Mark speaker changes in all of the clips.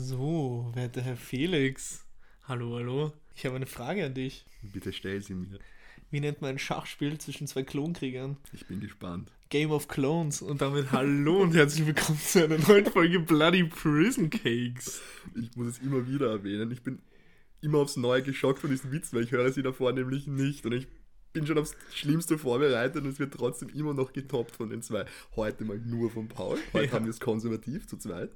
Speaker 1: So, werter Herr Felix. Hallo, hallo. Ich habe eine Frage an dich.
Speaker 2: Bitte stell sie mir.
Speaker 1: Wie nennt man ein Schachspiel zwischen zwei Klonkriegern?
Speaker 2: Ich bin gespannt.
Speaker 1: Game of Clones. Und damit hallo und herzlich willkommen zu einer neuen Folge Bloody Prison Cakes.
Speaker 2: Ich muss es immer wieder erwähnen. Ich bin immer aufs Neue geschockt von diesem Witz, weil ich höre sie davor nämlich nicht. Und ich bin schon aufs Schlimmste vorbereitet und es wird trotzdem immer noch getoppt von den zwei. Heute mal nur von Paul. Heute
Speaker 1: Ja.
Speaker 2: haben wir es konservativ zu zweit.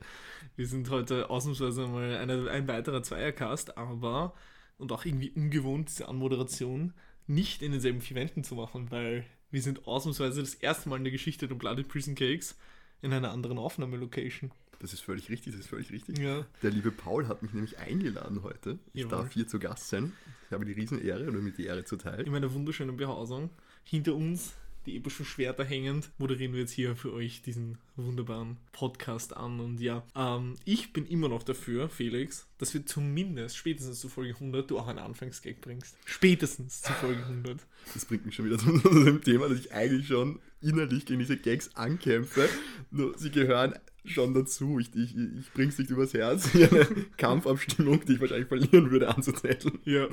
Speaker 1: Wir sind heute ausnahmsweise mal eine, ein weiterer Zweiercast, aber, und auch irgendwie ungewohnt, diese Anmoderation nicht in denselben vier Wänden zu machen, weil wir sind ausnahmsweise das erste Mal in der Geschichte der Bloody Prison Cakes in einer anderen Aufnahmelocation.
Speaker 2: Das ist völlig richtig, das ist völlig richtig.
Speaker 1: Ja.
Speaker 2: Der liebe Paul hat mich nämlich eingeladen heute. Ich
Speaker 1: Jawohl.
Speaker 2: darf hier zu Gast sein. Ich habe die Riesenehre oder mit die Ehre zuteil.
Speaker 1: In meiner wunderschönen Behausung. Hinter uns, die epischen Schwerter hängend, moderieren wir jetzt hier für euch diesen wunderbaren Podcast an. Und ja, ähm, ich bin immer noch dafür, Felix, dass wir zumindest spätestens zu Folge 100 du auch einen Anfangsgag bringst. Spätestens zu Folge 100.
Speaker 2: Das bringt mich schon wieder zu dem Thema, dass ich eigentlich schon innerlich gegen diese Gags ankämpfe. Nur sie gehören schon dazu. Ich, ich, ich bring's nicht übers Herz, hier eine Kampfabstimmung, die ich wahrscheinlich verlieren würde, anzuzetteln.
Speaker 1: Ja.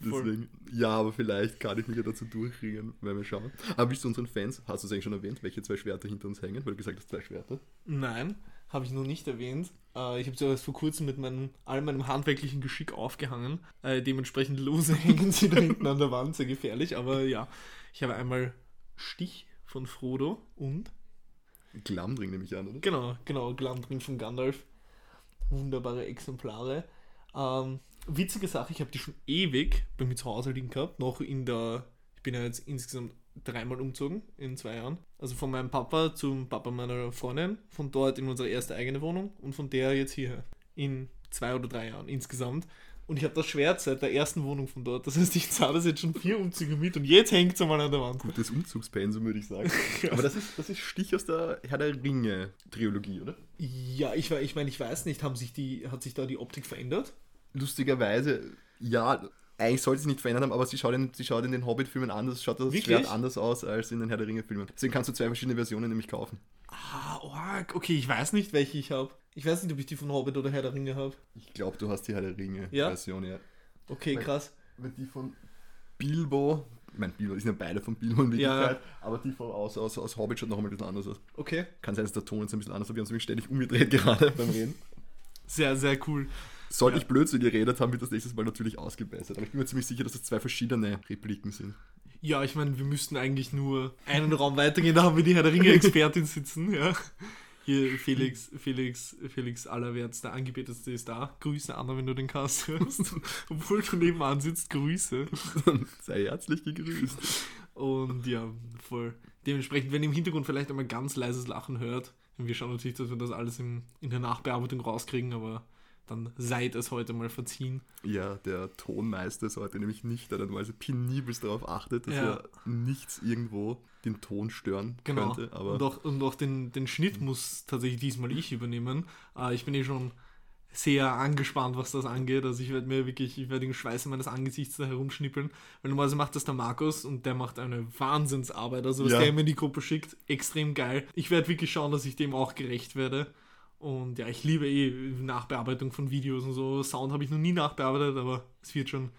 Speaker 2: Deswegen, ja, aber vielleicht kann ich mich ja dazu durchringen, wenn wir schauen. Aber bist du unseren Fans, hast du es eigentlich schon erwähnt, welche zwei Schwerter hinter uns hängen? Weil du gesagt hast, zwei Schwerter.
Speaker 1: Nein, habe ich noch nicht erwähnt. Äh, ich habe sie erst vor kurzem mit meinem, all meinem handwerklichen Geschick aufgehangen. Äh, dementsprechend lose hängen sie da hinten an der Wand, sehr gefährlich. Aber ja, ich habe einmal Stich von Frodo und
Speaker 2: Glamdring nehme ich an, oder?
Speaker 1: Genau, genau, Glamdring von Gandalf. Wunderbare Exemplare. Ähm, witzige Sache, ich habe die schon ewig bei mir zu Hause liegen gehabt. Noch in der, ich bin ja jetzt insgesamt dreimal umgezogen in zwei Jahren. Also von meinem Papa zum Papa meiner Freundin, von dort in unsere erste eigene Wohnung und von der jetzt hierher. In zwei oder drei Jahren insgesamt. Und ich habe das Schwert seit der ersten Wohnung von dort. Das heißt, ich zahle das jetzt schon vier Umzüge mit und jetzt hängt es einmal an der Wand.
Speaker 2: Gutes Umzugspensum, würde ich sagen. Aber das ist, das ist Stich aus der Herr der Ringe-Trilogie, oder?
Speaker 1: Ja, ich, ich meine, ich weiß nicht, haben sich die, hat sich da die Optik verändert?
Speaker 2: Lustigerweise, ja, eigentlich sollte es nicht verändert haben, aber sie schaut in, sie schaut in den Hobbit-Filmen anders, schaut das
Speaker 1: Wirklich?
Speaker 2: Schwert anders aus als in den Herr der Ringe-Filmen. Deswegen kannst du zwei verschiedene Versionen nämlich kaufen.
Speaker 1: Ah, org. Okay, ich weiß nicht, welche ich habe. Ich weiß nicht, ob ich die von Hobbit oder Herr der Ringe habe.
Speaker 2: Ich glaube, du hast die Herr der
Speaker 1: Ja?
Speaker 2: Ringe-Version, ja.
Speaker 1: Okay,
Speaker 2: Weil-
Speaker 1: krass.
Speaker 2: Weil die von Bilbo, ich meine, Bilbo die sind ja beide von Bilbo in
Speaker 1: Ja.
Speaker 2: Wirklichkeit, aber die von aus, aus, aus Hobbit schaut noch ein bisschen anders aus.
Speaker 1: Okay.
Speaker 2: Kann sein, dass der Ton jetzt ein bisschen anders ist, aber wir haben es nämlich ständig umgedreht gerade beim Reden.
Speaker 1: Sehr, sehr cool.
Speaker 2: Sollte
Speaker 1: Ja.
Speaker 2: ich Blödsinn geredet haben, wird das nächstes Mal natürlich ausgebessert. Aber ich bin mir ziemlich sicher, dass das zwei verschiedene Repliken sind.
Speaker 1: Ja, ich meine, wir müssten eigentlich nur einen Raum weitergehen, da haben wir die Herr der Ringe-Expertin sitzen, ja. Hier Felix, Felix, Felix Allerwärts, der Angebeteste ist da. Grüße, Anna, wenn du den Cast hörst. Obwohl du nebenan sitzt, Grüße.
Speaker 2: Sei herzlich gegrüßt.
Speaker 1: Und ja, voll. Dementsprechend, wenn ihr im Hintergrund vielleicht einmal ganz leises Lachen hört, wir schauen natürlich, dass wir das alles im, in der Nachbearbeitung rauskriegen, aber dann seid es heute mal verziehen.
Speaker 2: Ja, der Tonmeister sollte nämlich nicht, der normalerweise penibelst darauf achtet, dass
Speaker 1: Ja.
Speaker 2: er nichts irgendwo den Ton stören
Speaker 1: Genau.
Speaker 2: könnte. Aber
Speaker 1: und auch, und auch den, den Schnitt muss tatsächlich diesmal ich übernehmen. Äh, ich bin eh schon sehr angespannt, was das angeht. Also ich werde mir wirklich, ich werde den Schweiß meines Angesichts da herumschnippeln. Weil normalerweise macht das der Markus und der macht eine Wahnsinnsarbeit. Also was
Speaker 2: Ja.
Speaker 1: der mir in die Gruppe schickt, extrem geil. Ich werde wirklich schauen, dass ich dem auch gerecht werde. Und ja, ich liebe eh Nachbearbeitung von Videos und so. Sound habe ich noch nie nachbearbeitet, aber es wird schon,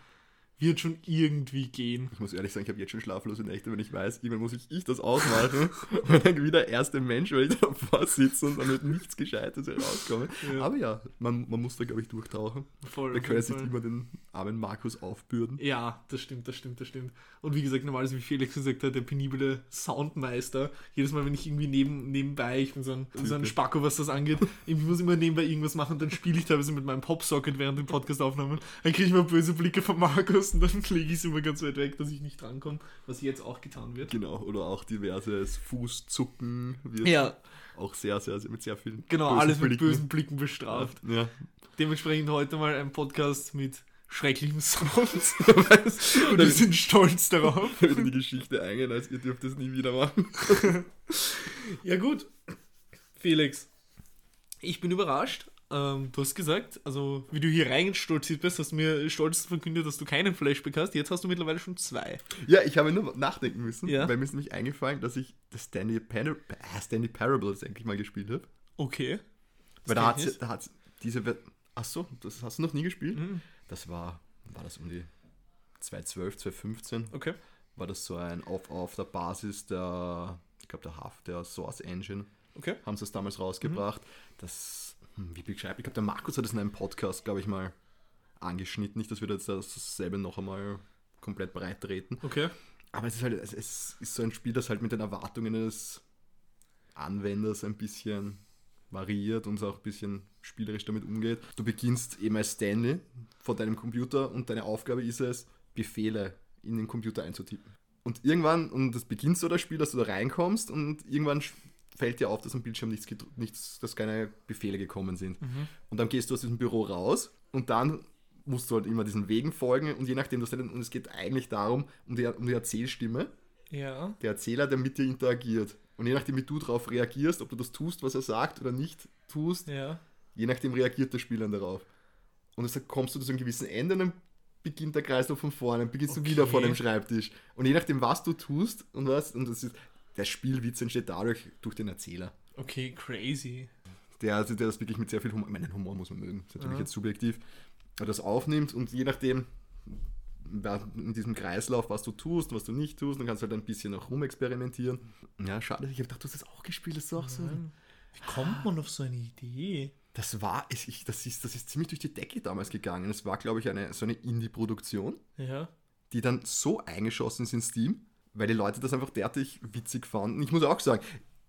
Speaker 1: wird schon irgendwie gehen.
Speaker 2: ich muss ehrlich sagen, ich habe jetzt schon schlaflose Nächte, wenn ich weiß, irgendwann muss ich, ich das ausmachen und dann wieder erste Mensch, weil ich davor sitze und dann mit nichts Gescheites herauskomme.
Speaker 1: Ja.
Speaker 2: Aber ja, man, man muss da, glaube ich, durchtauchen.
Speaker 1: Voll.
Speaker 2: Da können
Speaker 1: jeden
Speaker 2: sich immer den armen Markus aufbürden.
Speaker 1: Ja, das stimmt, das stimmt, das stimmt. Und wie gesagt, normalerweise, wie Felix gesagt hat, der penible Soundmeister. Jedes Mal, wenn ich irgendwie neben, nebenbei, ich bin so ein, so ein. Spacko, was das angeht, ich muss immer nebenbei irgendwas machen, dann spiele ich teilweise mit meinem Popsocket während den Podcastaufnahmen. Dann kriege ich mal böse Blicke von Markus und dann lege ich es immer ganz weit weg, dass ich nicht drankomme, was jetzt auch getan wird.
Speaker 2: Genau, oder auch diverses Fußzucken wird
Speaker 1: Ja,
Speaker 2: auch sehr, sehr, sehr mit sehr vielen
Speaker 1: genau, alles mit
Speaker 2: Blicken.
Speaker 1: bösen Blicken bestraft.
Speaker 2: Ja.
Speaker 1: Dementsprechend heute mal ein Podcast mit schrecklichen Sounds. und wir sind stolz darauf.
Speaker 2: Da wird in die Geschichte eingehen, als ihr dürft es nie wieder machen.
Speaker 1: Ja, gut. Felix, ich bin überrascht. Ähm, du hast gesagt, also wie du hier reingestolziert bist, hast du mir stolz verkündet, dass du keinen Flashback hast. Jetzt hast du mittlerweile schon zwei.
Speaker 2: Ja, ich habe nur nachdenken müssen,
Speaker 1: Ja.
Speaker 2: weil mir ist nämlich eingefallen, dass ich das Stanley, Par äh, Stanley Parables endlich mal gespielt habe.
Speaker 1: Okay.
Speaker 2: Weil da hat da hat's, diese. Ver- Ach so, das hast du noch nie gespielt?
Speaker 1: Mhm.
Speaker 2: Das war, war das um die 2012, 2015?
Speaker 1: Okay.
Speaker 2: War das so ein auf, auf der Basis der, ich glaube, der Haft, der Source Engine,
Speaker 1: Okay.
Speaker 2: haben sie das damals rausgebracht. Das, hm, wie beschreibt, ich glaube, der Markus hat das in einem Podcast, glaube ich, mal angeschnitten. Nicht, dass wir jetzt dasselbe noch einmal komplett breit treten.
Speaker 1: Okay.
Speaker 2: Aber es ist halt, es, es ist so ein Spiel, das halt mit den Erwartungen des Anwenders ein bisschen variiert und auch ein bisschen spielerisch damit umgeht. Du beginnst eben als Stanley vor deinem Computer und deine Aufgabe ist es, Befehle in den Computer einzutippen. Und irgendwann, und das beginnt so das Spiel, dass du da reinkommst und irgendwann fällt dir auf, dass am Bildschirm nichts, nichts dass keine Befehle gekommen sind. Und dann gehst du aus diesem Büro raus und dann musst du halt immer diesen Wegen folgen und je nachdem, was und es geht eigentlich darum, um die, um die Erzählstimme,
Speaker 1: Ja.
Speaker 2: der Erzähler, der mit dir interagiert. Und je nachdem, wie du darauf reagierst, ob du das tust, was er sagt oder nicht tust,
Speaker 1: Ja.
Speaker 2: je nachdem reagiert der Spieler darauf. Und deshalb kommst du zu einem gewissen Ende und dann beginnt der Kreislauf von vorne, dann beginnst du wieder
Speaker 1: Okay.
Speaker 2: vor dem Schreibtisch. Und je nachdem, was du tust und was, und das ist, der Spielwitz entsteht dadurch durch den Erzähler.
Speaker 1: Okay, crazy.
Speaker 2: Der, also der das wirklich mit sehr viel Humor, ich meine, den Humor muss man mögen, ist natürlich
Speaker 1: Ja.
Speaker 2: jetzt subjektiv, aber das aufnimmt und je nachdem, in diesem Kreislauf, was du tust, was du nicht tust, dann kannst du halt ein bisschen auch rumexperimentieren. Ja, schade, ich habe gedacht, du hast das auch gespielt, das ist auch so.
Speaker 1: Wie kommt man auf so eine Idee?
Speaker 2: Das war, ich, das, ist, das ist ziemlich durch die Decke damals gegangen. Es war, glaube ich, eine, so eine Indie-Produktion,
Speaker 1: Ja.
Speaker 2: die dann so eingeschossen ist in Steam, weil die Leute das einfach derartig witzig fanden. Ich muss auch sagen,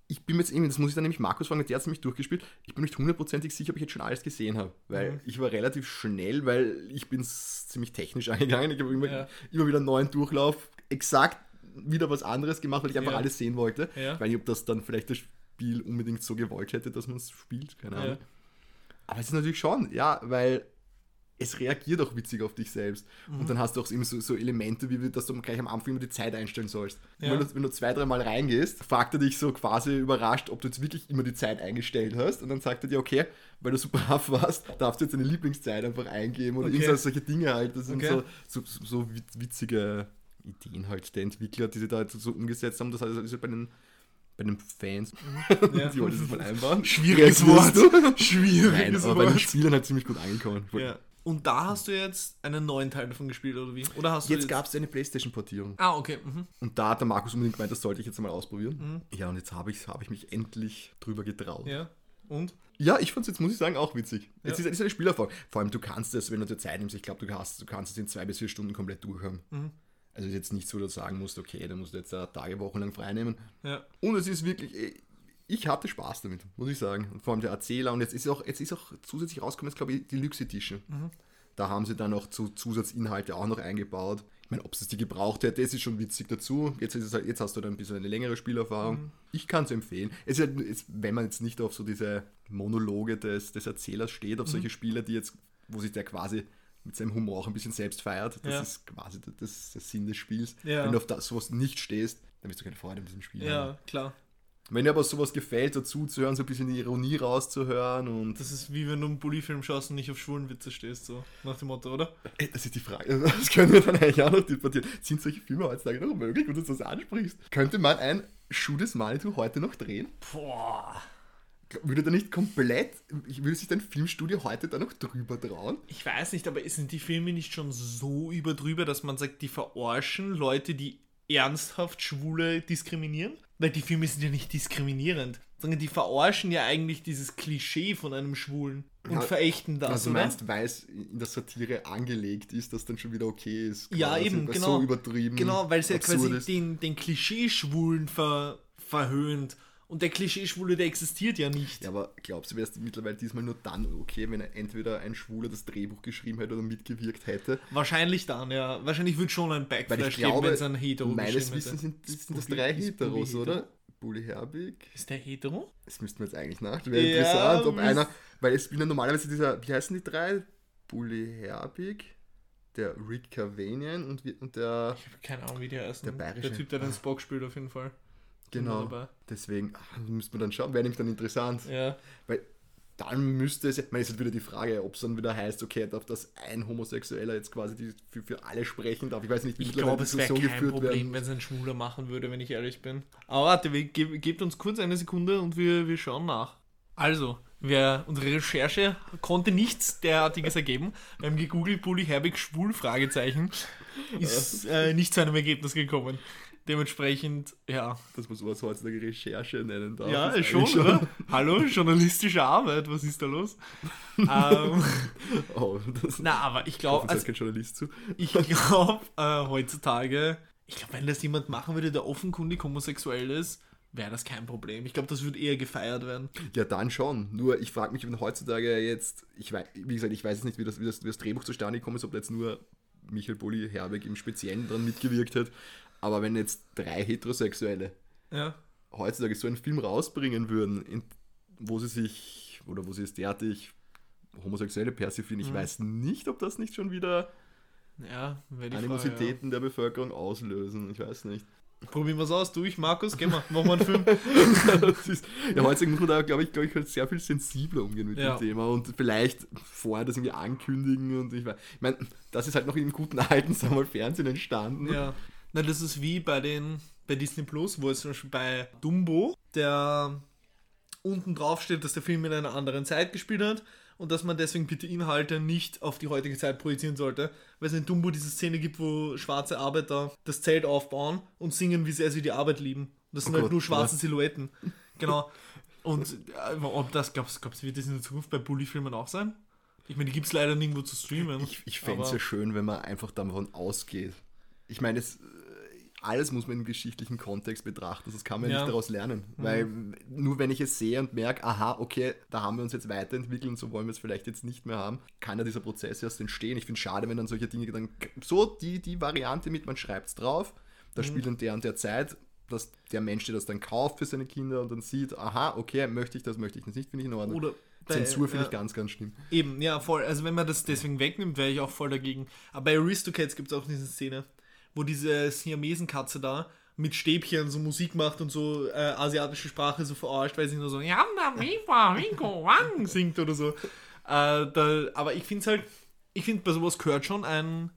Speaker 2: ich bin jetzt irgendwie, das muss ich dann nämlich Markus fragen, der hat es nämlich durchgespielt. Ich bin nicht hundertprozentig sicher, ob ich jetzt schon alles gesehen habe, weil
Speaker 1: Mhm.
Speaker 2: ich war relativ schnell, weil ich bin ziemlich technisch angegangen. Ich habe immer,
Speaker 1: Ja.
Speaker 2: immer wieder einen neuen Durchlauf, exakt wieder was anderes gemacht, weil ich einfach
Speaker 1: Ja.
Speaker 2: alles sehen wollte.
Speaker 1: Ja.
Speaker 2: Ich weiß nicht, ob das dann vielleicht das Spiel unbedingt so gewollt hätte, dass man es spielt, keine Ahnung. Aber es ist natürlich schon, ja, weil es reagiert auch witzig auf dich selbst.
Speaker 1: Mhm.
Speaker 2: Und dann hast du auch eben so, so Elemente, wie dass du gleich am Anfang immer die Zeit einstellen sollst.
Speaker 1: Ja.
Speaker 2: wenn, du, wenn du zwei, dreimal reingehst, fragt er dich so quasi überrascht, ob du jetzt wirklich immer die Zeit eingestellt hast. Und dann sagt er dir, okay, weil du so brav warst, darfst du jetzt deine Lieblingszeit einfach eingeben oder
Speaker 1: Okay.
Speaker 2: solche Dinge halt. Das sind
Speaker 1: Okay.
Speaker 2: so, so, so wit- witzige Ideen halt der Entwickler, die sie da jetzt so umgesetzt haben. Das heißt, das ist bei den, bei den Fans,
Speaker 1: Ja.
Speaker 2: die wollte das mal einbauen.
Speaker 1: Schwieriges Wort.
Speaker 2: du? Nein,
Speaker 1: Schwieriges
Speaker 2: aber bei den
Speaker 1: Wort.
Speaker 2: Spielern halt ziemlich gut angekommen.
Speaker 1: Ja. Und da hast du jetzt einen neuen Teil davon gespielt, oder wie? Oder hast du
Speaker 2: Jetzt gab es eine Playstation-Portierung.
Speaker 1: Ah, okay. Mhm.
Speaker 2: Und da hat der Markus unbedingt gemeint, das sollte ich jetzt mal ausprobieren. Ja, und jetzt habe ich, hab ich mich endlich drüber getraut. Ja,
Speaker 1: Ja. Und?
Speaker 2: ich fand es jetzt, muss ich sagen, auch witzig.
Speaker 1: Ja.
Speaker 2: Jetzt ist, ist eine Spielerfolg. Vor allem, du kannst es, wenn du dir Zeit nimmst, ich glaube, du, hast- du kannst es in zwei bis vier Stunden komplett durchhaben.
Speaker 1: Mhm.
Speaker 2: Also ist jetzt nicht so, dass du sagen musst, okay, da musst du jetzt äh, Tage, Wochen lang frei nehmen.
Speaker 1: Ja.
Speaker 2: Und es ist wirklich, eh, ich hatte Spaß damit, muss ich sagen. Und vor allem der Erzähler. Und jetzt ist auch, jetzt ist auch zusätzlich rausgekommen, jetzt glaube ich, Deluxe Edition. Da haben sie dann noch zu Zusatzinhalte auch noch eingebaut. Ich meine, ob es die gebraucht hätte, das ist schon witzig dazu. Jetzt, ist es halt, jetzt hast du dann ein bisschen eine längere Spielerfahrung. Ich kann es empfehlen. Es ist halt, es, wenn man jetzt nicht auf so diese Monologe des, des Erzählers steht, auf solche Spiele, die jetzt, wo sich der quasi mit seinem Humor auch ein bisschen selbst feiert, das
Speaker 1: Ja.
Speaker 2: ist quasi der, das, der Sinn des Spiels.
Speaker 1: Ja.
Speaker 2: Wenn du auf das, sowas nicht stehst, dann wirst du keine Freude mit diesem Spiel haben.
Speaker 1: Ja, klar.
Speaker 2: Wenn dir aber sowas gefällt, dazu zu hören, so ein bisschen die Ironie rauszuhören und.
Speaker 1: Das ist wie wenn du einen Bully-Film schaust und nicht auf schwulen Witze stehst, so nach dem Motto, oder?
Speaker 2: Ey, das ist die Frage. Das können wir dann eigentlich auch noch debattieren. Sind solche Filme heutzutage noch möglich, wo du das ansprichst? Könnte man ein Schuh des Manitou heute noch drehen?
Speaker 1: Boah.
Speaker 2: Würde da nicht komplett, würde sich dein Filmstudio heute da noch drüber trauen?
Speaker 1: Ich weiß nicht, aber sind die Filme nicht schon so überdrüber, dass man sagt, die verarschen Leute, die ernsthaft Schwule diskriminieren? Weil die Filme sind ja nicht diskriminierend, sondern die verarschen ja eigentlich dieses Klischee von einem Schwulen und
Speaker 2: Ja,
Speaker 1: verächten das,
Speaker 2: also
Speaker 1: oder?
Speaker 2: meinst, weil es in der Satire angelegt ist, dass dann schon wieder okay ist?
Speaker 1: Ja,
Speaker 2: quasi,
Speaker 1: eben,
Speaker 2: weil
Speaker 1: genau.
Speaker 2: So übertrieben.
Speaker 1: Genau, weil es ja quasi
Speaker 2: ist.
Speaker 1: den, den Klischee-Schwulen ver, verhöhnt. Und der Klischee-Schwule, der existiert ja nicht.
Speaker 2: Ja, aber glaubst du, wäre es mittlerweile diesmal nur dann okay, wenn er entweder ein Schwuler das Drehbuch geschrieben hätte oder mitgewirkt hätte?
Speaker 1: Wahrscheinlich dann, ja. Wahrscheinlich wird schon ein Backflash geben, wenn es ein Hetero
Speaker 2: meines Wissens sind, sind das drei Heteros, oder? Bully Herbig.
Speaker 1: Ist der hetero?
Speaker 2: Das müssten wir jetzt eigentlich nach. Das wäre
Speaker 1: Ja,
Speaker 2: interessant, ob einer, weil es bin ja normalerweise dieser, wie heißen die drei? Bully Herbig, der Rick Cavanian und, und der,
Speaker 1: Ich habe keine Ahnung, wie die heißen.
Speaker 2: Der bayerische.
Speaker 1: Typ, der den Spock spielt, auf jeden Fall.
Speaker 2: Genau.
Speaker 1: dabei.
Speaker 2: Deswegen ach, müsste man dann schauen, wäre nämlich dann interessant.
Speaker 1: Ja.
Speaker 2: Weil dann müsste es, es ist halt wieder die Frage, ob es dann wieder heißt, okay, darf das ein Homosexueller jetzt quasi die, für, für alle sprechen darf. Ich weiß nicht, wie
Speaker 1: Ich glaube, es wäre
Speaker 2: Diskussionen
Speaker 1: kein Problem, wenn es ein Schwuler machen würde, wenn ich ehrlich bin. Aber warte, wir, ge gebt uns kurz eine Sekunde und wir, wir schauen nach. Also, Wir, unsere Recherche konnte nichts derartiges ergeben. Wir haben gegoogelt, Bully Herbig schwul, Fragezeichen. Ist äh, nicht zu einem Ergebnis gekommen. Dementsprechend, ja.
Speaker 2: Dass man sowas heutzutage Recherche nennen darf.
Speaker 1: Ja,
Speaker 2: ist
Speaker 1: schon,
Speaker 2: eigentlich
Speaker 1: oder? Hallo, journalistische Arbeit, was ist da los? ähm,
Speaker 2: Oh, das
Speaker 1: na, aber ich glaube, also,
Speaker 2: kein Journalist zu.
Speaker 1: ich glaube, äh, heutzutage, ich glaube, wenn das jemand machen würde, der offenkundig homosexuell ist, wäre das kein Problem. Ich glaube, das würde eher gefeiert werden.
Speaker 2: Ja, dann schon. Nur ich frage mich, wenn heutzutage jetzt, ich weiß, wie gesagt, ich weiß jetzt nicht, wie das, wie das, wie das Drehbuch zustande gekommen ist, ob da jetzt nur Michael Bulli Herweg im Speziellen dran mitgewirkt hat. Aber wenn jetzt drei Heterosexuelle
Speaker 1: Ja.
Speaker 2: heutzutage so einen Film rausbringen würden, in, wo sie sich, oder wo sie es derartig Homosexuelle persiflieren, ich
Speaker 1: Mhm.
Speaker 2: weiß nicht, ob das nicht schon wieder
Speaker 1: Ja, die Frage. Ja.
Speaker 2: Animositäten der Bevölkerung auslösen. Ich weiß nicht.
Speaker 1: Probieren wir es aus. Du, ich, Markus, geh mal, machen wir einen Film.
Speaker 2: ist, ja, heutzutage muss man da, glaube ich, glaub ich, halt sehr viel sensibler umgehen mit
Speaker 1: Ja.
Speaker 2: dem Thema und vielleicht vorher das irgendwie ankündigen und ich, weiß- ich meine, das ist halt noch im guten alten sagen wir mal, Fernsehen entstanden.
Speaker 1: Ja. Na, das ist wie bei den bei Disney Plus, wo es zum Beispiel bei Dumbo, der unten drauf steht, dass der Film in einer anderen Zeit gespielt hat und dass man deswegen bitte Inhalte nicht auf die heutige Zeit projizieren sollte, weil es in Dumbo diese Szene gibt, wo schwarze Arbeiter das Zelt aufbauen und singen, wie sehr sie die Arbeit lieben. Das sind
Speaker 2: Oh
Speaker 1: halt
Speaker 2: Gott,
Speaker 1: nur schwarze
Speaker 2: ja.
Speaker 1: Silhouetten. Genau. Und äh, ob das, glaubst du, wird das in der Zukunft bei Bully-Filmen auch sein? Ich meine, die gibt es leider nirgendwo zu streamen.
Speaker 2: Ich, ich fände es ja schön, wenn man einfach davon ausgeht. Ich meine, es, alles muss man im geschichtlichen Kontext betrachten, das kann man ja.
Speaker 1: Mhm.
Speaker 2: nicht daraus lernen. Weil nur wenn ich es sehe und merke, aha, okay, da haben wir uns jetzt weiterentwickelt und so wollen wir es vielleicht jetzt nicht mehr haben, kann ja dieser Prozess erst entstehen. Ich finde es schade, wenn dann solche Dinge dann so die, die Variante mit, man schreibt es drauf,
Speaker 1: Mhm.
Speaker 2: da spielt in der und der Zeit, dass der Mensch, der das dann kauft für seine Kinder und dann sieht, aha, okay, möchte ich das, möchte ich das nicht, finde ich in Ordnung.
Speaker 1: Oder
Speaker 2: Zensur finde ich ganz, ganz schlimm.
Speaker 1: Eben, ja, voll. Also wenn man das deswegen wegnimmt, wäre ich auch voll dagegen. Aber bei Aristocats gibt es auch diese Szene, wo diese Siamesenkatze da mit Stäbchen so Musik macht und so äh, asiatische Sprache so verarscht, weil sie nur so Yamna Miwa Winko Wang singt oder so. Äh, da, aber ich finde es halt, ich finde bei sowas gehört schon ein,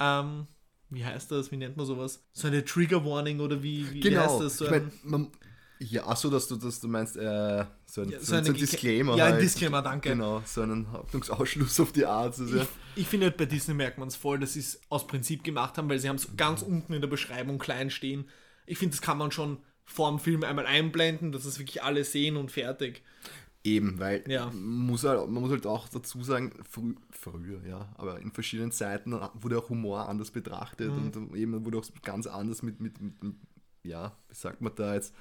Speaker 1: ähm, wie heißt das, wie nennt man sowas? So eine Trigger Warning oder wie, wie,
Speaker 2: Genau.
Speaker 1: heißt das? So
Speaker 2: ich
Speaker 1: ein,
Speaker 2: mein, man, ja, achso, dass du, dass du meinst, äh, so ein,
Speaker 1: Ja,
Speaker 2: so
Speaker 1: so
Speaker 2: ein, so ein Disclaimer.
Speaker 1: Ja, ein
Speaker 2: halt.
Speaker 1: Disclaimer, danke.
Speaker 2: Genau, so einen Hauptungsausschluss auf die Art. Das ja,
Speaker 1: Ich, ich finde halt bei Disney merkt man es voll, dass sie es aus Prinzip gemacht haben, weil sie haben es ganz unten in der Beschreibung klein stehen. Ich finde, das kann man schon vor dem Film einmal einblenden, dass es wirklich alle sehen und fertig.
Speaker 2: eben, weil
Speaker 1: Ja.
Speaker 2: man, muss halt, man muss halt auch dazu sagen, frü früher, ja, aber in verschiedenen Zeiten wurde auch Humor anders betrachtet
Speaker 1: Mhm.
Speaker 2: und eben wurde auch ganz anders mit, mit, mit, mit ja, wie sagt man da jetzt,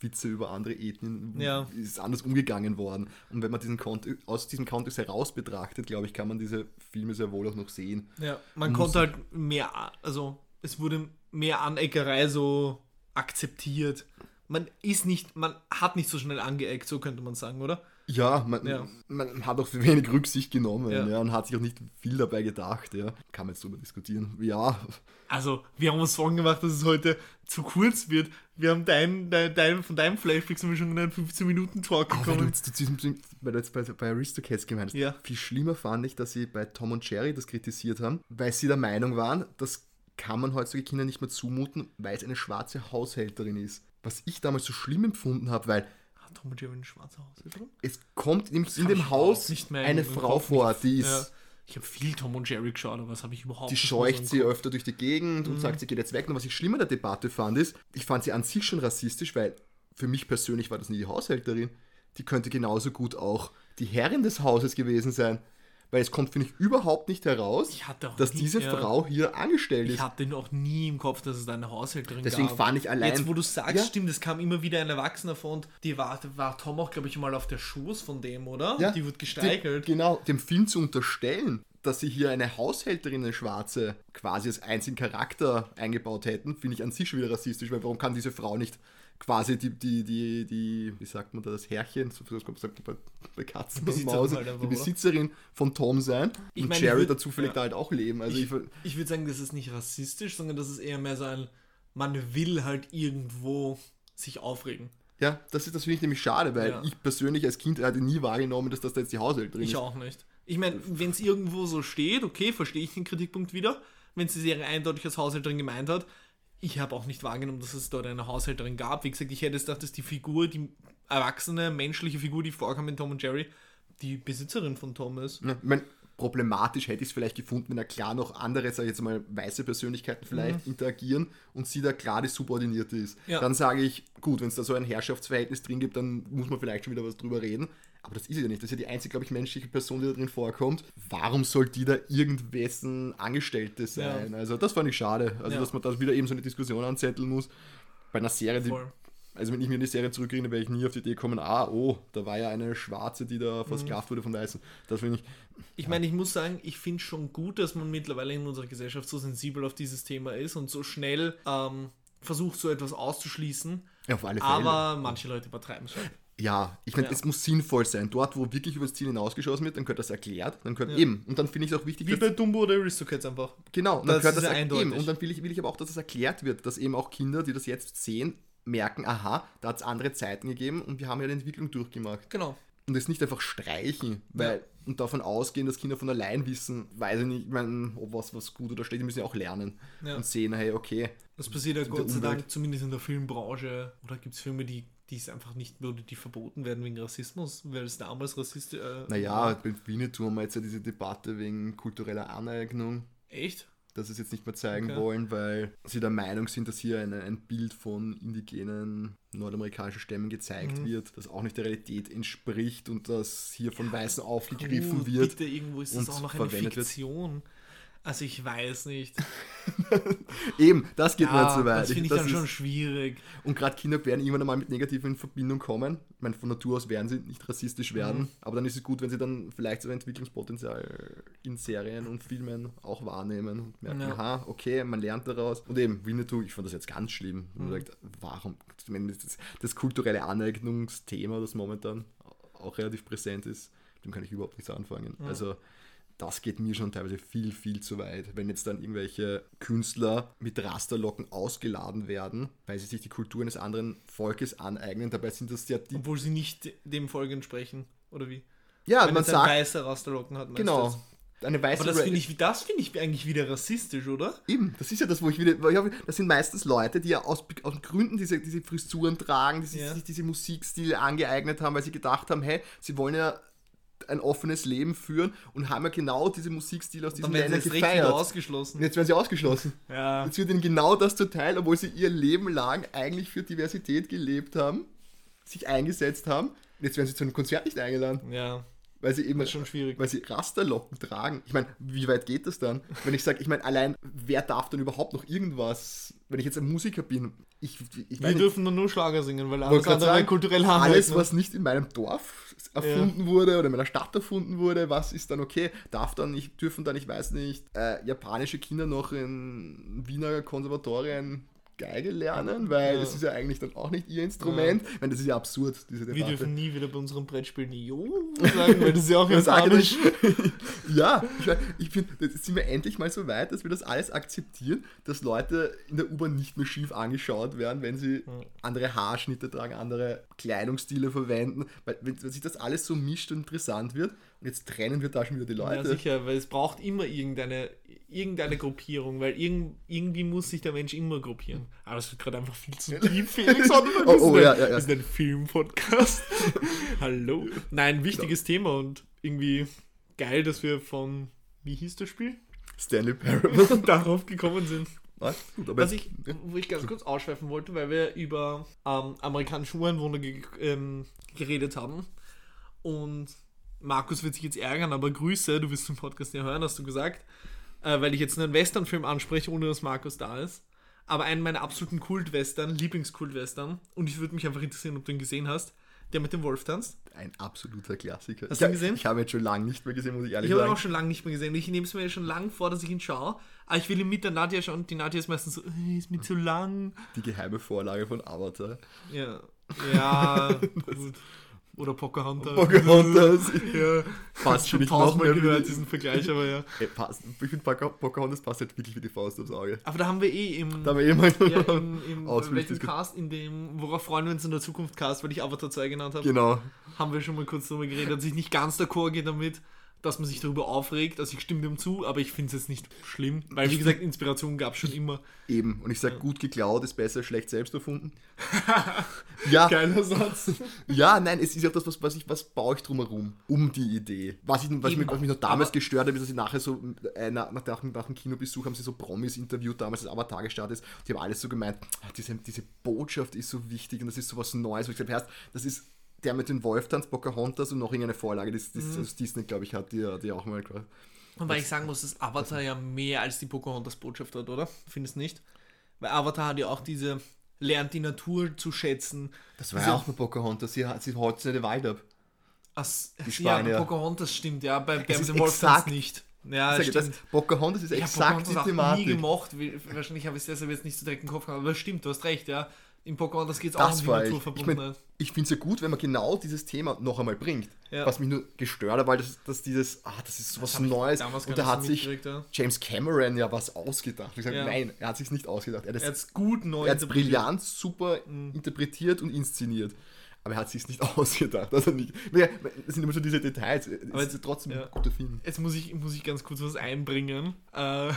Speaker 2: Witze über andere Ethnien
Speaker 1: Ja.
Speaker 2: ist anders umgegangen worden. Und wenn man diesen Kontext, aus diesem Kontext heraus betrachtet, glaube ich, kann man diese Filme sehr wohl auch noch sehen.
Speaker 1: Ja, man
Speaker 2: Muss-
Speaker 1: konnte halt mehr, also es wurde mehr Aneckerei so akzeptiert. Man ist nicht, man hat nicht so schnell angeeckt, so könnte man sagen, oder?
Speaker 2: Ja, man,
Speaker 1: Ja.
Speaker 2: man hat auch wenig Rücksicht genommen
Speaker 1: Ja.
Speaker 2: ja. und hat sich auch nicht viel dabei gedacht. Ja. Kann man jetzt drüber diskutieren. Ja,
Speaker 1: Also, wir haben uns Sorgen gemacht, dass es heute zu kurz wird. Wir haben dein, dein, dein von deinem Flashback sind wir schon in einen 15-Minuten-Talk
Speaker 2: Aber weil du
Speaker 1: gekommen.
Speaker 2: jetzt weil du jetzt bei, bei Aristocats gemeint hast,
Speaker 1: Ja.
Speaker 2: viel schlimmer fand ich, dass sie bei Tom und Jerry das kritisiert haben, weil sie der Meinung waren, das kann man heutzutage Kindern nicht mehr zumuten, weil es eine schwarze Haushälterin ist. Was ich damals so schlimm empfunden habe, weil
Speaker 1: Hat Tom und Jerry ein schwarzer Haus drin?
Speaker 2: es kommt in, in dem Haus
Speaker 1: nicht mehr
Speaker 2: eine Frau vor, die ist...
Speaker 1: Ja. Ich habe viel Tom und Jerry geschaut, aber das habe ich überhaupt
Speaker 2: Die
Speaker 1: nicht mehr
Speaker 2: scheucht sie
Speaker 1: Kopf.
Speaker 2: öfter durch die Gegend
Speaker 1: Mhm.
Speaker 2: und sagt, sie geht jetzt weg. Und was ich schlimmer der Debatte fand, ist, ich fand sie an sich schon rassistisch, weil für mich persönlich war das nie die Haushälterin. Die könnte genauso gut auch die Herrin des Hauses gewesen sein. Weil es kommt, finde ich, überhaupt nicht heraus,
Speaker 1: Ich
Speaker 2: dass
Speaker 1: nie-
Speaker 2: diese
Speaker 1: ja.
Speaker 2: Frau hier angestellt
Speaker 1: Ich
Speaker 2: ist.
Speaker 1: hatte auch nie im Kopf, dass es da eine Haushälterin
Speaker 2: Deswegen
Speaker 1: gab.
Speaker 2: fand ich allein-
Speaker 1: Jetzt, wo du sagst,
Speaker 2: Ja.
Speaker 1: stimmt, es kam immer wieder ein Erwachsener vor und die war, war Tom auch, glaube ich, mal auf der Schoß von dem, oder?
Speaker 2: Ja,
Speaker 1: Die wird
Speaker 2: Dem,
Speaker 1: gesteigert.
Speaker 2: genau, dem Film zu unterstellen, dass sie hier eine Haushälterin, eine Schwarze, quasi als einzigen Charakter eingebaut hätten, finde ich an sich schon wieder rassistisch, weil warum kann diese Frau nicht quasi die, die, die, die wie sagt man da, das Herrchen, so das kommt sagt man bei, bei Katzen und Mausen,
Speaker 1: halt
Speaker 2: die? Besitzerin von Tom sein
Speaker 1: Ich
Speaker 2: und
Speaker 1: meine, ich
Speaker 2: Jerry
Speaker 1: würd-
Speaker 2: dazu vielleicht
Speaker 1: ja.
Speaker 2: halt auch leben. Also ich,
Speaker 1: Ich würde sagen, das ist nicht rassistisch, sondern das ist eher mehr so ein, man will halt irgendwo sich aufregen.
Speaker 2: ja, das ist das finde ich nämlich schade, weil
Speaker 1: Ja.
Speaker 2: ich persönlich als Kind hatte nie wahrgenommen, dass das da jetzt die Haushälterin
Speaker 1: Ich
Speaker 2: ist.
Speaker 1: auch nicht. Ich meine, wenn es irgendwo so steht, okay, verstehe ich den Kritikpunkt wieder. Wenn es die Serie eindeutig als Haushälterin gemeint hat, ich habe auch nicht wahrgenommen, dass es dort eine Haushälterin gab. Wie gesagt, ich hätte gedacht, dass die Figur, die erwachsene menschliche Figur, die vorkam in Tom und Jerry, die Besitzerin von Tom ist.
Speaker 2: Ja, mein, problematisch hätte ich es vielleicht gefunden, wenn da klar noch andere, sag ich jetzt mal, weiße Persönlichkeiten vielleicht interagieren und sie da klar die Subordinierte ist.
Speaker 1: Ja.
Speaker 2: Dann sage ich, gut, wenn es da so ein Herrschaftsverhältnis drin gibt, dann muss man vielleicht schon wieder was drüber reden. Aber das ist ja nicht. Das ist ja die einzige, glaube ich, menschliche Person, die da drin vorkommt. Warum soll die da irgendwessen Angestellte sein? Also das fand ich schade. Also
Speaker 1: Ja.
Speaker 2: dass man da wieder eben so eine Diskussion anzetteln muss. Bei einer Serie, die
Speaker 1: Voll.
Speaker 2: also wenn ich mir an die Serie zurückerinnere, wäre ich nie auf die Idee kommen, ah, oh, da war ja eine Schwarze, die da
Speaker 1: Mhm.
Speaker 2: versklavt wurde von Weißen. Das finde ich,
Speaker 1: Ich meine, ich muss sagen, ich finde schon gut, dass man mittlerweile in unserer Gesellschaft so sensibel auf dieses Thema ist und so schnell ähm, versucht, so etwas auszuschließen.
Speaker 2: ja, auf alle Fälle.
Speaker 1: Aber manche Leute übertreiben es schon.
Speaker 2: ja, ich finde,
Speaker 1: Ja.
Speaker 2: es muss sinnvoll sein. Dort, wo wirklich über das Ziel hinausgeschossen wird, dann gehört das erklärt, dann gehört
Speaker 1: Ja.
Speaker 2: eben. Und dann finde ich es auch wichtig,
Speaker 1: Wie bei Dumbo oder Aristocats einfach.
Speaker 2: Genau, und
Speaker 1: Das
Speaker 2: dann gehört
Speaker 1: ist
Speaker 2: das
Speaker 1: ja eindeutig.
Speaker 2: eben. Und dann will ich, will ich aber auch, dass es erklärt wird, dass eben auch Kinder, die das jetzt sehen, merken, aha, da hat es andere Zeiten gegeben und wir haben ja eine Entwicklung durchgemacht.
Speaker 1: Genau.
Speaker 2: Und es nicht einfach streichen, weil und davon ausgehen, dass Kinder von allein wissen, weiß ich nicht, ich meine, ob was, was gut oder schlecht, die müssen ja auch lernen
Speaker 1: Ja.
Speaker 2: und sehen, hey, okay,
Speaker 1: Das passiert ja Gott sei. Dank zumindest in der Filmbranche. Oder gibt es Filme, die, die es einfach nicht würde, die verboten werden wegen Rassismus, weil es damals Rassist äh,
Speaker 2: Naja, bei Winnetou haben wir jetzt ja diese Debatte wegen kultureller Aneignung,
Speaker 1: Echt?
Speaker 2: Dass sie es jetzt nicht mehr zeigen
Speaker 1: Okay.
Speaker 2: wollen, weil sie der Meinung sind, dass hier eine, ein Bild von indigenen nordamerikanischen Stämmen gezeigt
Speaker 1: Mhm.
Speaker 2: wird, das auch nicht der Realität entspricht und das hier von Weißen aufgegriffen
Speaker 1: Gut,
Speaker 2: wird.
Speaker 1: Bitte, irgendwo ist das
Speaker 2: und
Speaker 1: auch noch eine
Speaker 2: verwendet wird.
Speaker 1: Also ich weiß nicht.
Speaker 2: Eben, das geht mir
Speaker 1: Ja,
Speaker 2: zu weit.
Speaker 1: das finde ich
Speaker 2: Das
Speaker 1: dann schon schwierig.
Speaker 2: Und gerade Kinder werden irgendwann einmal mit Negativen in Verbindung kommen. Ich meine, von Natur aus werden sie nicht rassistisch werden,
Speaker 1: Mhm.
Speaker 2: aber dann ist es gut, wenn sie dann vielleicht so ein Entwicklungspotenzial in Serien und Filmen auch wahrnehmen und merken,
Speaker 1: Ja.
Speaker 2: aha, okay, man lernt daraus. Und eben, Winnetou, ich fand das jetzt ganz schlimm. Man
Speaker 1: Mhm.
Speaker 2: sagt, warum? Das, das kulturelle Aneignungsthema, das momentan auch relativ präsent ist, dem kann ich überhaupt nichts anfangen.
Speaker 1: Ja.
Speaker 2: Also das geht mir schon teilweise viel, viel zu weit. Wenn jetzt dann irgendwelche Künstler mit Rasterlocken ausgeladen werden, weil sie sich die Kultur eines anderen Volkes aneignen, dabei sind das ja die.
Speaker 1: Obwohl sie nicht dem Folge entsprechen. Oder wie?
Speaker 2: Ja,
Speaker 1: Wenn
Speaker 2: man
Speaker 1: jetzt ein
Speaker 2: sagt,
Speaker 1: weißer Rasterlocken hat,
Speaker 2: genau. Eine weiße
Speaker 1: Aber das finde ich, das finde ich eigentlich wieder rassistisch, oder?
Speaker 2: Eben, das ist ja das, wo ich wieder. das sind meistens Leute, die ja aus, aus Gründen diese, diese Frisuren tragen, die sich,
Speaker 1: Ja.
Speaker 2: sich diese Musikstile angeeignet haben, weil sie gedacht haben, hey, sie wollen ja ein offenes Leben führen und haben ja genau diese Musikstile aus diesen Ländern gefeiert.
Speaker 1: ausgeschlossen.
Speaker 2: Und jetzt werden sie ausgeschlossen.
Speaker 1: Ja.
Speaker 2: Jetzt wird ihnen genau das zuteil, obwohl sie ihr Leben lang eigentlich für Diversität gelebt haben, sich eingesetzt haben. Und jetzt werden sie zu einem Konzert nicht eingeladen,
Speaker 1: Ja,
Speaker 2: weil sie eben
Speaker 1: schon schwierig.
Speaker 2: weil sie Rasterlocken tragen. Ich meine, wie weit geht das dann? Wenn ich sage, ich meine, allein, wer darf dann überhaupt noch irgendwas, wenn ich jetzt ein Musiker bin, ich, ich
Speaker 1: Wir dürfen dann nur Schlager singen, weil alles andere
Speaker 2: sagen,
Speaker 1: kulturell
Speaker 2: alles,
Speaker 1: handelt, ne?
Speaker 2: was nicht in meinem Dorf erfunden wurde oder in meiner Stadt erfunden wurde, was ist dann okay? Darf dann nicht, dürfen dann, ich weiß nicht, äh, japanische Kinder noch in Wiener Konservatorien Geige lernen, weil
Speaker 1: Ja.
Speaker 2: das ist ja eigentlich dann auch nicht ihr Instrument. Ich meine, das ist ja absurd, diese
Speaker 1: Wir
Speaker 2: Debatte.
Speaker 1: dürfen nie wieder bei unserem Brettspiel Jo sagen, weil das ist ja auch
Speaker 2: Ja,
Speaker 1: japanisch.
Speaker 2: ja, ich, finde, jetzt sind wir endlich mal so weit, dass wir das alles akzeptieren, dass Leute in der U-Bahn nicht mehr schief angeschaut werden, wenn sie andere Haarschnitte tragen, andere Kleidungsstile verwenden, weil wenn, wenn sich das alles so mischt und interessant wird und jetzt trennen wir da schon wieder die
Speaker 1: Ja,
Speaker 2: Leute.
Speaker 1: sicher, weil es braucht immer irgendeine, irgendeine Gruppierung, weil irgend, irgendwie muss sich der Mensch immer gruppieren. Aber das wird gerade einfach viel zu tief, Felix.
Speaker 2: Oh, oh,
Speaker 1: ein-
Speaker 2: ja, ja, ja.
Speaker 1: Wir sind ein Filmpodcast. Hallo. Nein, wichtiges Thema und irgendwie geil, dass wir von, wie hieß das Spiel?
Speaker 2: Stanley Parable.
Speaker 1: Darauf gekommen sind.
Speaker 2: Was? Gut,
Speaker 1: Was ich, wo ich ganz kurz ausschweifen wollte, weil wir über ähm, amerikanische Ureinwohner ge ähm, geredet haben. Und Markus wird sich jetzt ärgern, aber Grüße, du wirst den Podcast ja hören, hast du gesagt. Äh, weil ich jetzt einen Western-Film anspreche, ohne dass Markus da ist. Aber einen meiner absoluten Kult-Western, Lieblingskult-Western. Und ich würde mich einfach interessieren, ob du ihn gesehen hast. Der mit dem Wolf tanzt.
Speaker 2: ein absoluter Klassiker.
Speaker 1: Hast
Speaker 2: ich,
Speaker 1: du ihn gesehen?
Speaker 2: Ich habe jetzt schon lange nicht mehr gesehen, muss ich ehrlich
Speaker 1: Ich habe ihn
Speaker 2: sagen.
Speaker 1: auch schon lange nicht mehr gesehen. Ich nehme es mir schon lange vor, dass ich ihn schaue. Aber ich will ihn mit der Nadja schauen. Die Nadja ist meistens so, "Äh, ist mir zu lang.
Speaker 2: Die geheime Vorlage von Avatar.
Speaker 1: Ja. Ja, gut. Oder Pocahontas.
Speaker 2: Pocahontas.
Speaker 1: Ja.
Speaker 2: Passt
Speaker 1: schon tausendmal gehört,
Speaker 2: die-
Speaker 1: diesen Vergleich, aber ja.
Speaker 2: Ey, passt. Ich finde Poca- Pocahontas passt halt wirklich wie die Faust aufs Auge.
Speaker 1: Aber da haben wir eh im,
Speaker 2: Da haben wir eh mal
Speaker 1: ja, im, im
Speaker 2: ausführlich
Speaker 1: welchem. Cast, in dem, worauf freuen wir uns in der Zukunft Cast, weil ich Avatar 2 genannt habe,
Speaker 2: Genau.
Speaker 1: haben wir schon mal kurz drüber geredet, dass ich nicht ganz d'accord gehe damit, dass man sich darüber aufregt. Also ich stimme dem zu, aber ich finde es jetzt nicht schlimm, weil wie gesagt, Inspiration gab es schon immer.
Speaker 2: Eben. Und ich sage, gut geklaut ist besser, schlecht selbst erfunden. ja,
Speaker 1: Geiler Satz.
Speaker 2: ja, nein, es ist ja das, was, was, ich, was baue ich drumherum, um die Idee. Was, ich, was, mich, was mich noch damals
Speaker 1: Aber-
Speaker 2: gestört hat, ist, dass sie nachher so, äh, nach, nach, nach, dem Kinobesuch haben sie so Promis interviewt, damals als Avatar gestartet ist. Die haben alles so gemeint, ah, diese, diese Botschaft ist so wichtig und das ist so was Neues. Wo ich gesagt habe, das ist der mit den Wolftanz, Pocahontas und noch irgendeine Vorlage, die, die,
Speaker 1: Mhm.
Speaker 2: das Disney, glaube ich, hat, die, die auch mal
Speaker 1: Und weil ich sagen muss, dass Avatar ja mehr als die Pocahontas Botschaft hat, oder? Findest du nicht? Weil Avatar hat ja auch diese, lernt die Natur zu schätzen.
Speaker 2: Das war ja auch mit Pocahontas, sie, hat- sie sich den Wald ab.
Speaker 1: As,
Speaker 2: Die
Speaker 1: ja,
Speaker 2: Spanier.
Speaker 1: bei Pocahontas stimmt, ja, bei dem Wolftanz
Speaker 2: exakt-
Speaker 1: nicht. Ja,
Speaker 2: Ich sage,
Speaker 1: stimmt.
Speaker 2: das, Pocahontas ist
Speaker 1: Ich habe
Speaker 2: exakt
Speaker 1: Pocahontas
Speaker 2: die
Speaker 1: auch nie
Speaker 2: Thematik.
Speaker 1: gemocht. Wie- Wahrscheinlich habe ich es deshalb jetzt nicht so direkt im Kopf gehabt, aber stimmt, du hast recht, ja. In Pocahontas geht es auch
Speaker 2: Das
Speaker 1: um die
Speaker 2: war ich. Ich,
Speaker 1: Naturverbundenheit.
Speaker 2: finde es ja gut, wenn man genau dieses Thema noch einmal bringt.
Speaker 1: Ja.
Speaker 2: Was mich nur gestört hat, weil das, dass dieses, ah, das ist sowas
Speaker 1: ich
Speaker 2: Neues. Und da hat sich
Speaker 1: ja.
Speaker 2: James Cameron ja was ausgedacht. Ich sage,
Speaker 1: Ja.
Speaker 2: nein, er hat sich nicht ausgedacht. Er hat es
Speaker 1: hat es gut neu
Speaker 2: er
Speaker 1: interpretiert. Mhm.
Speaker 2: brillant, super interpretiert und inszeniert. Aber er hat sich nicht ausgedacht. Also nicht, das sind immer so diese Details. Aber es ist trotzdem ein guter Film.
Speaker 1: Jetzt muss ich, muss ich ganz kurz was einbringen, äh,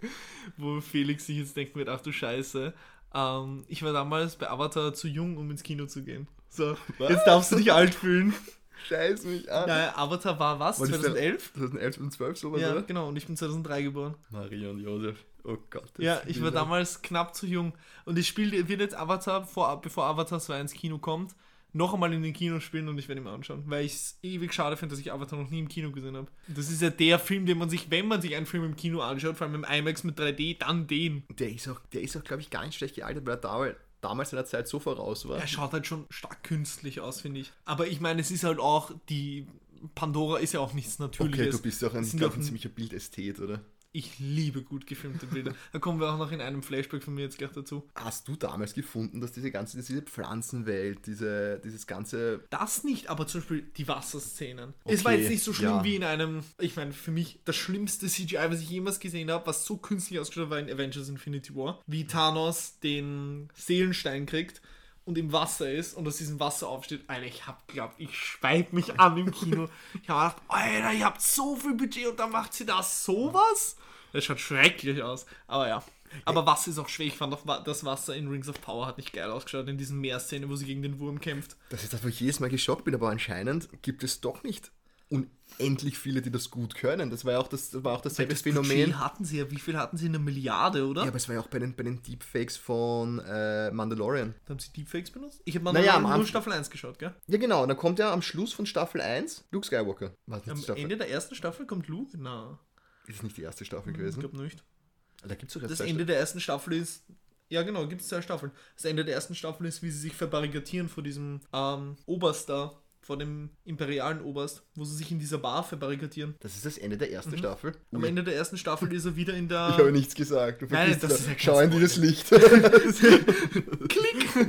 Speaker 1: wo Felix sich jetzt denken wird, ach du Scheiße. Ähm, ich war damals bei Avatar zu jung, um ins Kino zu gehen. So,
Speaker 2: Was?
Speaker 1: jetzt darfst du dich alt fühlen.
Speaker 2: Scheiß mich an.
Speaker 1: Naja, Avatar war was?
Speaker 2: Der-
Speaker 1: 2011?
Speaker 2: 2011 und 12 sowas,
Speaker 1: Ja,
Speaker 2: oder?
Speaker 1: genau, und ich bin 2003 geboren.
Speaker 2: Maria und Josef. Oh Gott.
Speaker 1: Ja, ich war damals knapp zu jung. Und es spielt, wird jetzt Avatar, vor, bevor Avatar 2 ins Kino kommt, noch einmal in den Kino spielen und ich werde ihn mir anschauen. Weil ich es ewig schade finde, dass ich Avatar noch nie im Kino gesehen habe. Das ist ja der Film, den man sich, wenn man sich einen Film im Kino anschaut, vor allem im IMAX mit 3D, dann den.
Speaker 2: Der ist auch, der ist auch glaube ich, gar nicht schlecht gealtert, weil er damals, damals seiner Zeit so voraus war.
Speaker 1: Er schaut halt schon stark künstlich aus, finde ich. Aber ich meine, es ist halt auch, die Pandora ist ja auch nichts Natürliches.
Speaker 2: Okay, du bist auch ein, glaub, ein- ziemlicher Bildästhet, oder?
Speaker 1: Ich liebe gut gefilmte Bilder. Da kommen wir auch noch in einem Flashback von mir jetzt gleich dazu.
Speaker 2: Hast du damals gefunden, dass diese ganze, diese Pflanzenwelt, diese, dieses ganze.
Speaker 1: Das nicht, aber zum Beispiel die Wasserszenen.
Speaker 2: Okay,
Speaker 1: es war jetzt nicht so schlimm
Speaker 2: ja.
Speaker 1: wie in einem, ich meine, für mich das schlimmste CGI, was ich jemals gesehen habe, was so künstlich ausgeschaut war in Avengers Infinity War. Wie Thanos den Seelenstein kriegt und im Wasser ist und aus diesem Wasser aufsteht. Alter, ich hab geglaubt, ich schweig mich an im Kino. Ich habe gedacht, Alter, ihr habt so viel Budget und dann macht sie da sowas? Das schaut schrecklich aus. Aber ja. Aber Wasser ist auch schwer. Ich fand auch, das Wasser in Rings of Power hat nicht geil ausgeschaut in diesen Meerszene, wo sie gegen den Wurm kämpft.
Speaker 2: Das ist das, wo ich jedes Mal geschockt bin, aber anscheinend gibt es doch nicht unendlich viele, die das gut können. Das war ja auch, das, das war auch dasselbe
Speaker 1: Das
Speaker 2: Phänomen.
Speaker 1: Budget hatten sie ja, wie viel hatten sie? Eine Milliarde, oder?
Speaker 2: Ja, aber es war ja auch bei den, bei den Deepfakes von äh, Mandalorian.
Speaker 1: haben sie Deepfakes benutzt? Ich habe
Speaker 2: Naja,
Speaker 1: mal
Speaker 2: am
Speaker 1: nur Staffel 1 geschaut, gell?
Speaker 2: Ja, genau. Und dann kommt ja am Schluss von Staffel 1 Luke Skywalker. War das nicht
Speaker 1: Am
Speaker 2: Staffel?
Speaker 1: Ende der ersten Staffel kommt Luke? Na,
Speaker 2: Ist es nicht die erste Staffel
Speaker 1: ich
Speaker 2: gewesen?
Speaker 1: glaube nicht.
Speaker 2: Da gibt es doch jetzt
Speaker 1: Das Ende der ersten Staffel ist. Ja, genau, gibt es zwei Staffeln. Das Ende der ersten Staffel ist, wie sie sich verbarrikadieren vor diesem ähm, Oberst da, vor dem imperialen Oberst, wo sie sich in dieser Bar verbarrikadieren.
Speaker 2: Das ist das Ende der ersten Staffel.
Speaker 1: Am. Ende der ersten Staffel ist er wieder in der.
Speaker 2: Ich habe nichts gesagt. Du
Speaker 1: Nein, das
Speaker 2: das.
Speaker 1: ist ja
Speaker 2: Schau in dieses Licht.
Speaker 1: Klick!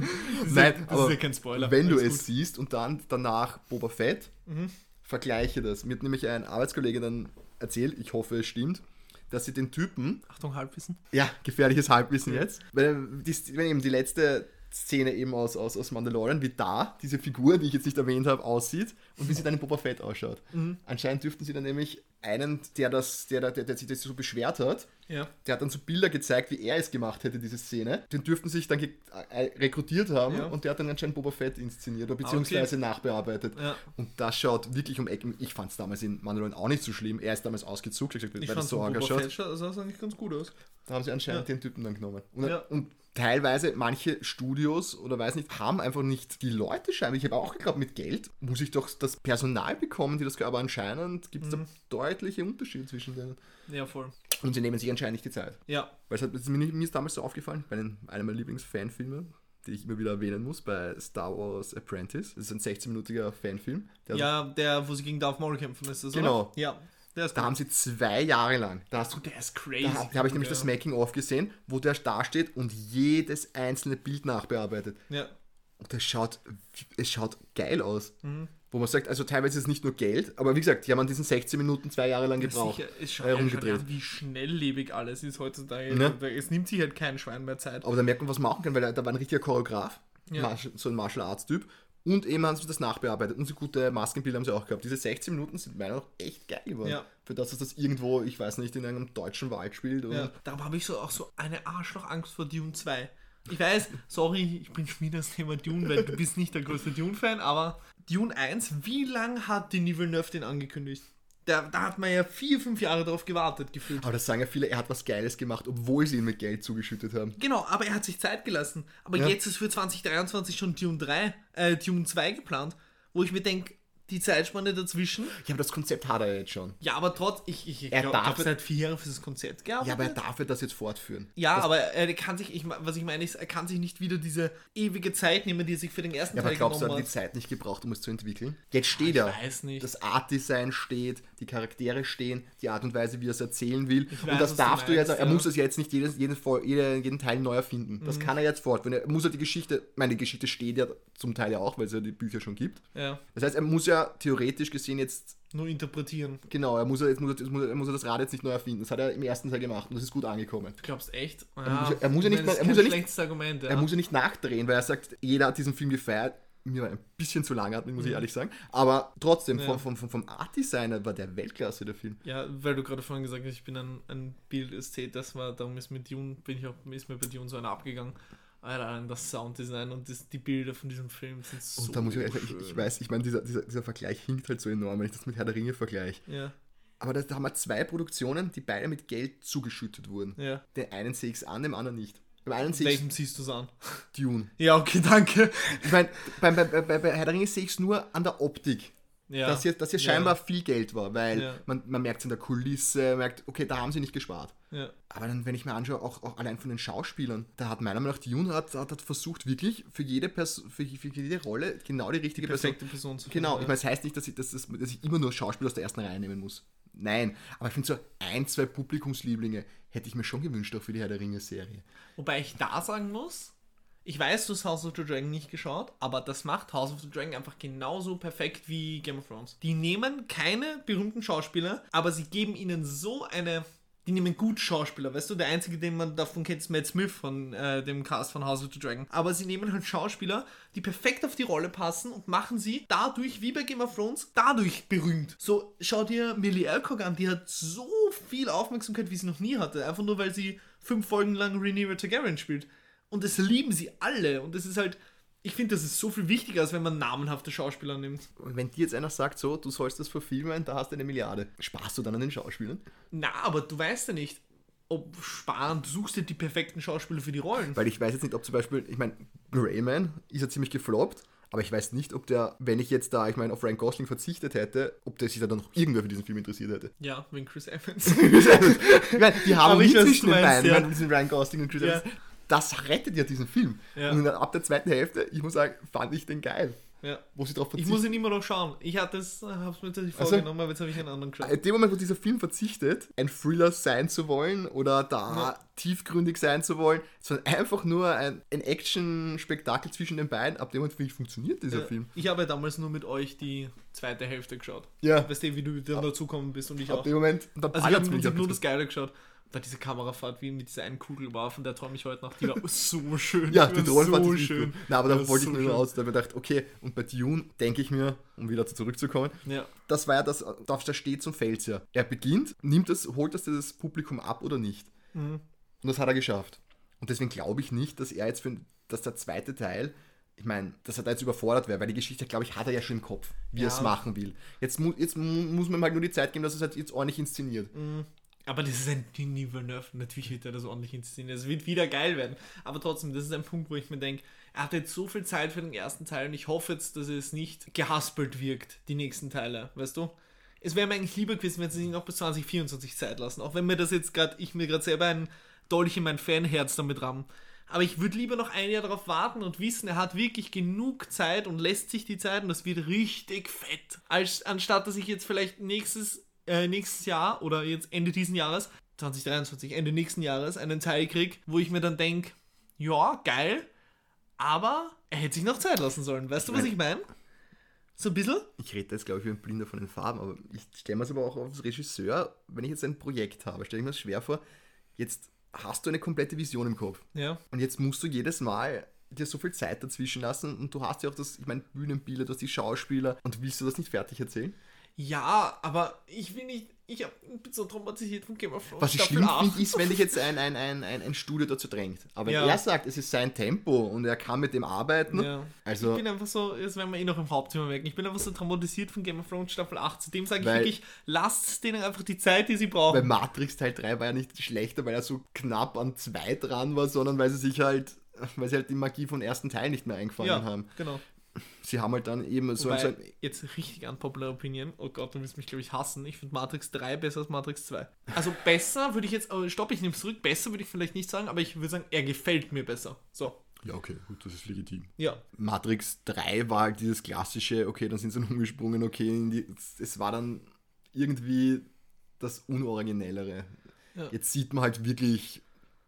Speaker 2: Nein,
Speaker 1: das
Speaker 2: aber
Speaker 1: ist ja kein Spoiler.
Speaker 2: wenn du
Speaker 1: Alles
Speaker 2: es siehst und dann danach Boba Fett,
Speaker 1: Mhm.
Speaker 2: vergleiche das. Mir hat nämlich ein Arbeitskollege dann erzählt, ich hoffe es stimmt, dass sie den Typen,
Speaker 1: gut. Achtung, Halbwissen.
Speaker 2: ja, gefährliches Halbwissen
Speaker 1: Ja.
Speaker 2: jetzt, weil die, wenn eben die letzte Szene eben aus, aus, aus Mandalorian, wie da diese Figur, die ich jetzt nicht erwähnt habe, aussieht und wie sie dann in Boba Fett ausschaut.
Speaker 1: Mhm.
Speaker 2: Anscheinend dürften sie dann nämlich einen, der, das, der, der, der sich das so beschwert hat,
Speaker 1: Ja.
Speaker 2: der hat dann so Bilder gezeigt, wie er es gemacht hätte, diese Szene. Den dürften sich dann ge- äh, rekrutiert haben
Speaker 1: Ja.
Speaker 2: und der hat dann anscheinend Boba Fett inszeniert oder
Speaker 1: okay.
Speaker 2: beziehungsweise nachbearbeitet.
Speaker 1: Ja.
Speaker 2: Und das schaut wirklich um Ecken. Ich fand es damals in Mandalorian auch nicht so schlimm. Er ist damals ausgezuckt, ich gesagt,
Speaker 1: Ich
Speaker 2: weil das
Speaker 1: so
Speaker 2: arg
Speaker 1: Boba
Speaker 2: ausschaut.
Speaker 1: Fett sah eigentlich ganz gut aus.
Speaker 2: Da haben sie anscheinend den Typen dann genommen. Und, und teilweise, manche Studios oder weiß nicht, haben einfach nicht die Leute scheinbar. Ich habe auch geglaubt, mit Geld muss ich doch das Personal bekommen, die das aber anscheinend gibt es
Speaker 1: Mhm.
Speaker 2: da deutliche Unterschiede zwischen denen.
Speaker 1: Ja, voll.
Speaker 2: Und sie nehmen sich anscheinend nicht die Zeit.
Speaker 1: Ja.
Speaker 2: Weil es hat, ist mir, nicht- mir ist damals so aufgefallen, bei einem, meiner Lieblingsfanfilme, die ich immer wieder erwähnen muss, bei Star Wars Apprentice. Das ist ein 16-minütiger Fanfilm. Der
Speaker 1: Ja, der, wo sie gegen Darth Maul kämpfen, ist das,
Speaker 2: Genau.
Speaker 1: oder? Ja.
Speaker 2: Da haben sie zwei Jahre lang, da hast du
Speaker 1: der ist crazy.
Speaker 2: Da, da habe ich nämlich
Speaker 1: ja.
Speaker 2: das Making-of gesehen, wo der da steht und jedes einzelne Bild nachbearbeitet.
Speaker 1: Ja.
Speaker 2: Und das schaut, es schaut geil aus.
Speaker 1: Mhm.
Speaker 2: Wo man sagt, also teilweise ist es nicht nur Geld, aber wie gesagt, die haben an diesen 16 Minuten zwei Jahre lang gebraucht.
Speaker 1: Sicher, es schaut
Speaker 2: äh,
Speaker 1: ja schon
Speaker 2: rumgedreht.
Speaker 1: an, wie schnelllebig alles ist heutzutage.
Speaker 2: Ne?
Speaker 1: Es nimmt sich halt kein Schwein mehr Zeit.
Speaker 2: Aber da merkt man, was man machen kann, weil da, war ein richtiger Choreograf,
Speaker 1: Ja.
Speaker 2: So ein Martial Arts Typ. Und eben haben sie das nachbearbeitet. Und so gute Maskenbilder haben sie auch gehabt. Diese 16 Minuten sind meiner Meinung nach echt geil geworden.
Speaker 1: Ja.
Speaker 2: Für das, dass das irgendwo, ich weiß nicht, in einem deutschen Wald spielt.
Speaker 1: Ja, darum habe ich so auch so eine Arschlochangst vor Dune 2. Ich weiß, sorry, ich bin schon wieder das Thema Dune, weil du bist nicht der größte Dune-Fan, aber Dune 1, wie lange hat Denis Villeneuve den angekündigt? Da, da hat man ja vier, fünf Jahre darauf gewartet, gefühlt.
Speaker 2: Aber das sagen ja viele, er hat was Geiles gemacht, obwohl sie ihn mit Geld zugeschüttet haben.
Speaker 1: Genau, aber er hat sich Zeit gelassen. Aber
Speaker 2: Ja.
Speaker 1: jetzt ist für 2023 schon Dune 3, äh, Dune 2 geplant, wo ich mir denke, die Zeitspanne dazwischen.
Speaker 2: Ja, aber das Konzept hat er jetzt schon.
Speaker 1: Ja, aber trotz, ich, ich, ich
Speaker 2: Er
Speaker 1: glaube,
Speaker 2: darf-
Speaker 1: glaub, seit vier Jahren für das Konzept gearbeitet.
Speaker 2: Ja, aber er darf das jetzt fortführen.
Speaker 1: Ja, aber er kann sich, ich, was ich meine ist, er kann sich nicht wieder diese ewige Zeit nehmen, die er sich für den ersten
Speaker 2: Ja, aber
Speaker 1: Teil
Speaker 2: glaubst du, er
Speaker 1: genommen
Speaker 2: hat die
Speaker 1: hat.
Speaker 2: Zeit nicht gebraucht, um es zu entwickeln? Jetzt steht
Speaker 1: Ich
Speaker 2: er.
Speaker 1: weiß nicht.
Speaker 2: Das Art-Design steht, die Charaktere stehen, die Art und Weise, wie er es erzählen will.
Speaker 1: weiß,
Speaker 2: und das
Speaker 1: du
Speaker 2: darfst du jetzt,
Speaker 1: meinst,
Speaker 2: er
Speaker 1: ja.
Speaker 2: muss es jetzt nicht jedes, jeden, Vol- jede- jeden Teil neu erfinden. Das kann er jetzt fortführen. Er muss ja die Geschichte, ich meine, die Geschichte steht ja zum Teil ja auch, weil es ja die Bücher schon gibt.
Speaker 1: Ja,
Speaker 2: Das heißt, er muss ja theoretisch gesehen jetzt,
Speaker 1: nur interpretieren.
Speaker 2: genau, er muss ja, jetzt muss er, jetzt muss er, er muss er das Rad jetzt nicht neu erfinden. Das hat er im ersten Teil gemacht und das ist gut angekommen.
Speaker 1: Du glaubst echt?
Speaker 2: ja- er muss ja nicht er muss ja
Speaker 1: Argument, ja.
Speaker 2: Er muss ja nicht nachdrehen, weil er sagt, jeder hat diesen Film gefeiert. Mir war ein bisschen zu langatmig, muss ich ehrlich sagen. Aber trotzdem,
Speaker 1: Ja.
Speaker 2: vom, vom, vom, Art-Designer war der Weltklasse, der Film.
Speaker 1: ja, weil du gerade vorhin gesagt hast, ich bin ein, ein Bildästhet, das war, darum ist mit Dune, bin ich auch, ist mir bei Dune so einer abgegangen. Alter, das Sounddesign und das, die Bilder von diesem Film sind so
Speaker 2: Und da muss ich, ehrlich ich, ich weiß, ich meine, dieser, dieser, dieser Vergleich hinkt halt so enorm, wenn ich das mit Herr der Ringe vergleiche.
Speaker 1: Ja,
Speaker 2: Aber da, da haben wir zwei Produktionen, die beide mit Geld zugeschüttet wurden.
Speaker 1: ja.
Speaker 2: Den einen sehe ich es an, dem anderen nicht. Beim einen sehe
Speaker 1: Welchem siehst du es an?
Speaker 2: Dune.
Speaker 1: Ja, okay, danke.
Speaker 2: Ich meine, bei, bei, bei, bei Herr der Ringe sehe ich es nur an der Optik.
Speaker 1: Ja.
Speaker 2: dass hier, dass hier
Speaker 1: Ja.
Speaker 2: scheinbar viel Geld war, weil
Speaker 1: Ja.
Speaker 2: man, man merkt es in der Kulisse, merkt, okay, da haben sie nicht gespart.
Speaker 1: Ja.
Speaker 2: Aber dann, wenn ich mir anschaue, auch, auch allein von den Schauspielern, da hat meiner Meinung nach Dune hat, hat, hat versucht, wirklich für jede, Pers für, für jede Rolle genau die richtige
Speaker 1: Perfekte Person zu
Speaker 2: Genau,
Speaker 1: finden,
Speaker 2: ich meine, es heißt nicht, dass ich, dass, das- dass ich immer nur Schauspieler aus der ersten Reihe nehmen muss. Nein, aber ich finde so ein, zwei Publikumslieblinge hätte ich mir schon gewünscht, auch für die Herr der Ringe-Serie.
Speaker 1: Wobei ich da sagen muss, ich weiß, du hast House of the Dragon nicht geschaut, aber das macht House of the Dragon einfach genauso perfekt wie Game of Thrones. Die nehmen keine berühmten Schauspieler, aber sie geben ihnen so eine. Die nehmen gut Schauspieler, weißt du? Der einzige, den man davon kennt, ist Matt Smith von äh, dem Cast von House of the Dragon. Aber sie nehmen halt Schauspieler, die perfekt auf die Rolle passen und machen sie dadurch, wie bei Game of Thrones, dadurch berühmt. So, schau dir Millie Alcock an, die hat so viel Aufmerksamkeit, wie sie noch nie hatte. Einfach nur, weil sie fünf Folgen lang Rhaenyra Targaryen spielt. Und das lieben sie alle. Und das ist halt, ich finde, das ist so viel wichtiger, als wenn man namenhafte Schauspieler nimmt.
Speaker 2: Und wenn dir jetzt einer sagt, so, du sollst das verfilmen, da hast du eine Milliarde, sparst du dann an den Schauspielern?
Speaker 1: Na, aber du weißt ja nicht, ob sparen, du suchst dir die perfekten Schauspieler für die Rollen.
Speaker 2: Weil ich weiß jetzt nicht, ob zum Beispiel, ich meine, Greyman ist ja ziemlich gefloppt, aber ich weiß nicht, ob der, wenn ich jetzt da, ich meine, auf Ryan Gosling verzichtet hätte, ob der sich da dann noch irgendwer für diesen Film interessiert hätte.
Speaker 1: Ja, wegen Chris Evans.
Speaker 2: ich meine, die haben
Speaker 1: Aber weiß,
Speaker 2: zwischen den beiden,
Speaker 1: ja.
Speaker 2: diesen Ryan Gosling und Chris
Speaker 1: Ja.
Speaker 2: Evans. Das rettet ja diesen Film.
Speaker 1: Ja.
Speaker 2: Und ab der zweiten Hälfte, ich muss sagen, fand ich den geil.
Speaker 1: ja.
Speaker 2: Wo sie drauf
Speaker 1: Ich
Speaker 2: verzichten.
Speaker 1: muss ihn immer noch schauen. Ich hatte es, hab's mir tatsächlich
Speaker 2: Also-
Speaker 1: vorgenommen, aber jetzt habe ich einen anderen geschaut.
Speaker 2: In dem Moment, wo dieser Film verzichtet, ein Thriller sein zu wollen oder da
Speaker 1: Ja.
Speaker 2: tiefgründig sein zu wollen, sondern einfach nur ein, ein Action-Spektakel zwischen den beiden, ab dem Moment, finde ich, funktioniert dieser
Speaker 1: Ja.
Speaker 2: Film.
Speaker 1: Ich habe damals nur mit euch die zweite Hälfte geschaut.
Speaker 2: Ja,
Speaker 1: Weißt du, wie du dann dazukommen bist und ich
Speaker 2: ab
Speaker 1: auch.
Speaker 2: dem Moment, da
Speaker 1: Also ich habe nur das Geile geschaut. Da diese Kamerafahrt, wie mit dieser einen Kugel war, von der träume ich heute noch. Die war so schön.
Speaker 2: Ja,
Speaker 1: die
Speaker 2: Drohnenfahrt
Speaker 1: so
Speaker 2: ist
Speaker 1: schön.
Speaker 2: schön. Na, aber da wollte ich
Speaker 1: so
Speaker 2: nur
Speaker 1: schön.
Speaker 2: raus, da habe ich gedacht, okay, und bei Dune denke ich mir, um wieder zurückzukommen,
Speaker 1: Ja,
Speaker 2: das war ja das, da steht zum Fels ja. Er beginnt, nimmt das, holt das das Publikum ab oder nicht.
Speaker 1: Mhm.
Speaker 2: Und das hat er geschafft. Und deswegen glaube ich nicht, dass er jetzt für, dass der zweite Teil, ich meine, dass er da jetzt überfordert wäre, weil die Geschichte, glaube ich, hat er ja schon im Kopf, wie
Speaker 1: Ja.
Speaker 2: er es machen will. Jetzt, mu jetzt mu muss man ihm halt nur die Zeit geben, dass er es halt jetzt ordentlich inszeniert.
Speaker 1: aber das ist ein Denis Villeneuve. Natürlich wird er das ordentlich inszenieren. Es wird wieder geil werden. Aber trotzdem, das ist ein Punkt, wo ich mir denke, er hat jetzt so viel Zeit für den ersten Teil und ich hoffe jetzt, dass es nicht gehaspelt wirkt, die nächsten Teile. Weißt du? Es wäre mir eigentlich lieber gewesen, wenn sie sich noch bis 2024 Zeit lassen. Auch wenn mir das jetzt gerade, ich mir gerade selber ein Dolch in mein Fanherz damit rammen. Aber ich würde lieber noch ein Jahr darauf warten und wissen, er hat wirklich genug Zeit und lässt sich die Zeit und das wird richtig fett. Als, anstatt dass ich jetzt vielleicht nächstes, äh, nächstes Jahr oder jetzt Ende diesen Jahres, 2023, Ende nächsten Jahres, einen Teil krieg, wo ich mir dann denke, ja, geil, aber er hätte sich noch Zeit lassen sollen. Weißt du, was ich meine? So ein bisschen?
Speaker 2: Ich rede jetzt, glaube ich, wie ein Blinder von den Farben, aber ich stelle mir es aber auch als Regisseur, wenn ich jetzt ein Projekt habe, stelle ich mir das schwer vor, jetzt hast du eine komplette Vision im Kopf.
Speaker 1: Ja.
Speaker 2: Und jetzt musst du jedes Mal dir so viel Zeit dazwischen lassen und du hast ja auch das, ich meine, Bühnenbilder, du hast die Schauspieler und willst du das nicht fertig erzählen?
Speaker 1: Ja, aber ich will nicht. Ich, hab, bin so traumatisiert von Game of Thrones.
Speaker 2: Was ich
Speaker 1: Staffel
Speaker 2: schlimm
Speaker 1: 8.
Speaker 2: finde, ist, wenn dich jetzt ein, ein, ein, ein, ein Studio dazu drängt. Aber wenn
Speaker 1: Ja.
Speaker 2: er sagt, es ist sein Tempo und er kann mit dem arbeiten,
Speaker 1: Ja.
Speaker 2: also
Speaker 1: ich bin einfach so, das werden wir eh noch im Hauptthema merken, ich bin einfach so traumatisiert von Game of Thrones Staffel 8. Zudem sage ich
Speaker 2: Weil-
Speaker 1: wirklich, lasst denen einfach die Zeit, die sie
Speaker 2: bei
Speaker 1: brauchen.
Speaker 2: Matrix Teil 3 war ja nicht schlechter, weil er so knapp an zwei dran war, sondern weil sie sich halt, weil sie halt die Magie vom ersten Teil nicht mehr eingefangen
Speaker 1: Ja,
Speaker 2: haben.
Speaker 1: genau.
Speaker 2: Sie haben halt dann eben so,
Speaker 1: Wobei,
Speaker 2: so ein,
Speaker 1: jetzt richtig unpopular Opinion. Oh Gott, du wirst mich, glaube ich, hassen. Ich finde Matrix 3 besser als Matrix 2. Also besser würde ich jetzt, oh, stopp, ich nehme es zurück. Besser würde ich vielleicht nicht sagen, aber ich würde sagen, er gefällt mir besser. So,
Speaker 2: Ja, okay, gut, das ist legitim.
Speaker 1: ja.
Speaker 2: Matrix 3 war halt dieses klassische, okay, dann sind sie dann umgesprungen, okay, die, es war dann irgendwie das Unoriginellere.
Speaker 1: Ja.
Speaker 2: Jetzt sieht man halt wirklich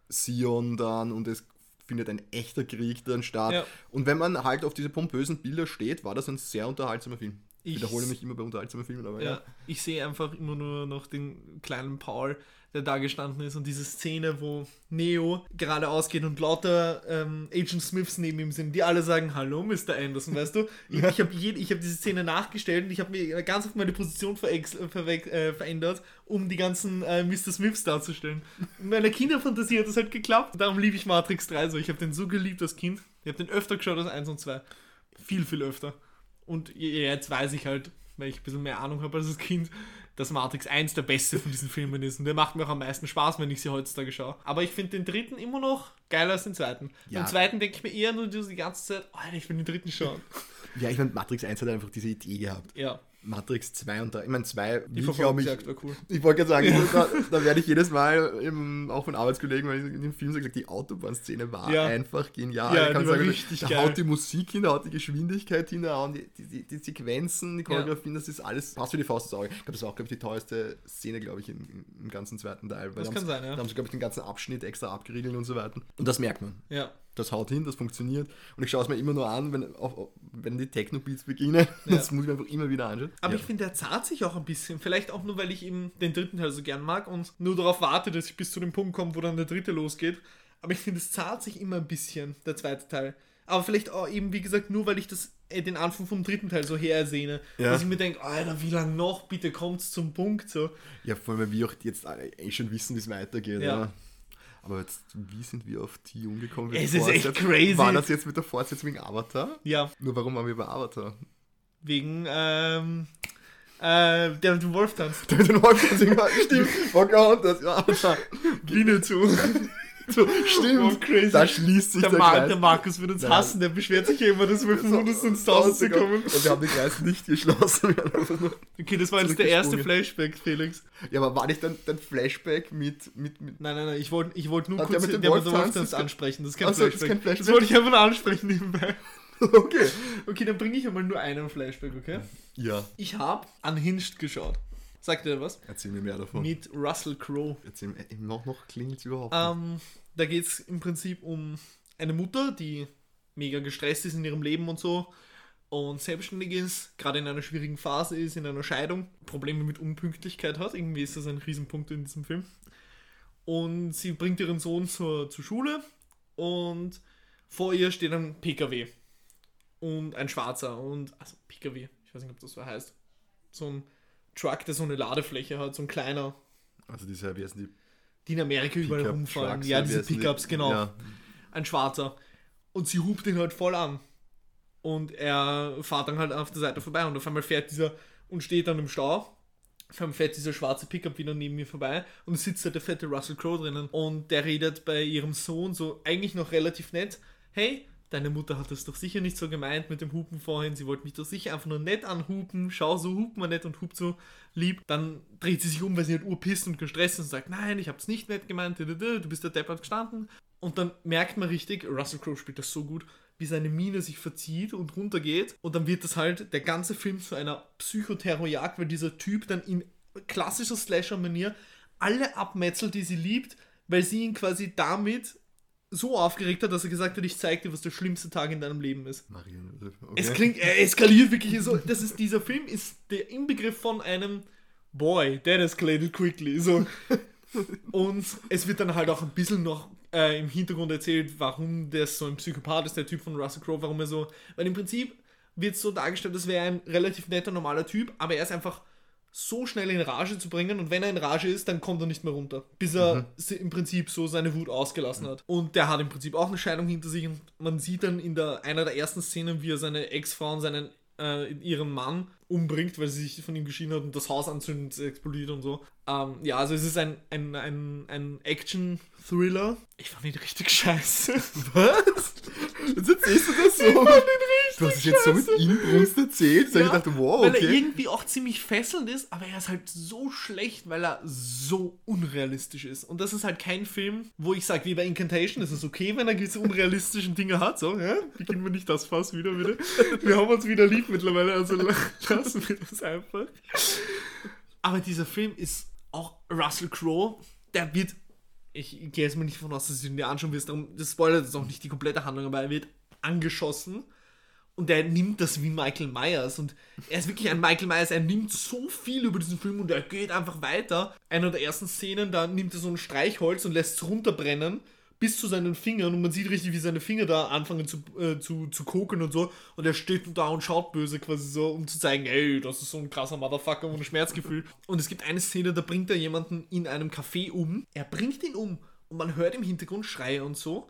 Speaker 2: Sion dann und es findet ein echter Krieg dann statt.
Speaker 1: Ja.
Speaker 2: Und wenn man halt auf diese pompösen Bilder steht, war das ein sehr unterhaltsamer Film. Ich wiederhole mich immer bei unterhaltsamen Filmen, aber
Speaker 1: Ja,
Speaker 2: ja.
Speaker 1: ich sehe einfach immer nur noch den kleinen Paul, der da gestanden ist und diese Szene, wo Neo gerade ausgeht und lauter ähm, Agent Smiths neben ihm sind, die alle sagen, hallo Mr. Anderson, weißt du? Ich, ich habe hab diese Szene nachgestellt und ich habe mir ganz auf meine Position äh, verändert, um die ganzen äh, Mr. Smiths darzustellen. In meiner Kinderfantasie hat das halt geklappt. Darum liebe ich Matrix 3 so. Ich habe den so geliebt als Kind. Ich habe den öfter geschaut als 1 und 2. Viel, viel öfter. Und jetzt weiß ich halt, weil ich ein bisschen mehr Ahnung habe als das Kind, dass Matrix 1 der beste von diesen Filmen ist. Und der macht mir auch am meisten Spaß, wenn ich sie heutzutage schaue. Aber ich finde den dritten immer noch geiler als den zweiten.
Speaker 2: Ja.
Speaker 1: Beim zweiten denke ich mir eher nur die ganze Zeit, oh, ich will den dritten schauen.
Speaker 2: Ja, ich meine, Matrix 1 hat einfach diese Idee gehabt.
Speaker 1: Ja,
Speaker 2: Matrix 2 und 3, ich meine, 2,
Speaker 1: die
Speaker 2: wie glaube ich,
Speaker 1: war cool.
Speaker 2: Ich wollte gerade sagen, da, da werde ich jedes Mal, eben, auch von Arbeitskollegen, weil ich in dem Film so gesagt die Autobahnszene war
Speaker 1: Ja.
Speaker 2: einfach genial.
Speaker 1: Ja,
Speaker 2: Ich kann sagen,
Speaker 1: richtig
Speaker 2: da
Speaker 1: geil.
Speaker 2: haut die Musik hin, da haut die Geschwindigkeit hin, da hauen die, die, die, die Sequenzen, die Choreografien, das ist alles, passt für die Faust ins Auge. Ich glaube, das war auch, glaube ich, die teuerste Szene, glaube ich, im, im ganzen zweiten Teil. Weil
Speaker 1: Das
Speaker 2: da
Speaker 1: kann sein, ja.
Speaker 2: Da haben sie, glaube ich, den ganzen Abschnitt extra abgeriegelt und so weiter. Und das merkt man.
Speaker 1: Ja,
Speaker 2: Das haut hin, das funktioniert. Und ich schaue es mir immer nur an, wenn, auch, wenn die Techno-Beats beginnen. Das muss ich mir einfach immer wieder anschauen.
Speaker 1: aber
Speaker 2: ja.
Speaker 1: ich finde, der zahlt sich auch ein bisschen. Vielleicht auch nur, weil ich eben den dritten Teil so gern mag und nur darauf warte, dass ich bis zu dem Punkt komme, wo dann der dritte losgeht. Aber ich finde, es zahlt sich immer ein bisschen, der zweite Teil. Aber vielleicht auch eben, wie gesagt, nur weil ich das, äh, den Anfang vom dritten Teil so hersehne.
Speaker 2: Ja.
Speaker 1: Dass ich mir denke, Alter, wie lange noch? Bitte kommt's zum Punkt. So.
Speaker 2: Ja, vor allem, weil wir auch jetzt alle eh schon wissen, wie es weitergeht.
Speaker 1: Ja.
Speaker 2: Aber jetzt, wie sind wir auf Tion gekommen?
Speaker 1: Es ist echt crazy.
Speaker 2: War das jetzt mit der Fortsetzung wegen Avatar?
Speaker 1: Ja,
Speaker 2: Nur warum waren wir bei Avatar?
Speaker 1: wegen ähm, äh, der mit dem Wolf tanzt.
Speaker 2: Der mit den Wolfsing stimmt. Oh Gott, das ist Avatar.
Speaker 1: Biene zu.
Speaker 2: So, stimmt.
Speaker 1: Oh, crazy.
Speaker 2: Da schließt sich
Speaker 1: Der,
Speaker 2: der,
Speaker 1: Mar
Speaker 2: Kreis.
Speaker 1: der Markus wird uns
Speaker 2: Nein.
Speaker 1: hassen, der beschwert sich ja immer, dass wir von 100 ins 1000 zu kommen.
Speaker 2: Und wir haben den Kreis nicht geschlossen.
Speaker 1: Okay, das war jetzt der erste. Flashback, Felix.
Speaker 2: ja, aber war nicht dann dein Flashback mit, mit, mit
Speaker 1: Nein, nein, nein, ich wollte ich wollt nur
Speaker 2: der
Speaker 1: kurz der mit dem
Speaker 2: Wolftanz kann-
Speaker 1: ansprechen. Das ist kein,
Speaker 2: Ach so, das
Speaker 1: Flashback.
Speaker 2: kein Flashback.
Speaker 1: Das wollte ich einfach nur ansprechen nebenbei.
Speaker 2: Okay.
Speaker 1: Okay, dann bringe ich einmal nur einen Flashback, okay?
Speaker 2: Ja.
Speaker 1: Ich habe Unhinged geschaut. Sagt ihr was?
Speaker 2: Erzähl mir mehr davon.
Speaker 1: Mit Russell Crowe.
Speaker 2: Erzähl mir, noch, noch klingelt es überhaupt.
Speaker 1: Ähm, da geht es im Prinzip um eine Mutter, die mega gestresst ist in ihrem Leben und so und selbstständig ist, gerade in einer schwierigen Phase ist, in einer Scheidung, Probleme mit Unpünktlichkeit hat. Irgendwie ist das ein Riesenpunkt in diesem Film. Und sie bringt ihren Sohn zur, zur Schule und vor ihr steht ein PKW. Und ein schwarzer und, also PKW, ich weiß nicht, ob das so heißt. So ein Truck, der so eine Ladefläche hat, so ein kleiner,
Speaker 2: Also diese, wie heißen die?
Speaker 1: die in Amerika überall rumfahren. Ja, diese
Speaker 2: die?
Speaker 1: Pickups, genau.
Speaker 2: Ja.
Speaker 1: Ein Schwarzer. Und sie hupt ihn halt voll an. Und er fährt dann halt auf der Seite vorbei und auf einmal fährt dieser und steht dann im Stau. Auf einmal fährt dieser schwarze Pickup wieder neben mir vorbei und sitzt da der fette Russell Crowe drinnen. Und der redet bei ihrem Sohn so eigentlich noch relativ nett. Hey, deine Mutter hat das doch sicher nicht so gemeint mit dem Hupen vorhin. Sie wollte mich doch sicher einfach nur nett anhupen. Schau, so hupt man nett und hupt so lieb. Dann dreht sie sich um, weil sie halt urpisst und gestresst ist und sagt, nein, ich hab's nicht nett gemeint, du bist der Deppert gestanden. Und dann merkt man richtig, Russell Crowe spielt das so gut, wie seine Miene sich verzieht und runtergeht. Und dann wird das halt der ganze Film zu einer Psychoterrorjagd, weil dieser Typ dann in klassischer Slasher-Manier alle abmetzelt, die sie liebt, weil sie ihn quasi damit so aufgeregt hat, dass er gesagt hat, ich zeig dir, was der schlimmste Tag in deinem Leben ist.
Speaker 2: Okay.
Speaker 1: Es klingt, er eskaliert wirklich so. Das ist, dieser Film ist der Inbegriff von einem Boy, that escalated quickly. So. Und es wird dann halt auch ein bisschen noch äh, im Hintergrund erzählt, warum der so ein Psychopath ist, der Typ von Russell Crowe, warum er so. Weil im Prinzip wird so dargestellt, das wäre ein relativ netter, normaler Typ, aber er ist einfach so schnell in Rage zu bringen und wenn er in Rage ist, dann kommt er nicht mehr runter, bis er mhm. im Prinzip so seine Wut ausgelassen mhm. hat. Und der hat im Prinzip auch eine Scheidung hinter sich und man sieht dann in der einer der ersten Szenen, wie er seine Ex-Frau und seinen äh, ihren Mann umbringt, weil sie sich von ihm geschieden hat und das Haus anzündet, explodiert und so. Ähm, ja, also es ist ein, ein, ein, ein Action-Thriller. Ich fand ihn richtig scheiße.
Speaker 2: Was? Jetzt erzählst du das so? Ich fand ihn du hast es jetzt so mit Inbrunst erzählt, ja, ich dachte, wow,
Speaker 1: okay. Weil er irgendwie auch ziemlich fesselnd ist, aber er ist halt so schlecht, weil er so unrealistisch ist. Und das ist halt kein Film, wo ich sage, wie bei Incantation, es ist okay, wenn er gewisse unrealistischen Dinge hat. So, ja? Beginnen wir nicht das Fass wieder, bitte. Wir haben uns wieder lieb mittlerweile, also lassen wir das einfach. Aber dieser Film ist auch Russell Crowe, der wird, ich gehe jetzt mal nicht davon aus, dass du ihn dir anschauen wirst, darum, das spoilert jetzt auch nicht die komplette Handlung, aber er wird angeschossen und er nimmt das wie Michael Myers und er ist wirklich ein Michael Myers, er nimmt so viel über diesen Film und er geht einfach weiter. Einer der ersten Szenen, da nimmt er so ein Streichholz und lässt es runterbrennen bis zu seinen Fingern und man sieht richtig, wie seine Finger da anfangen zu, äh, zu, zu koken und so. Und er steht da und schaut böse quasi so, um zu zeigen, ey, das ist so ein krasser Motherfucker ohne Schmerzgefühl. Und es gibt eine Szene, da bringt er jemanden in einem Café um. Er bringt ihn um und man hört im Hintergrund Schreie und so.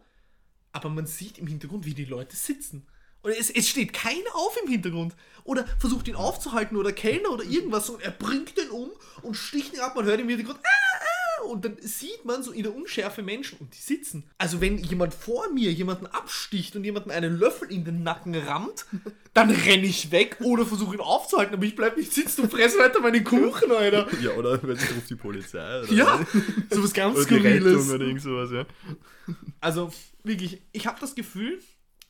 Speaker 1: Aber man sieht im Hintergrund, wie die Leute sitzen. Und es, es steht keiner auf im Hintergrund. Oder versucht ihn aufzuhalten oder Kellner oder irgendwas. Und er bringt den um und sticht ihn ab. Man hört im Hintergrund, ah, ah, und dann sieht man so in der Unschärfe Menschen und die sitzen. Also wenn jemand vor mir jemanden absticht und jemanden einen Löffel in den Nacken rammt, dann renne ich weg oder versuche ihn aufzuhalten, aber ich bleibe nicht sitzen und fresse weiter meinen Kuchen, Alter.
Speaker 2: Ja, oder wenn sie ruft die Polizei. Oder
Speaker 1: ja, sowas ganz Skurriles.
Speaker 2: Oder irgend sowas, ja.
Speaker 1: Also wirklich, ich habe das Gefühl,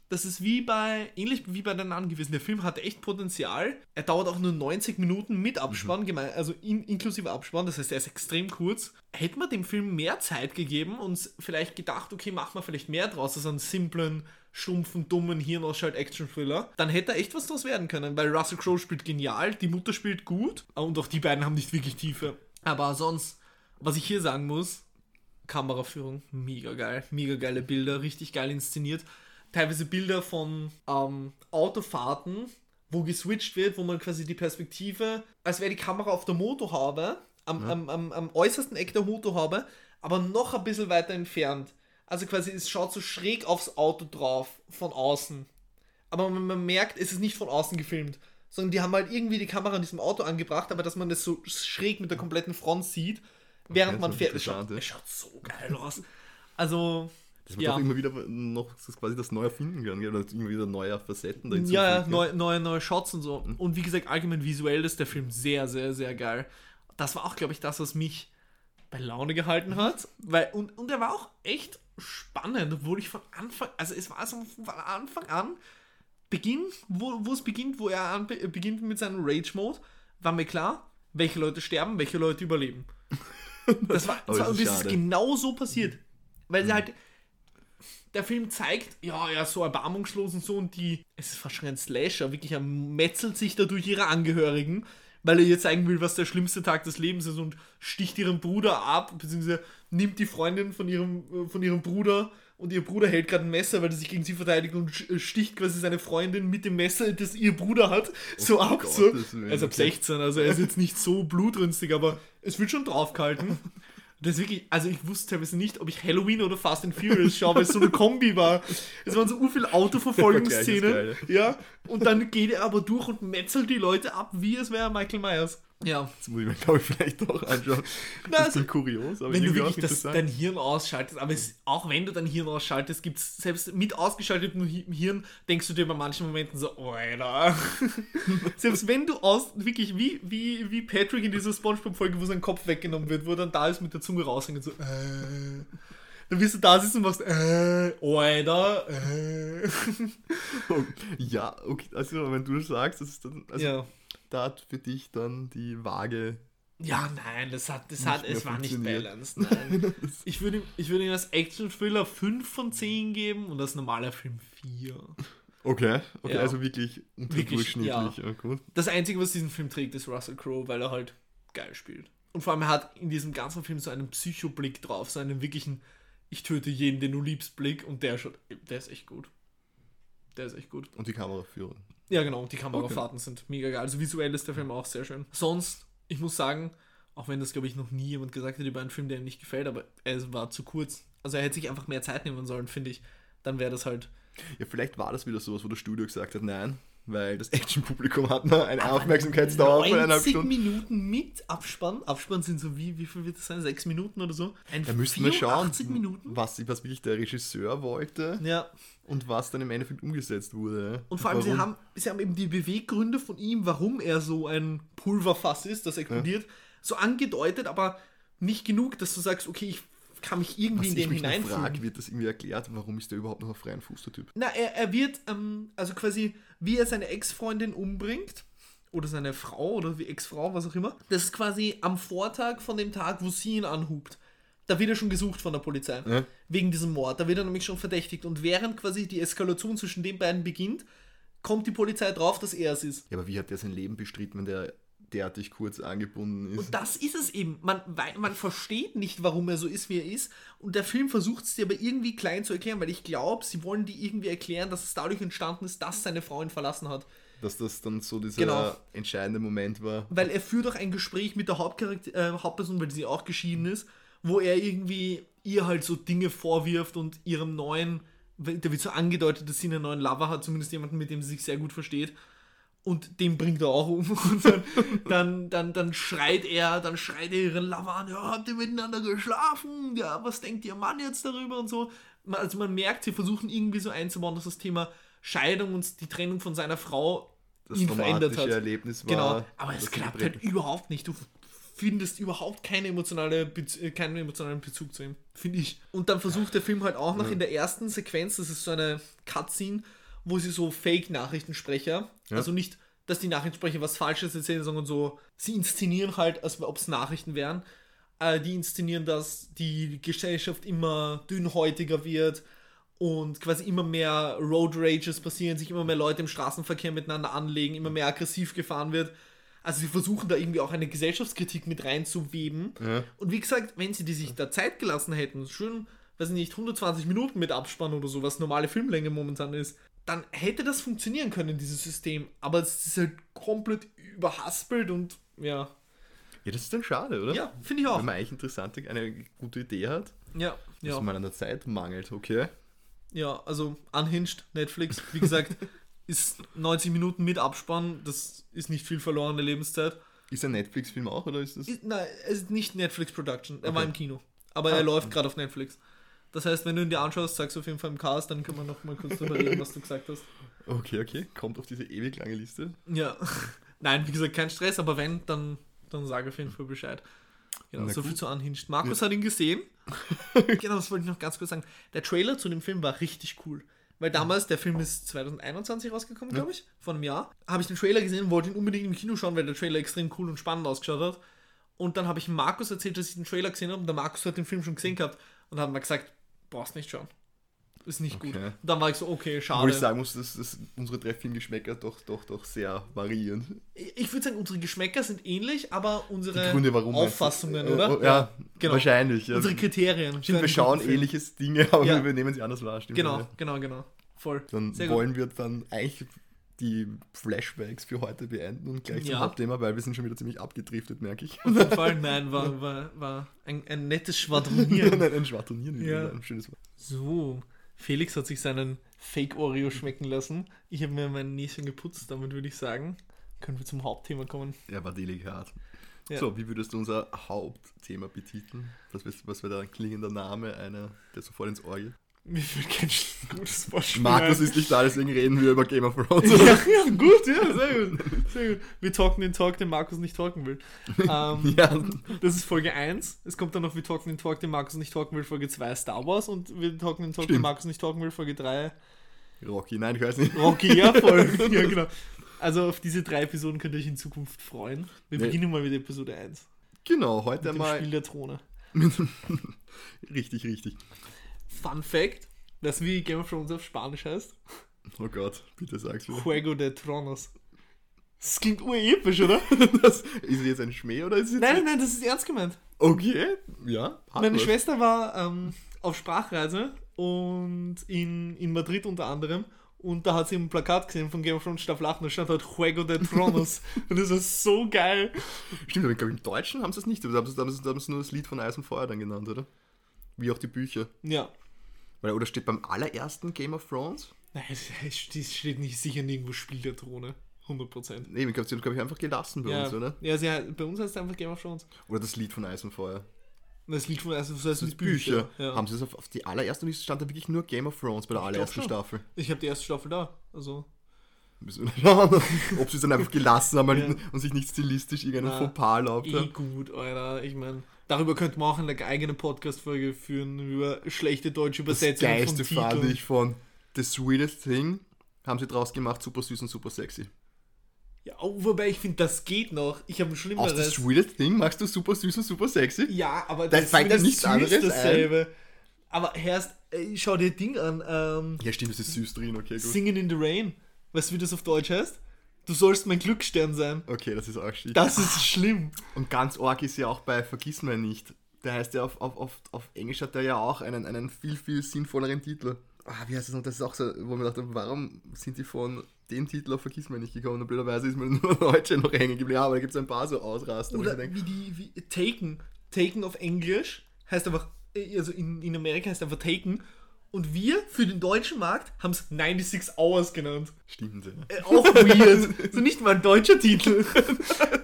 Speaker 1: das ist wie bei, ähnlich wie bei den Namen gewesen. Der Film hat echt Potenzial. Er dauert auch nur 90 Minuten mit Abspann, mhm. also in, inklusive Abspann, das heißt, er ist extrem kurz. Hätte man dem Film mehr Zeit gegeben und vielleicht gedacht, okay, machen wir vielleicht mehr draus als einen simplen, stumpfen, dummen Hirnausschalt-Action-Thriller, dann hätte er echt was draus werden können, weil Russell Crowe spielt genial, die Mutter spielt gut und auch die beiden haben nicht wirklich Tiefe. Aber sonst, was ich hier sagen muss, Kameraführung, mega geil, mega geile Bilder, richtig geil inszeniert teilweise Bilder von ähm, Autofahrten, wo geswitcht wird, wo man quasi die Perspektive, als wäre die Kamera auf der Motorhaube, am, ja. am, am, am äußersten Eck der Motorhaube, aber noch ein bisschen weiter entfernt. Also quasi, es schaut so schräg aufs Auto drauf, von außen. Aber man, man merkt, es ist nicht von außen gefilmt, sondern die haben halt irgendwie die Kamera in diesem Auto angebracht, aber dass man das so schräg mit der kompletten Front sieht, während okay, man fährt. Es schaut, es schaut so geil aus. Also,
Speaker 2: das wird ja. auch immer wieder noch das quasi das Neue erfinden können, oder immer wieder neue Facetten
Speaker 1: da Ja, ja neue, neue, neue Shots und so. Mhm. Und wie gesagt, allgemein visuell ist der Film sehr, sehr, sehr geil. Das war auch, glaube ich, das, was mich bei Laune gehalten hat. Weil, und, und er war auch echt spannend, obwohl ich von Anfang, also es war so von Anfang an, Beginn, wo, wo es beginnt, wo er an, beginnt mit seinem Rage-Mode, war mir klar, welche Leute sterben, welche Leute überleben. Das war, das war und das ist genau so passiert. Weil mhm. sie halt, der Film zeigt, ja, ja, so erbarmungslos und so und die, es ist fast schon ein Slasher, wirklich, er metzelt sich da durch ihre Angehörigen, weil er ihr zeigen will, was der schlimmste Tag des Lebens ist und sticht ihren Bruder ab, beziehungsweise nimmt die Freundin von ihrem, äh, von ihrem Bruder und ihr Bruder hält gerade ein Messer, weil er sich gegen sie verteidigt und äh, sticht quasi seine Freundin mit dem Messer, das ihr Bruder hat, so oh ab. Gott, so. Also ab 16, also er ist jetzt nicht so blutrünstig, aber es wird schon draufgehalten. Das ist wirklich, also ich wusste teilweise nicht, ob ich Halloween oder Fast and Furious schaue, weil es so eine Kombi war. Es waren so viele Autoverfolgungsszenen. Ja, und dann geht er aber durch und metzelt die Leute ab, wie es wäre Michael Myers. Ja.
Speaker 2: Das muss ich mir, glaube ich, vielleicht doch anschauen.
Speaker 1: Na, das ist also, kurios, aber wenn du wirklich das, dein Hirn ausschaltest, aber es, auch wenn du dein Hirn ausschaltest, gibt es selbst mit ausgeschaltetem Hirn, denkst du dir bei manchen Momenten so, oh, Alter. selbst wenn du aus, wirklich wie, wie, wie Patrick in dieser Spongebob-Folge, wo sein Kopf weggenommen wird, wo er dann da ist mit der Zunge raushängt, so, äh. Dann wirst du da sitzen und machst, äh, Alter, äh.
Speaker 2: ja, okay, also wenn du sagst, das ist dann, also, ja da hat für dich dann die Waage.
Speaker 1: Ja, nein, das hat, das hat, es war nicht balanced. Nein. ich würde, ich würde ihm als Action-Thriller 5 von 10 geben und als normaler Film 4.
Speaker 2: Okay, okay, ja. also wirklich unterdurchschnittlich. Ja. Ja.
Speaker 1: Das Einzige, was diesen Film trägt, ist Russell Crowe, weil er halt geil spielt. Und vor allem, er hat in diesem ganzen Film so einen Psychoblick drauf, so einen wirklichen Ich töte jeden, den du liebst, Blick und der schaut, der ist echt gut. Der ist echt gut.
Speaker 2: Und die Kameraführung.
Speaker 1: Ja, genau, die Kamerafahrten sind mega geil. Also visuell ist der Film auch sehr schön. Sonst, ich muss sagen, auch wenn das, glaube ich, noch nie jemand gesagt hat über einen Film, der ihm nicht gefällt, aber er war zu kurz. Also er hätte sich einfach mehr Zeit nehmen sollen, finde ich. Dann wäre das halt.
Speaker 2: Ja, vielleicht war das wieder sowas, wo das Studio gesagt hat, nein, weil das Action-Publikum hat noch eine Aufmerksamkeitsdauer von eineinhalb
Speaker 1: 90
Speaker 2: Stunden.
Speaker 1: Minuten mit Abspann. Abspann sind so wie, wie viel wird das sein? Sechs Minuten oder so? Ein
Speaker 2: Da müssten wir schauen,
Speaker 1: 84 Minuten?
Speaker 2: was, was wirklich der Regisseur wollte
Speaker 1: Ja.
Speaker 2: und was dann im Endeffekt umgesetzt wurde.
Speaker 1: Und vor allem, sie haben, sie haben eben die Beweggründe von ihm, warum er so ein Pulverfass ist, das explodiert, so angedeutet, aber nicht genug, dass du sagst, okay, ich kann mich irgendwie
Speaker 2: Was
Speaker 1: in den hineinfühlen.
Speaker 2: frage, wird das irgendwie erklärt, warum ist der überhaupt noch auf freien Fuß, der Typ?
Speaker 1: Na, er, er wird, ähm, also quasi, wie er seine Ex-Freundin umbringt, oder seine Frau, oder wie Ex-Frau, was auch immer, das ist quasi am Vortag von dem Tag, wo sie ihn anhubt. Da wird er schon gesucht von der Polizei.
Speaker 2: Ja.
Speaker 1: Wegen diesem Mord. Da wird er nämlich schon verdächtigt. Und während quasi die Eskalation zwischen den beiden beginnt, kommt die Polizei drauf, dass er es ist.
Speaker 2: Ja, aber wie hat der sein Leben bestritten, wenn der derartig kurz angebunden ist?
Speaker 1: Und das ist es eben. Man, man versteht nicht, warum er so ist, wie er ist. Und der Film versucht es dir aber irgendwie klein zu erklären, weil ich glaube, sie wollen dir irgendwie erklären, dass es dadurch entstanden ist, dass seine Frau ihn verlassen hat.
Speaker 2: Dass das dann so dieser
Speaker 1: Genau.
Speaker 2: entscheidende Moment war.
Speaker 1: Weil er führt auch ein Gespräch mit der Hauptcharakter, äh, Hauptperson, weil sie auch geschieden ist, wo er irgendwie ihr halt so Dinge vorwirft und ihrem neuen, da wird so angedeutet, dass sie einen neuen Lover hat, zumindest jemanden, mit dem sie sich sehr gut versteht. Und den bringt er auch um. Und dann, dann, dann, dann schreit er, dann schreit er ihren Lover an, ja, habt ihr miteinander geschlafen? Ja, was denkt ihr Mann jetzt darüber und so. Also man merkt, sie versuchen irgendwie so einzubauen, dass das Thema Scheidung und die Trennung von seiner Frau
Speaker 2: Das
Speaker 1: ihn verändert hat.
Speaker 2: Erlebnis war.
Speaker 1: Genau, aber es klappt halt überhaupt nicht. Du findest überhaupt keine emotionale Bez äh, keinen emotionalen Bezug zu ihm, finde ich. Und dann versucht der Film halt auch noch in der ersten Sequenz, das ist so eine Cutscene, wo sie so Fake-Nachrichtensprecher,
Speaker 2: Ja.
Speaker 1: also nicht, dass die Nachrichtensprecher was Falsches erzählen, sondern so, sie inszenieren halt, als ob es Nachrichten wären. Äh, die inszenieren, dass die Gesellschaft immer dünnhäutiger wird und quasi immer mehr Road Rages passieren, sich immer mehr Leute im Straßenverkehr miteinander anlegen, immer mehr aggressiv gefahren wird. Also sie versuchen da irgendwie auch eine Gesellschaftskritik mit reinzuweben.
Speaker 2: Ja.
Speaker 1: Und wie gesagt, wenn sie die sich da Zeit gelassen hätten, schön, weiß ich nicht, 120 Minuten mit Abspann oder so, was normale Filmlänge momentan ist, dann hätte das funktionieren können, dieses System. Aber es ist halt komplett überhaspelt und ja.
Speaker 2: Ja, das ist dann schade, oder?
Speaker 1: Ja, finde ich auch.
Speaker 2: Wenn man eigentlich interessante, eine gute Idee hat,
Speaker 1: Ja,
Speaker 2: dass
Speaker 1: ja.
Speaker 2: man an der Zeit mangelt, okay?
Speaker 1: Ja, also unhinged, Netflix, wie gesagt, ist 90 Minuten mit Abspann, das ist nicht viel verlorene Lebenszeit.
Speaker 2: Ist ein Netflix-Film auch, oder ist das?
Speaker 1: Ist, nein, es ist nicht Netflix Production, er war
Speaker 2: Okay.
Speaker 1: im Kino. Aber
Speaker 2: Ah.
Speaker 1: er läuft gerade auf Netflix. Das heißt, wenn du ihn dir anschaust, sagst du auf jeden Fall im Cast, dann können wir noch mal kurz drüber reden, was du gesagt hast.
Speaker 2: Okay, okay. Kommt auf diese ewig lange Liste.
Speaker 1: Ja. Nein, wie gesagt, kein Stress, aber wenn, dann, dann sag auf jeden Fall Bescheid. Genau,
Speaker 2: Na
Speaker 1: so viel zu Unhinged. Markus hat ihn gesehen. genau, das wollte ich noch ganz kurz sagen. Der Trailer zu dem Film war richtig cool. Weil damals, der Film ist 2021 rausgekommen, glaube ich, vor einem Jahr. Habe ich den Trailer gesehen, wollte ihn unbedingt im Kino schauen, weil der Trailer extrem cool und spannend ausgeschaut hat. Und dann habe ich Markus erzählt, dass ich den Trailer gesehen habe. Und der Markus hat den Film schon gesehen gehabt und hat mir gesagt, brauchst nicht schauen. Ist nicht gut.
Speaker 2: Okay.
Speaker 1: Und dann war ich so, okay, schade.
Speaker 2: Obwohl ich sagen muss, dass, dass unsere drei Filmgeschmäcker doch, doch, doch sehr variieren.
Speaker 1: Ich würde sagen, unsere Geschmäcker sind ähnlich, aber unsere
Speaker 2: Gründe?
Speaker 1: Auffassungen,
Speaker 2: Äh,
Speaker 1: oder?
Speaker 2: oh, Ja,
Speaker 1: genau.
Speaker 2: wahrscheinlich. Ja.
Speaker 1: Unsere Kriterien.
Speaker 2: Stimmt, wir schauen ähnliches Dinge, aber
Speaker 1: Ja.
Speaker 2: wir nehmen sie anders wahr. Stimmt,
Speaker 1: Genau,
Speaker 2: ja.
Speaker 1: genau, genau. Voll.
Speaker 2: Dann
Speaker 1: Sehr gut.
Speaker 2: wollen wir dann eigentlich die Flashbacks für heute beenden und gleich zum
Speaker 1: Ja.
Speaker 2: Hauptthema, weil wir sind schon wieder ziemlich abgedriftet, merke ich.
Speaker 1: Auf jeden Fall, nein, war, war, war ein, ein nettes Schwadronieren.
Speaker 2: Nein, ein Schwadronieren
Speaker 1: Ja.
Speaker 2: ein schönes Wort.
Speaker 1: So, Felix hat sich seinen Fake Oreo schmecken lassen. Ich habe mir mein Näschen geputzt, damit würde ich sagen, können wir zum Hauptthema kommen.
Speaker 2: Er war delikat.
Speaker 1: Ja.
Speaker 2: So, wie würdest du unser Hauptthema betiteln? Was, was wäre da ein klingender Name, einer, der sofort ins Ohr geht?
Speaker 1: Mir fällt kein gutes Beispiel
Speaker 2: Markus ist nicht da, deswegen reden wir über Game of Thrones.
Speaker 1: ja, ja, gut, ja, sehr gut. Sehr gut. Wir talken den Talk, den Markus nicht talken will. Ähm,
Speaker 2: Ja.
Speaker 1: Das ist Folge 1. Es kommt dann noch Wir talken den Talk, den Markus nicht talken will, Folge 2 Star Wars und wir talken den Talk, den
Speaker 2: Stimmt.
Speaker 1: Markus nicht talken will, Folge 3
Speaker 2: Rocky, nein, ich weiß nicht.
Speaker 1: Rocky, ja voll. ja, genau. Also auf diese drei Episoden könnt ihr euch in Zukunft freuen. Wir
Speaker 2: Nee.
Speaker 1: beginnen mal mit Episode 1.
Speaker 2: Genau, heute
Speaker 1: Mit dem
Speaker 2: mal.
Speaker 1: Spiel der Throne.
Speaker 2: richtig, richtig.
Speaker 1: Fun Fact, dass wie Game of Thrones auf Spanisch heißt.
Speaker 2: Oh Gott, bitte sag's mir.
Speaker 1: Juego de Tronos. Das klingt urepisch, oder?
Speaker 2: Das, ist es jetzt ein Schmäh oder ist es
Speaker 1: nein, nein, nein, das ist ernst gemeint.
Speaker 2: Okay, ja.
Speaker 1: Meine
Speaker 2: was.
Speaker 1: Schwester war ähm, auf Sprachreise und in, in Madrid unter anderem. Und da hat sie ein Plakat gesehen von Game of Thrones Staffel 8 und da stand dort Juego de Tronos. und das ist so geil.
Speaker 2: Stimmt, aber ich glaube, im Deutschen haben sie es nicht. Da haben sie, da haben sie, da haben sie nur das Lied von Eis und Feuer dann genannt, oder? Wie auch die Bücher.
Speaker 1: Ja.
Speaker 2: Oder steht beim allerersten Game of Thrones?
Speaker 1: Nein, es steht nicht sicher nirgendwo Spiel der Throne. 100%.
Speaker 2: Nee, ich glaube, sie haben, ich, einfach gelassen bei
Speaker 1: Ja,
Speaker 2: uns, oder?
Speaker 1: ja sie, bei uns heißt es einfach Game of Thrones.
Speaker 2: Oder das Lied von Eis und Feuer.
Speaker 1: Und das Lied von also, das heißt
Speaker 2: Das
Speaker 1: die
Speaker 2: Bücher.
Speaker 1: Ja.
Speaker 2: Haben sie es auf, auf die allererste und stand da wirklich nur Game of Thrones bei der allerersten
Speaker 1: schon.
Speaker 2: Staffel.
Speaker 1: Ich habe die erste Staffel da. Also.
Speaker 2: Müssen wir schauen, ob sie es dann einfach gelassen haben
Speaker 1: Ja.
Speaker 2: und sich nicht stilistisch irgendeinen Fauxpas erlaubt
Speaker 1: Eh
Speaker 2: haben.
Speaker 1: gut, Alter. Ich meine, darüber könnte man auch eine eigene Podcast-Folge führen, über schlechte deutsche
Speaker 2: Das
Speaker 1: Übersetzungen von
Speaker 2: Geiste
Speaker 1: Titeln.
Speaker 2: fand ich von The Sweetest Thing haben sie draus gemacht, super süß und super sexy.
Speaker 1: Ja, oh, wobei ich finde, das geht noch. Ich habe ein
Speaker 2: Aus The
Speaker 1: Schlimmeres.
Speaker 2: Sweetest Thing machst du super süß und super sexy?
Speaker 1: Ja, aber
Speaker 2: Da
Speaker 1: das das
Speaker 2: nichts
Speaker 1: ist
Speaker 2: anderes ein.
Speaker 1: dasselbe. Aber erst, schau dir Ding an. Ähm,
Speaker 2: Ja, stimmt, das ist süß drin, okay, gut.
Speaker 1: Singing in the Rain. Weißt du, wie das auf Deutsch heißt? Du sollst mein Glücksstern sein.
Speaker 2: Okay, das ist auch schick.
Speaker 1: Das ist schlimm.
Speaker 2: Und ganz arg ist ja auch bei Vergiss mir nicht. Der heißt ja auf, auf, auf, auf Englisch hat der ja auch einen, einen viel, viel sinnvolleren Titel. Ah, wie heißt das noch? Das ist auch so, wo man dachte, warum sind die von dem Titel auf Vergiss mir nicht gekommen? Und blöderweise ist mir nur Deutsche noch hängen geblieben. Ja, aber da gibt es ein paar so Ausraster.
Speaker 1: Oder
Speaker 2: mir denk,
Speaker 1: wie die, wie Taken. Taken auf Englisch heißt einfach, also in, in Amerika heißt einfach Taken. Und wir für den deutschen Markt haben es 96 Hours genannt.
Speaker 2: Stimmt, ja.
Speaker 1: Äh, auch weird. so nicht mal ein deutscher Titel.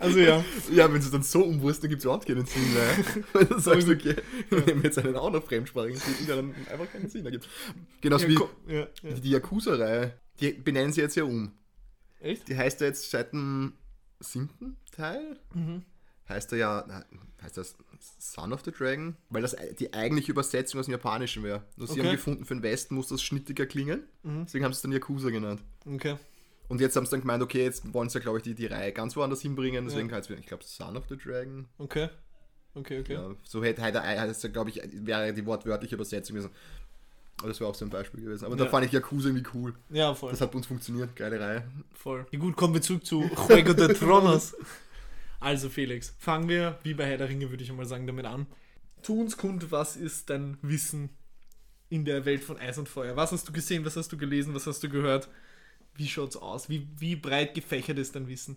Speaker 1: also ja.
Speaker 2: Ja, wenn du es dann so umwurst, dann gibt es überhaupt keinen Sinn mehr. Wenn du sagst, okay, wir nehmen jetzt einen auch noch fremdsprachigen Titel, der dann einfach keinen Sinn ergibt. Genauso
Speaker 1: ja,
Speaker 2: wie
Speaker 1: ja, ja.
Speaker 2: die Yakuza-Reihe. Die benennen sie jetzt ja um.
Speaker 1: Echt?
Speaker 2: Die heißt ja jetzt seit dem siebten Teil.
Speaker 1: Mhm.
Speaker 2: Heißt er ja, heißt das Son of the Dragon? Weil das die eigentliche Übersetzung aus dem Japanischen wäre. Nur sie
Speaker 1: Okay.
Speaker 2: haben gefunden, für den Westen muss das schnittiger klingen.
Speaker 1: Mhm.
Speaker 2: Deswegen haben sie es dann Yakuza genannt.
Speaker 1: Okay.
Speaker 2: Und jetzt haben sie dann gemeint, okay, jetzt wollen sie ja, glaube ich, die, die Reihe ganz woanders hinbringen. Deswegen
Speaker 1: Ja.
Speaker 2: heißt es, ich glaube, Son of the Dragon.
Speaker 1: Okay. Okay, okay.
Speaker 2: Ja, so hätte, hätte, hätte glaube ich, wäre die wortwörtliche Übersetzung gewesen. Aber das wäre auch so ein Beispiel gewesen. Aber da
Speaker 1: Ja.
Speaker 2: fand ich Yakuza irgendwie cool.
Speaker 1: Ja, voll.
Speaker 2: Das hat bei uns funktioniert. Geile Reihe.
Speaker 1: Voll. Ja, gut, kommen wir zurück zu Juego de Tronos. Also, Felix, fangen wir, wie bei Herr der Ringe, würde ich einmal sagen, damit an. Tu uns kund, was ist dein Wissen in der Welt von Eis und Feuer? Was hast du gesehen, was hast du gelesen, was hast du gehört? Wie schaut's aus? Wie, wie breit gefächert ist dein Wissen?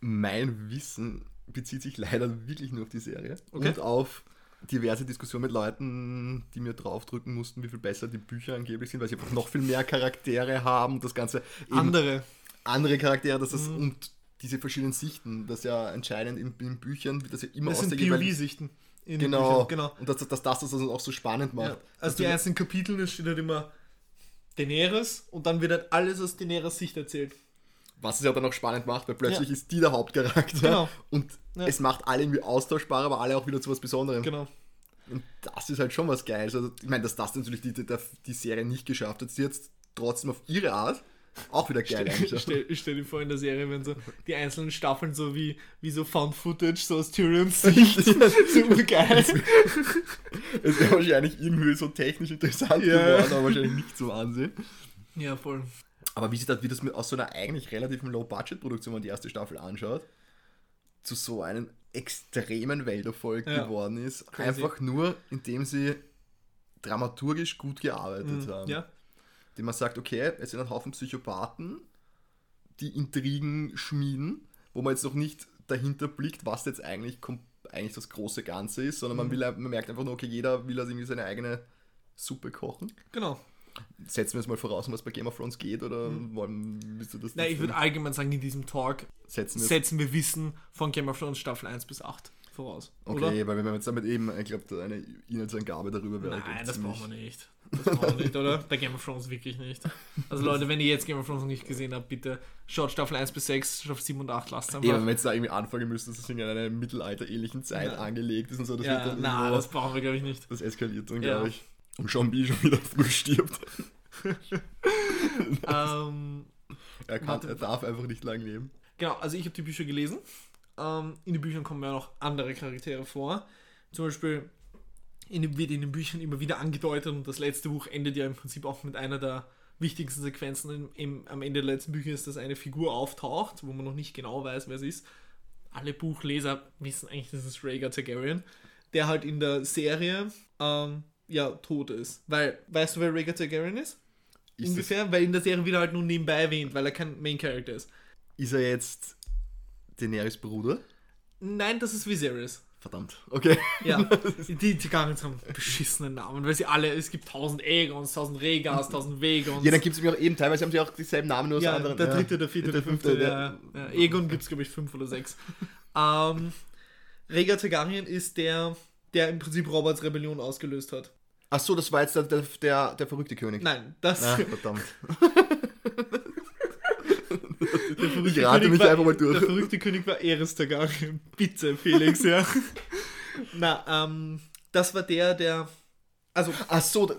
Speaker 2: Mein Wissen bezieht sich leider wirklich nur auf die Serie
Speaker 1: Okay.
Speaker 2: und auf diverse Diskussionen mit Leuten, die mir draufdrücken mussten, wie viel besser die Bücher angeblich sind, weil sie einfach noch viel mehr Charaktere haben und das Ganze
Speaker 1: Andere.
Speaker 2: andere Charaktere, dass das
Speaker 1: Mhm.
Speaker 2: und diese verschiedenen Sichten, das ja anscheinend in, in Büchern wird das ja immer
Speaker 1: Das
Speaker 2: aus
Speaker 1: sind
Speaker 2: der
Speaker 1: POV-Sichten.
Speaker 2: genau,
Speaker 1: Büchern. Genau.
Speaker 2: und dass, dass das das auch so spannend macht.
Speaker 1: Ja. Also die einzelnen Kapiteln, es steht halt immer Daenerys und dann wird halt alles aus Daenerys Sicht erzählt.
Speaker 2: was es ja dann auch spannend macht, weil plötzlich
Speaker 1: Ja.
Speaker 2: ist die der Hauptcharakter
Speaker 1: Genau.
Speaker 2: und
Speaker 1: Ja.
Speaker 2: es macht alle irgendwie austauschbar, aber alle auch wieder zu was Besonderem.
Speaker 1: Genau.
Speaker 2: Und das ist halt schon was Geiles. Also, ich meine, dass das natürlich die, die, die Serie nicht geschafft hat, sie jetzt trotzdem auf ihre Art auch wieder geil
Speaker 1: Stell, stell, ich stell dir vor, in der Serie, wenn so die einzelnen Staffeln so wie, wie so Found Footage, so aus Tyrions Sicht, so geil.
Speaker 2: Es wäre wahrscheinlich irgendwie so technisch interessant
Speaker 1: Ja.
Speaker 2: geworden, aber wahrscheinlich nicht zum Ansehen.
Speaker 1: Ja, voll.
Speaker 2: Aber wie, sich das, wie das mit, aus so einer eigentlich relativen Low-Budget-Produktion, wenn man die erste Staffel anschaut, zu so einem extremen Welterfolg
Speaker 1: Ja.
Speaker 2: geworden ist.
Speaker 1: Crazy.
Speaker 2: Einfach nur, indem sie dramaturgisch gut gearbeitet
Speaker 1: Mhm.
Speaker 2: haben.
Speaker 1: Ja,
Speaker 2: Die man sagt, okay, es sind ein Haufen Psychopathen, die Intrigen schmieden, wo man jetzt noch nicht dahinter blickt, was jetzt eigentlich, eigentlich das große Ganze ist, sondern man,
Speaker 1: Mhm.
Speaker 2: will, man merkt einfach nur, okay, jeder will also irgendwie seine eigene Suppe kochen.
Speaker 1: genau.
Speaker 2: Setzen wir es mal voraus, um was bei Game of Thrones geht, oder wollen, willst du das
Speaker 1: Nein, ich würde allgemein sagen, in diesem Talk
Speaker 2: setzen?
Speaker 1: Setzen wir Wissen von Game of Thrones Staffel 1 bis 8 voraus.
Speaker 2: okay,
Speaker 1: Oder?
Speaker 2: weil wenn wir jetzt damit eben, ich glaube, eine Inhaltsangabe darüber wäre.
Speaker 1: Nein, das brauchen wir nicht. Das brauchen wir nicht, oder? Bei Game of Thrones wirklich nicht. Also Leute, wenn ihr jetzt Game of Thrones noch nicht gesehen habt, bitte schaut Staffel 1 bis 6, Staffel 7 und 8, lasst einfach.
Speaker 2: Ja, wenn wir jetzt da irgendwie anfangen müssen, dass es in einer mittelalterähnlichen Zeit
Speaker 1: Ja.
Speaker 2: angelegt ist und so, das
Speaker 1: ja,
Speaker 2: wird dann
Speaker 1: na, das brauchen wir glaube ich nicht.
Speaker 2: Das eskaliert dann,
Speaker 1: Ja.
Speaker 2: glaube ich. Und Sean B. schon wieder früh stirbt.
Speaker 1: ähm,
Speaker 2: Er, kann,
Speaker 1: Warte.
Speaker 2: er darf einfach nicht lang leben.
Speaker 1: Genau, also ich habe die Bücher gelesen. Ähm, in den Büchern kommen ja noch andere Charaktere vor. Zum Beispiel in wird in den Büchern immer wieder angedeutet und das letzte Buch endet ja im Prinzip auch mit einer der wichtigsten Sequenzen. Im, im, am Ende der letzten Bücher ist, dass eine Figur auftaucht, wo man noch nicht genau weiß, wer es ist. Alle Buchleser wissen eigentlich, das ist Rhaegar Targaryen, der halt in der Serie ähm, ja tot ist. Weil, weißt du, wer Rhaegar Targaryen ist?
Speaker 2: Ist,
Speaker 1: Ungefähr, weil in der Serie wieder halt nur nebenbei erwähnt, weil er kein Main Character ist.
Speaker 2: ist er jetzt Daenerys Bruder?
Speaker 1: Nein, das ist Viserys.
Speaker 2: Verdammt. Okay.
Speaker 1: Ja, die Targaryens haben beschissene Namen, weil sie alle, es gibt tausend Aegons, tausend Regas, tausend Vegons.
Speaker 2: Ja, dann gibt es mir auch eben, teilweise haben sie auch dieselben Namen, nur aus
Speaker 1: Ja,
Speaker 2: anderen.
Speaker 1: der
Speaker 2: ja.
Speaker 1: dritte, der vierte, der, fünfte. ja. Ja. Egon gibt es, glaube ich, fünf oder sechs. ähm, Rhaegar Targaryen ist der, der im Prinzip Roberts Rebellion ausgelöst hat.
Speaker 2: Ach so, das war jetzt der, der, der, der verrückte König.
Speaker 1: Nein, das.
Speaker 2: Ah, verdammt. Ich rate
Speaker 1: König
Speaker 2: mich
Speaker 1: war,
Speaker 2: einfach mal durch.
Speaker 1: Der verrückte König war Eris Targaryen. Bitte, Felix, ja. Na, ähm, das war der, der. Also,
Speaker 2: Ach so,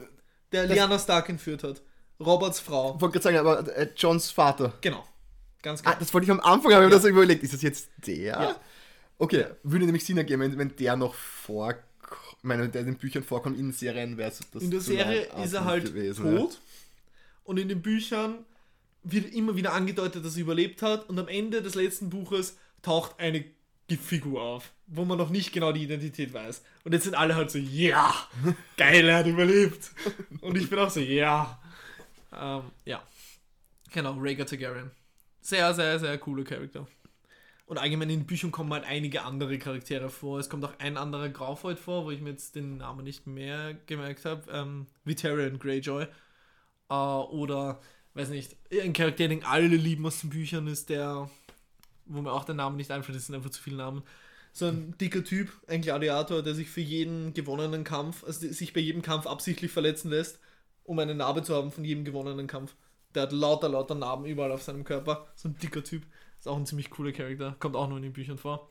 Speaker 1: der Lyanna Stark entführt hat. Roberts Frau.
Speaker 2: ich wollte gerade sagen, aber äh, Johns Vater.
Speaker 1: Genau. Ganz genau.
Speaker 2: Ah, das wollte ich am Anfang, habe ich mir das überlegt. Ist das jetzt der?
Speaker 1: Ja.
Speaker 2: Okay, würde nämlich Sinn ergeben, wenn, wenn der noch vor, ich meine, wenn der in den Büchern vorkommt, in den Serien wäre es das
Speaker 1: In der Serie ist er halt
Speaker 2: gewesen,
Speaker 1: tot. Und in den Büchern wird immer wieder angedeutet, dass er überlebt hat. Und am Ende des letzten Buches taucht eine Figur auf, wo man noch nicht genau die Identität weiß. Und jetzt sind alle halt so, ja, geil, er hat überlebt. Und ich bin auch so, ja. Ähm, ja. Genau, Rhaegar Targaryen. Sehr, sehr, sehr cooler Charakter. Und allgemein in den Büchern kommen halt einige andere Charaktere vor. Es kommt auch ein anderer Graufold vor, wo ich mir jetzt den Namen nicht mehr gemerkt habe. Ähm, Vitarian Greyjoy. Äh, oder, weiß nicht, ein Charakter, den alle lieben aus den Büchern, ist der, wo mir auch der Name nicht einfällt, das sind einfach zu viele Namen. So ein dicker Typ, ein Gladiator, der sich für jeden gewonnenen Kampf, also sich bei jedem Kampf absichtlich verletzen lässt, um eine Narbe zu haben von jedem gewonnenen Kampf. Der hat lauter, lauter Narben überall auf seinem Körper. So ein dicker Typ. Ist auch ein ziemlich cooler Charakter. Kommt auch nur in den Büchern vor.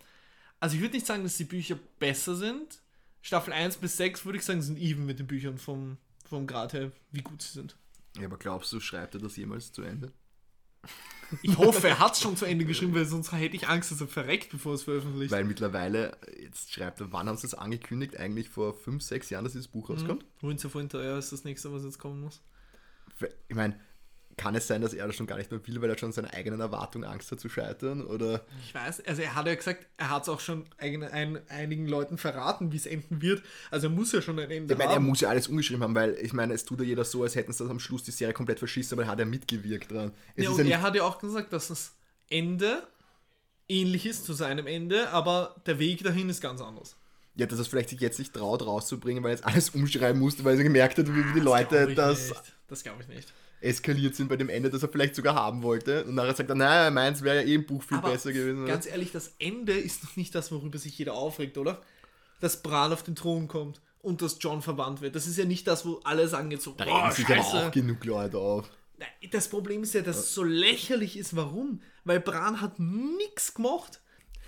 Speaker 1: Also ich würde nicht sagen, dass die Bücher besser sind. Staffel 1 bis 6 würde ich sagen, sind even mit den Büchern vom, vom Grad her, wie gut sie sind.
Speaker 2: Ja, aber glaubst du, schreibt er das jemals zu Ende?
Speaker 1: Ich hoffe, er hat es schon zu Ende geschrieben, weil sonst hätte ich Angst, dass er verreckt, bevor es veröffentlicht.
Speaker 2: Weil mittlerweile, jetzt schreibt er, wann haben sie das angekündigt? Eigentlich vor 5, 6 Jahren, dass dieses Buch rauskommt?
Speaker 1: Winds of Winter, ja, ist das nächste, was jetzt kommen muss.
Speaker 2: Ich meine, kann es sein, dass er das schon gar nicht mehr will, weil er schon seine eigenen Erwartungen Angst hat zu scheitern? Oder
Speaker 1: Ich weiß, also er hat ja gesagt, er hat es auch schon eigene, ein, einigen Leuten verraten, wie es enden wird. Also er muss ja schon ein Ende
Speaker 2: Ich meine, er
Speaker 1: haben.
Speaker 2: muss ja alles umgeschrieben haben, weil ich meine, es tut ja jeder so, als hätten sie das am Schluss die Serie komplett verschissen, aber er hat ja mitgewirkt dran. Es
Speaker 1: ja, und er hat ja auch gesagt, dass das Ende ähnlich ist zu seinem Ende, aber der Weg dahin ist ganz anders.
Speaker 2: ja, dass er es vielleicht sich jetzt nicht traut rauszubringen, weil er jetzt alles umschreiben musste, weil er gemerkt hat, wie die Leute das
Speaker 1: nicht. Das glaube ich nicht.
Speaker 2: Eskaliert sind bei dem Ende, das er vielleicht sogar haben wollte. Und nachher sagt er, naja, meins wäre ja eh im Buch viel
Speaker 1: Aber
Speaker 2: besser gewesen.
Speaker 1: Ganz ehrlich, das Ende ist noch nicht das, worüber sich jeder aufregt, oder? Dass Bran auf den Thron kommt und dass John verbannt wird. Das ist ja nicht das, wo alle sagen jetzt so,
Speaker 2: da regen sich aber auch genug Leute auf.
Speaker 1: Das Problem ist ja, dass es so lächerlich ist. Warum? Weil Bran hat nichts gemacht.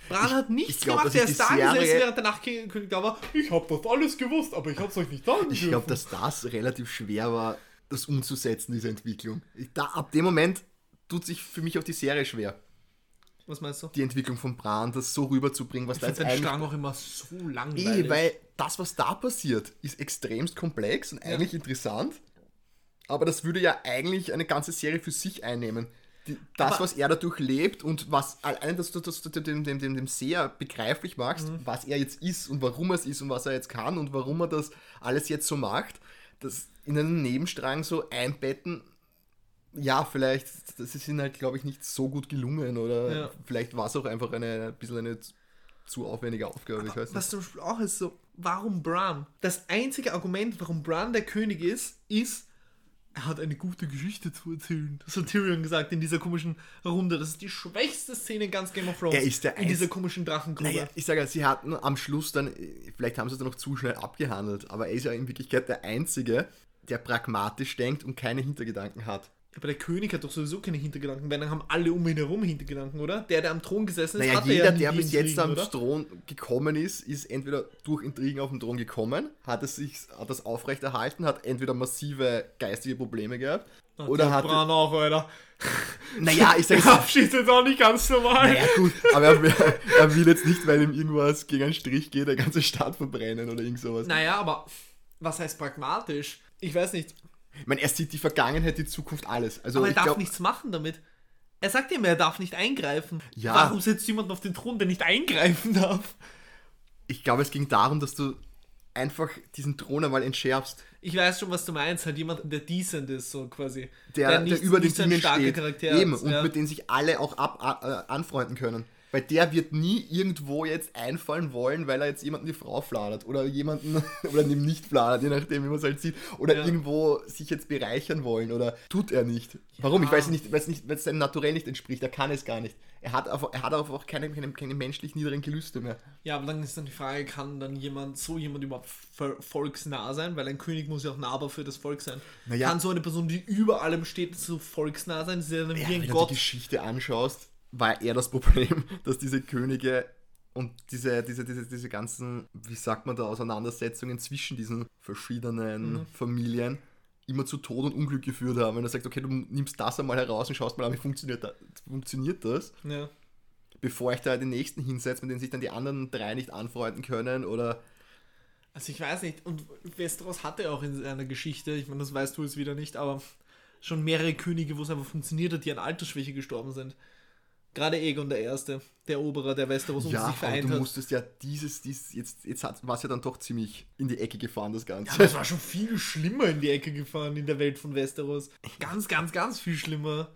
Speaker 1: Bran hat nichts
Speaker 2: ich glaub,
Speaker 1: gemacht. Er ist da gesessen, während der Nachtkönig da war. Ich habe das alles gewusst, aber ich habe es euch nicht sagen
Speaker 2: Ich glaube, dass das relativ schwer war, das umzusetzen, diese Entwicklung. Ich, da, ab dem Moment tut sich für mich auch die Serie schwer,
Speaker 1: Was meinst du?
Speaker 2: die Entwicklung von Bran, das so rüberzubringen, was
Speaker 1: Ich
Speaker 2: da jetzt eigentlich
Speaker 1: Strang auch immer so langweilig.
Speaker 2: Eh, weil das, was da passiert, ist extremst komplex und eigentlich interessant. Aber das würde ja eigentlich eine ganze Serie für sich einnehmen. Die, das,
Speaker 1: Aber-
Speaker 2: was er dadurch lebt und was allein, dass du das dem, dem, dem, dem Seher begreiflich machst,
Speaker 1: Mhm.
Speaker 2: was er jetzt ist und warum er es ist und was er jetzt kann und warum er das alles jetzt so macht, das in einen Nebenstrang so einbetten, ja, vielleicht, das ist ihnen halt, glaube ich, nicht so gut gelungen oder
Speaker 1: Ja.
Speaker 2: vielleicht war es auch einfach eine ein bisschen eine zu aufwendige Aufgabe, ich weiß nicht.
Speaker 1: Was zum Beispiel auch ist so, warum Bran? Das einzige Argument, warum Bran der König ist, ist, er hat eine gute Geschichte zu erzählen. Das hat Tyrion gesagt in dieser komischen Runde. Das ist die schwächste Szene in ganz Game of Thrones.
Speaker 2: Er ist der
Speaker 1: in dieser komischen Drachengrube.
Speaker 2: Naja, ich sage, sie hatten am Schluss dann, vielleicht haben sie es dann noch zu schnell abgehandelt, aber er ist ja in Wirklichkeit der Einzige, der pragmatisch denkt und keine Hintergedanken hat.
Speaker 1: Aber der König hat doch sowieso keine Hintergedanken, weil dann haben alle um ihn herum Hintergedanken, oder? Der, der am Thron gesessen ist,
Speaker 2: Naja, jeder,
Speaker 1: ja
Speaker 2: der bis jetzt am
Speaker 1: oder?
Speaker 2: Thron gekommen ist, ist entweder durch Intrigen auf den Thron gekommen, hat es sich hat das aufrechterhalten, hat entweder massive geistige Probleme gehabt oder
Speaker 1: Der
Speaker 2: hat.
Speaker 1: Bran auch, Alter.
Speaker 2: Naja, ich sage
Speaker 1: Der Abschied ist auch nicht ganz normal.
Speaker 2: Ja gut, aber er, will- er will jetzt nicht, weil ihm irgendwas gegen einen Strich geht, der ganze Stadt verbrennen oder irgend sowas.
Speaker 1: Naja, aber was heißt pragmatisch? Ich weiß nicht.
Speaker 2: Ich meine, er sieht die Vergangenheit, die Zukunft, alles. Also
Speaker 1: Aber er darf
Speaker 2: glaub,
Speaker 1: nichts machen damit. Er sagt immer, er darf nicht eingreifen.
Speaker 2: Ja.
Speaker 1: Warum setzt jemand auf den Thron, der nicht eingreifen darf?
Speaker 2: ich glaube, es ging darum, dass du einfach diesen Thron einmal entscherbst.
Speaker 1: Ich weiß schon, was du meinst. Halt jemand, der decent ist, so quasi.
Speaker 2: Der, der,
Speaker 1: nicht-
Speaker 2: über den Dingen steht.
Speaker 1: Charakter
Speaker 2: Eben,
Speaker 1: ist,
Speaker 2: und
Speaker 1: ja.
Speaker 2: mit dem sich alle auch ab, äh, anfreunden können. Weil der wird nie irgendwo jetzt einfallen wollen, weil er jetzt jemanden die Frau fladert oder jemanden oder ihm nicht fladert, je nachdem, wie man es halt sieht. Oder
Speaker 1: Ja.
Speaker 2: irgendwo sich jetzt bereichern wollen oder tut er nicht. Warum? Ich
Speaker 1: Ja.
Speaker 2: weiß nicht, weil es nicht, weil es seinem Naturell nicht entspricht. Er kann es gar nicht. Er hat einfach, er hat einfach auch keine, keine, keine menschlich niederen Gelüste mehr.
Speaker 1: Ja, aber dann ist dann die Frage, kann dann jemand, so jemand überhaupt volksnah sein? Weil ein König muss ja auch nahbar für das Volk sein.
Speaker 2: Naja.
Speaker 1: Kann so eine Person, die über allem steht, so volksnah sein? Das ist ja dann
Speaker 2: Ja,
Speaker 1: wie
Speaker 2: wenn
Speaker 1: ein
Speaker 2: du
Speaker 1: Gott.
Speaker 2: die Geschichte anschaust, war eher das Problem, dass diese Könige und diese, diese, diese, diese ganzen, wie sagt man da, Auseinandersetzungen zwischen diesen verschiedenen
Speaker 1: Mhm.
Speaker 2: Familien immer zu Tod und Unglück geführt haben. Wenn du sagst, okay, du nimmst das einmal heraus und schaust mal an, wie funktioniert das, funktioniert das
Speaker 1: Ja.
Speaker 2: bevor ich da den nächsten hinsetze, mit dem sich dann die anderen drei nicht anfreunden können oder
Speaker 1: Also ich weiß nicht, und Westeros hatte auch in seiner Geschichte, ich meine, das weißt du jetzt wieder nicht, aber schon mehrere Könige, wo es einfach funktioniert hat, die an Altersschwäche gestorben sind. Gerade Egon der Erste, der Eroberer, der Westeros unter
Speaker 2: ja,
Speaker 1: sich vereint
Speaker 2: du
Speaker 1: hat.
Speaker 2: musstest ja dieses, dieses jetzt, jetzt war es ja dann doch ziemlich in die Ecke gefahren, das Ganze.
Speaker 1: Ja, aber es war schon viel schlimmer in die Ecke gefahren in der Welt von Westeros. Ganz, ganz, ganz viel schlimmer.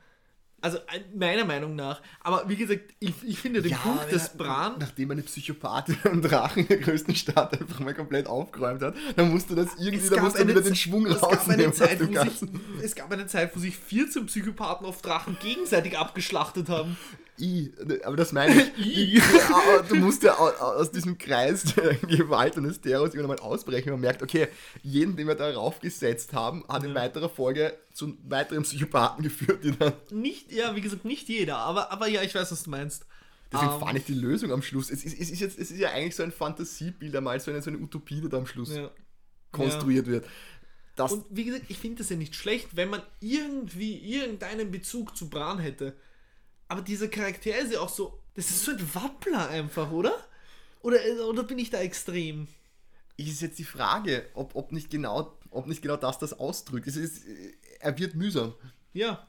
Speaker 1: Also meiner Meinung nach. Aber wie gesagt, ich, ich finde den Punkt
Speaker 2: wenn
Speaker 1: des
Speaker 2: er-
Speaker 1: Bran.
Speaker 2: Nachdem eine Psychopathin einen Drachen in der größten Stadt einfach mal komplett aufgeräumt hat, dann musste das irgendwie, da musste er wieder den Schwung
Speaker 1: es gab,
Speaker 2: rausnehmen.
Speaker 1: eine
Speaker 2: aus
Speaker 1: Zeit, sich, es gab eine Zeit, wo sich 14 Psychopathen auf Drachen gegenseitig abgeschlachtet haben.
Speaker 2: I, aber das meine ich.
Speaker 1: I.
Speaker 2: Ja, du musst ja au- aus diesem Kreis der Gewalt und des Terrors irgendwann mal ausbrechen. Man merkt, okay, jeden, den wir da raufgesetzt haben, hat in
Speaker 1: Ja.
Speaker 2: weiterer Folge zu weiteren Psychopathen geführt, die dann.
Speaker 1: Nicht, ja, wie gesagt, nicht jeder, aber, aber ja, ich weiß, was du meinst.
Speaker 2: Deswegen
Speaker 1: Ähm,
Speaker 2: fand ich die Lösung am Schluss. Es ist, es ist, jetzt, es ist ja eigentlich so ein Fantasiebild, einmal so eine, so eine Utopie, die da am Schluss
Speaker 1: ja.
Speaker 2: konstruiert wird. Das,
Speaker 1: Und wie gesagt, ich finde das ja nicht schlecht, wenn man irgendwie irgendeinen Bezug zu Bran hätte. Aber dieser Charakter ist ja auch so. Das ist so ein Wappler einfach, oder? Oder, oder bin ich da extrem?
Speaker 2: ist jetzt die Frage, ob, ob, nicht genau, ob nicht genau das das ausdrückt. Es ist, er wird mühsam.
Speaker 1: Ja.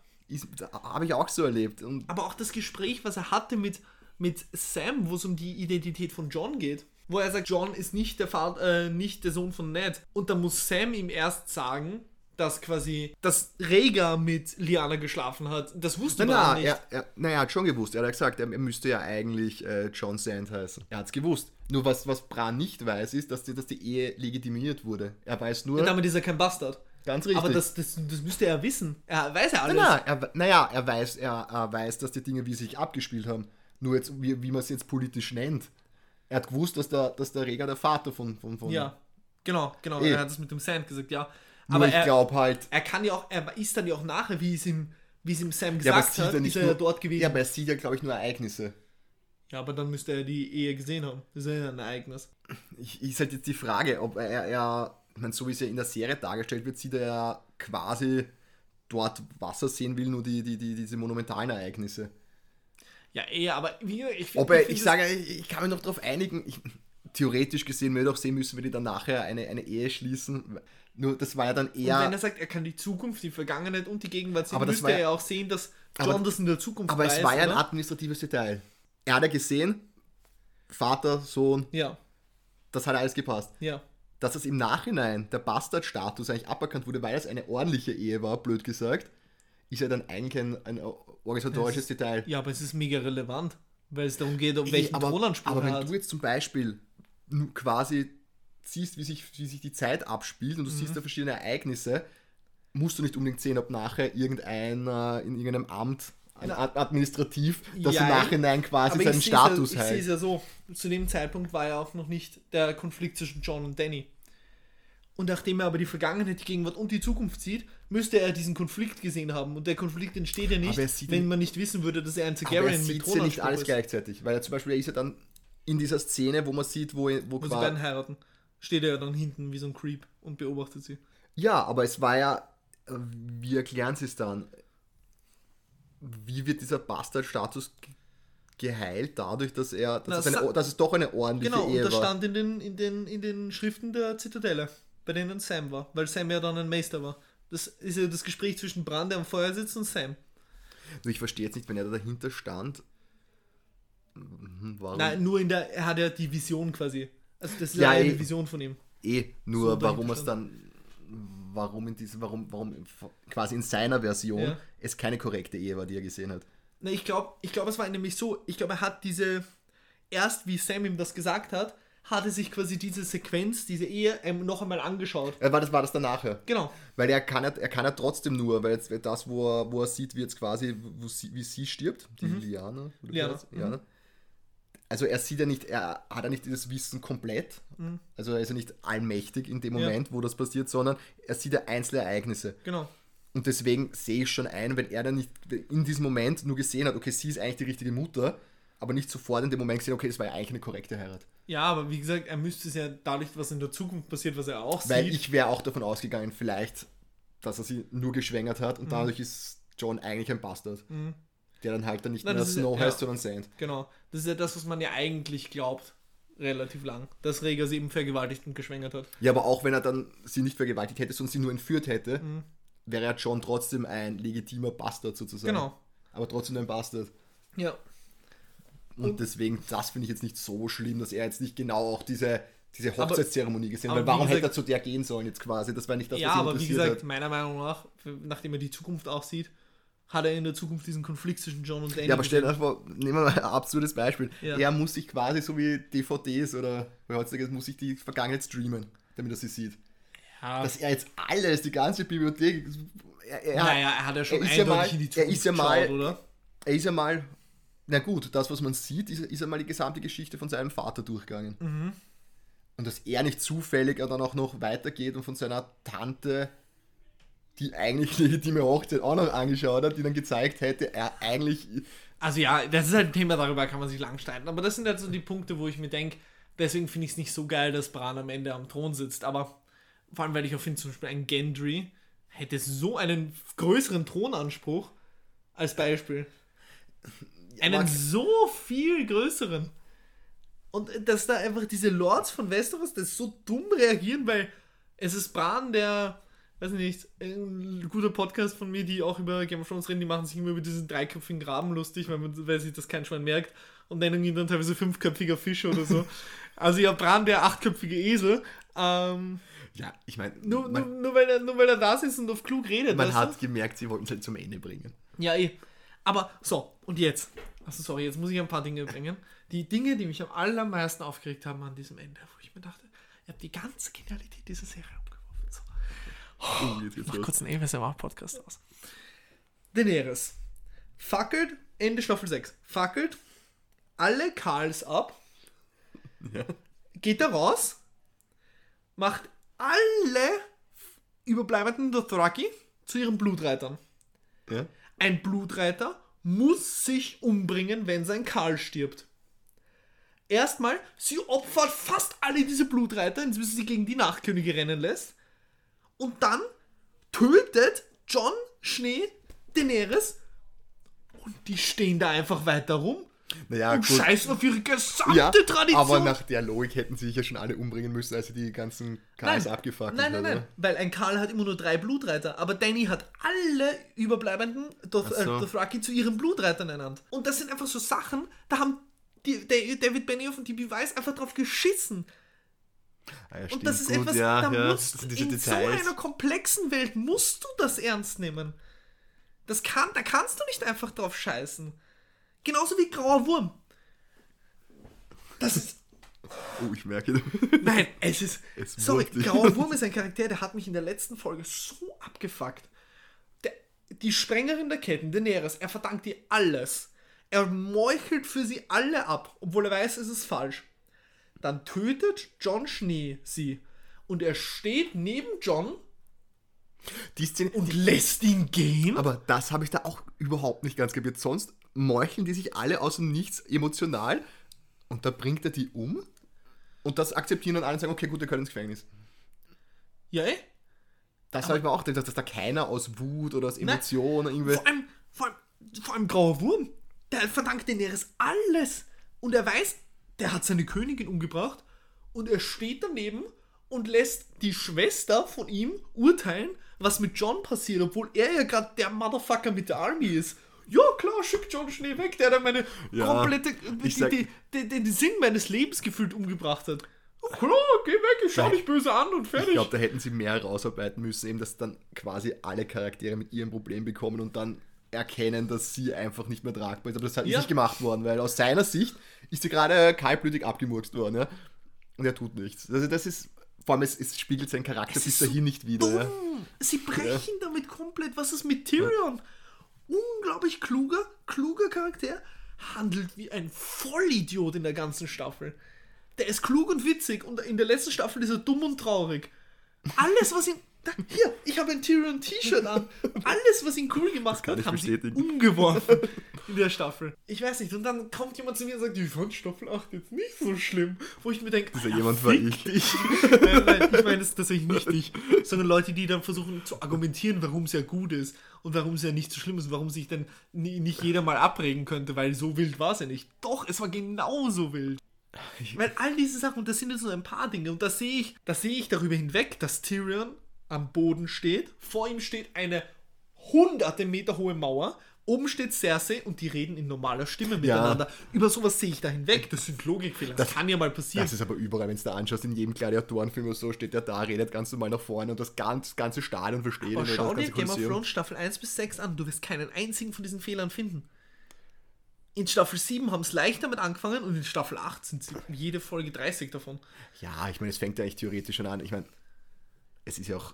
Speaker 2: Habe ich auch so erlebt. Und
Speaker 1: Aber auch das Gespräch, was er hatte mit, mit Sam, wo es um die Identität von John geht. Wo er sagt, John ist nicht der, Vater, äh, nicht der Sohn von Ned. Und dann muss Sam ihm erst sagen, dass quasi, dass Rhaegar mit Lyanna geschlafen hat. Das wusste
Speaker 2: Na,
Speaker 1: man
Speaker 2: na,
Speaker 1: nicht.
Speaker 2: er, er, na, er hat schon gewusst. Er hat gesagt, er, er müsste ja eigentlich äh, John Sand heißen. Er hat es gewusst. Nur was, was Bran nicht weiß, ist, dass die, dass die Ehe legitimiert wurde. Er weiß nur,
Speaker 1: Ja, damit ist er kein Bastard.
Speaker 2: ganz richtig.
Speaker 1: Aber das, das, das müsste er wissen. Er weiß ja alles.
Speaker 2: na, na, er, naja, er weiß, er, er weiß, dass die Dinge wie sich abgespielt haben. Nur jetzt, wie, wie man es jetzt politisch nennt. Er hat gewusst, dass der, dass der Rega der Vater von, von, von
Speaker 1: Ja, genau, genau.
Speaker 2: Eh.
Speaker 1: Er hat es mit dem Sand gesagt, ja.
Speaker 2: Nur
Speaker 1: Aber
Speaker 2: ich glaube halt,
Speaker 1: er kann ja auch, er ist dann ja auch nachher, wie es ihm, wie es ihm Sam
Speaker 2: ja,
Speaker 1: gesagt
Speaker 2: sieht
Speaker 1: hat, ist er ja dort gewesen.
Speaker 2: Ja, aber er sieht ja, glaube ich, nur Ereignisse.
Speaker 1: Ja, aber dann müsste er die Ehe gesehen haben. Das ist ja ein Ereignis.
Speaker 2: Ich, ist halt jetzt die Frage, ob er, er ich meine, so wie es ja in der Serie dargestellt wird, sieht er ja quasi dort, was er sehen will, nur die, die, die, diese monumentalen Ereignisse.
Speaker 1: Ja, eher, aber wie, ich
Speaker 2: Ob er, ich sage, ich ich kann mich noch darauf einigen, ich, theoretisch gesehen würde auch sehen müssen, wir die dann nachher eine, eine Ehe schließen. Nur das war ja dann
Speaker 1: Und
Speaker 2: eher.
Speaker 1: wenn er sagt, er kann die Zukunft, die Vergangenheit und die Gegenwart sehen,
Speaker 2: Aber das
Speaker 1: müsste er
Speaker 2: ja-
Speaker 1: auch sehen, dass John
Speaker 2: Aber-
Speaker 1: das in der Zukunft
Speaker 2: aber
Speaker 1: weiß,
Speaker 2: es war ja ein administratives Detail. Er hat ja gesehen, Vater, Sohn,
Speaker 1: Ja,
Speaker 2: das hat alles gepasst.
Speaker 1: ja.
Speaker 2: dass das im Nachhinein der Bastardstatus eigentlich aberkannt wurde, weil es eine ordentliche Ehe war, blöd gesagt, ist ja dann eigentlich ein, ein organisatorisches Detail.
Speaker 1: Ja, aber es ist mega relevant, weil es darum geht, um welchen
Speaker 2: aber,
Speaker 1: Thronanspruch
Speaker 2: aber
Speaker 1: er
Speaker 2: wenn
Speaker 1: hat.
Speaker 2: du jetzt zum Beispiel quasi siehst, wie sich, wie sich die Zeit abspielt und du
Speaker 1: Mhm.
Speaker 2: siehst da verschiedene Ereignisse, musst du nicht unbedingt sehen, ob nachher irgendein äh, in irgendeinem Amt administrativ, das
Speaker 1: jein.
Speaker 2: im Nachhinein quasi seinen Status
Speaker 1: ja, ich sehe es ja so, zu dem Zeitpunkt war ja auch noch nicht der Konflikt zwischen John und Danny. Und nachdem er aber die Vergangenheit, die Gegenwart und die Zukunft sieht, müsste er diesen Konflikt gesehen haben. Und der Konflikt entsteht ja nicht, wenn man nicht wissen würde, dass er ein
Speaker 2: Aber er
Speaker 1: Targaryen mit
Speaker 2: sieht ja nicht alles
Speaker 1: ist.
Speaker 2: gleichzeitig, weil er zum Beispiel er ist ja dann in dieser Szene, wo man sieht, wo, wo
Speaker 1: Wo sie beiden heiraten. Steht er ja dann hinten wie so ein Creep und beobachtet sie.
Speaker 2: Ja, aber es war ja, äh, wie erklären sie es dann? Wie wird dieser Bastard-Status ge- geheilt dadurch, dass er, dass,
Speaker 1: Na,
Speaker 2: es, eine, dass es doch eine ordentliche
Speaker 1: Genau,
Speaker 2: Ehe
Speaker 1: das
Speaker 2: war?
Speaker 1: stand in den, in, den, in den Schriften der Zitadelle, bei denen Sam war, weil Sam ja dann ein Meister war. Das ist ja das Gespräch zwischen Bran, der am Feuer sitzt, und Sam.
Speaker 2: Nur ich verstehe jetzt nicht, wenn er da dahinter stand. mhm, Warum?
Speaker 1: Nein, nur in der, er hat ja die Vision quasi. Also das ist
Speaker 2: Ja,
Speaker 1: eine
Speaker 2: eh.
Speaker 1: Vision von ihm.
Speaker 2: Eh, nur
Speaker 1: So
Speaker 2: warum es dann, warum in diese, warum, warum quasi in seiner Version
Speaker 1: Ja.
Speaker 2: es keine korrekte Ehe war, die er gesehen hat.
Speaker 1: Na, ich glaube, ich glaub, es war nämlich so, ich glaube, er hat diese, erst wie Sam ihm das gesagt hat, hat er sich quasi diese Sequenz, diese Ehe ähm, noch einmal angeschaut.
Speaker 2: Äh, war, das, war das danach? Ja?
Speaker 1: Genau.
Speaker 2: Weil er kann ja, er kann ja trotzdem nur, weil jetzt das, wo er, wo er sieht, wie jetzt quasi, sie, wie sie stirbt, die Liana. wie
Speaker 1: Liana,
Speaker 2: Liana. Also er sieht ja nicht, er hat ja nicht dieses Wissen komplett. Also er ist ja nicht allmächtig in dem
Speaker 1: Ja.
Speaker 2: Moment, wo das passiert, sondern er sieht ja einzelne Ereignisse.
Speaker 1: Genau.
Speaker 2: Und deswegen sehe ich schon ein, wenn er dann nicht in diesem Moment nur gesehen hat, okay, sie ist eigentlich die richtige Mutter, aber nicht sofort in dem Moment gesehen, okay, das war ja eigentlich eine korrekte Heirat.
Speaker 1: Ja, aber wie gesagt, er müsste es ja dadurch, was in der Zukunft passiert, was er auch
Speaker 2: Weil
Speaker 1: sieht.
Speaker 2: ich wäre auch davon ausgegangen, vielleicht, dass er sie nur geschwängert hat
Speaker 1: Mhm.
Speaker 2: und dadurch ist John eigentlich ein Bastard. Der dann halt dann nicht
Speaker 1: Nein,
Speaker 2: mehr Snow
Speaker 1: ja.
Speaker 2: heißt, sondern Sand.
Speaker 1: Genau. Das ist ja das, was man ja eigentlich glaubt. Relativ lang. Dass Rhaegar sie eben vergewaltigt und geschwängert hat.
Speaker 2: Ja, aber auch wenn er dann sie nicht vergewaltigt hätte, sondern sie nur entführt hätte,
Speaker 1: Mhm.
Speaker 2: wäre er John trotzdem ein legitimer Bastard sozusagen.
Speaker 1: Genau.
Speaker 2: Aber trotzdem ein Bastard.
Speaker 1: Ja.
Speaker 2: Und, deswegen, das finde ich jetzt nicht so schlimm, dass er jetzt nicht genau auch diese, diese Hochzeitszeremonie gesehen hat. Weil warum
Speaker 1: wie
Speaker 2: hätte er
Speaker 1: gesagt-
Speaker 2: zu der gehen sollen jetzt quasi? Das war nicht das,
Speaker 1: ja,
Speaker 2: was ihn
Speaker 1: aber wie gesagt,
Speaker 2: hat.
Speaker 1: meiner Meinung nach, nachdem er die Zukunft auch sieht, hat er in der Zukunft diesen Konflikt zwischen John und Danny.
Speaker 2: Ja, aber stell dir vor, nehmen wir mal ein absurdes Beispiel.
Speaker 1: Ja.
Speaker 2: Er muss sich quasi so wie DVDs oder heutzutage muss sich die Vergangenheit streamen, damit er sie sieht.
Speaker 1: ja,
Speaker 2: Dass er jetzt alles, die ganze Bibliothek, er, er,
Speaker 1: naja, er hat ja schon
Speaker 2: er ist ja
Speaker 1: eindeutig
Speaker 2: mal-
Speaker 1: in die
Speaker 2: er
Speaker 1: Zukunft
Speaker 2: ist ja mal-
Speaker 1: geschaut, oder?
Speaker 2: er ist ja mal, na gut, das, was man sieht, ist, ist ja mal die gesamte Geschichte von seinem Vater durchgegangen.
Speaker 1: Mhm.
Speaker 2: Und dass er nicht zufällig dann auch noch weitergeht und von seiner Tante die eigentlich legitime Hochzeit auch noch angeschaut hat, die dann gezeigt hätte, er eigentlich
Speaker 1: Also ja, das ist halt ein Thema, darüber kann man sich lang streiten. Aber das sind halt so die Punkte, wo ich mir denke, deswegen finde ich es nicht so geil, dass Bran am Ende am Thron sitzt. Aber vor allem, weil ich auch finde, zum Beispiel ein Gendry hätte so einen größeren Thronanspruch als Beispiel. einen
Speaker 2: mag-
Speaker 1: so viel größeren. Und dass da einfach diese Lords von Westeros das so dumm reagieren, weil es ist Bran, der, weiß nicht, ein guter Podcast von mir, die auch über Game of Thrones reden, die machen sich immer über diesen dreiköpfigen Graben lustig, weil, man, weil sich das kein Schwein merkt und nennen ihn dann teilweise fünfköpfiger Fisch oder so. also ja, Bran, der achtköpfige Esel. Ähm,
Speaker 2: Ja, ich meine,
Speaker 1: nur, nur, nur, weil er, nur weil er da sitzt und auf klug redet.
Speaker 2: man
Speaker 1: weißt du?
Speaker 2: hat gemerkt, sie wollten es halt zum Ende bringen.
Speaker 1: Ja, eh. Aber so, und jetzt. Achso, sorry, jetzt muss ich ein paar Dinge bringen. Die Dinge, die mich am allermeisten aufgeregt haben an diesem Ende, wo ich mir dachte, ihr habt die ganze Genialität dieser Serie.
Speaker 2: Oh, geht's
Speaker 1: Mach kurz einen ASMR-Podcast aus. Daenerys. Fackelt, Ende Staffel 6. Fackelt alle Karls ab,
Speaker 2: Ja.
Speaker 1: geht da raus, macht alle überbleibenden Dothraki zu ihren Blutreitern.
Speaker 2: Ja.
Speaker 1: Ein Blutreiter muss sich umbringen, wenn sein Karl stirbt. Erstmal, sie opfert fast alle diese Blutreiter, indem sie sie gegen die Nachkönige rennen lässt. Und dann tötet John Schnee Daenerys. Und die stehen da einfach weiter rum
Speaker 2: Naja,
Speaker 1: und
Speaker 2: gut.
Speaker 1: scheißen auf ihre gesamte
Speaker 2: Ja,
Speaker 1: Tradition.
Speaker 2: aber nach der Logik hätten sie sich ja schon alle umbringen müssen, als sie die ganzen Karls abgefuckt
Speaker 1: Nein, nein,
Speaker 2: haben,
Speaker 1: nein. Weil ein Karl hat immer nur drei Blutreiter, aber Danny hat alle überbleibenden
Speaker 2: Ach so.
Speaker 1: äh, Dothraki zu ihren Blutreitern ernannt. Und das sind einfach so Sachen, da haben die, der, David Benioff und die Weiss einfach drauf geschissen.
Speaker 2: Ah, ja,
Speaker 1: Und das ist
Speaker 2: gut,
Speaker 1: etwas,
Speaker 2: ja,
Speaker 1: da
Speaker 2: ja,
Speaker 1: musst in so
Speaker 2: Details.
Speaker 1: einer komplexen Welt musst du das ernst nehmen. Das kann, da kannst du nicht einfach drauf scheißen. Genauso wie grauer Wurm. Das ist
Speaker 2: Oh, ich merke.
Speaker 1: Nein, es ist.
Speaker 2: Es
Speaker 1: sorry. Grauer Wurm ist ein Charakter, der hat mich in der letzten Folge so abgefuckt. Der, die Sprengerin der Ketten, Daenerys, er verdankt ihr alles. Er meuchelt für sie alle ab, obwohl er weiß, es ist falsch. Dann tötet John Schnee sie. Und er steht neben John
Speaker 2: Die Szene,
Speaker 1: und lässt ihn gehen.
Speaker 2: aber das habe ich da auch überhaupt nicht ganz kapiert. Sonst meucheln die sich alle aus dem Nichts emotional und da bringt er die um und das akzeptieren dann alle und sagen, okay, gut, der gehört ins Gefängnis.
Speaker 1: ja, eh?
Speaker 2: Das habe ich mir auch gedacht, dass da keiner aus Wut oder aus Emotionen irgendwie...
Speaker 1: Vor allem, vor allem, vor allem grauer Wurm. Der verdankt Daenerys alles. Und er weiß, der hat seine Königin umgebracht. Und er steht daneben und lässt die Schwester von ihm urteilen, was mit John passiert, obwohl er ja gerade der Motherfucker mit der Army ist. Ja, klar, schick John Schnee weg, der da meine
Speaker 2: Ja,
Speaker 1: komplette,
Speaker 2: ich
Speaker 1: die, den Sinn meines Lebens gefühlt umgebracht hat. klar, geh weg, ich schau dich böse an und
Speaker 2: Ich
Speaker 1: fertig.
Speaker 2: glaube, da hätten sie mehr rausarbeiten müssen, eben, dass dann quasi alle Charaktere mit ihrem Problem bekommen und dann erkennen, dass sie einfach nicht mehr tragbar ist. Aber das ist
Speaker 1: Ja.
Speaker 2: nicht gemacht worden, weil aus seiner Sicht ist sie gerade kaltblütig abgemurkst worden, ja. Und er tut nichts. Also das ist, vor allem, es, es spiegelt seinen Charakter
Speaker 1: Es
Speaker 2: bis
Speaker 1: ist so
Speaker 2: dahin nicht wieder. Ja.
Speaker 1: Sie brechen damit komplett. Was ist mit Tyrion? Unglaublich kluger, kluger Charakter. Handelt wie ein Vollidiot in der ganzen Staffel. Der ist klug und witzig und in der letzten Staffel ist er dumm und traurig. Alles, was ihn. Da, hier, ich habe ein Tyrion-T-Shirt an. Alles, was ihn cool gemacht hat,
Speaker 2: ich
Speaker 1: haben sie
Speaker 2: bestätigen.
Speaker 1: umgeworfen in der Staffel. Ich weiß nicht. Und dann kommt jemand zu mir und sagt, ich fand Staffel 8 jetzt nicht so schlimm. Wo ich mir denke,
Speaker 2: Dieser jemand war ich.
Speaker 1: nein, nein, ich meine es tatsächlich nicht dich, sondern Leute, die dann versuchen zu argumentieren, warum es ja gut ist und warum es ja nicht so schlimm ist, warum sich dann nicht jeder mal abregen könnte, weil so wild war es ja nicht. Doch, es war genauso wild. Weil all diese Sachen, und das sind jetzt nur ein paar Dinge, und da sehe ich, da sehe ich darüber hinweg, dass Tyrion am Boden steht, vor ihm steht eine hunderte Meter hohe Mauer, oben steht Cersei und die reden in normaler Stimme miteinander. Über sowas sehe ich da hinweg, das sind Logikfehler, das, kann ja mal passieren.
Speaker 2: Das ist aber überall, wenn du da anschaust, in jedem Gladiatorenfilm oder so, steht der da, redet ganz normal nach vorne und das ganz, ganze Stadion versteht
Speaker 1: Aber schau
Speaker 2: das
Speaker 1: dir Game of. Thrones Staffel 1 bis 6 an. Du wirst keinen einzigen von diesen Fehlern finden. In Staffel 7 haben es leicht damit angefangen und in Staffel 8 sind sie jede Folge 30 davon.
Speaker 2: Ja, ich meine, es fängt ja eigentlich theoretisch schon an. Ich meine, es ist ja auch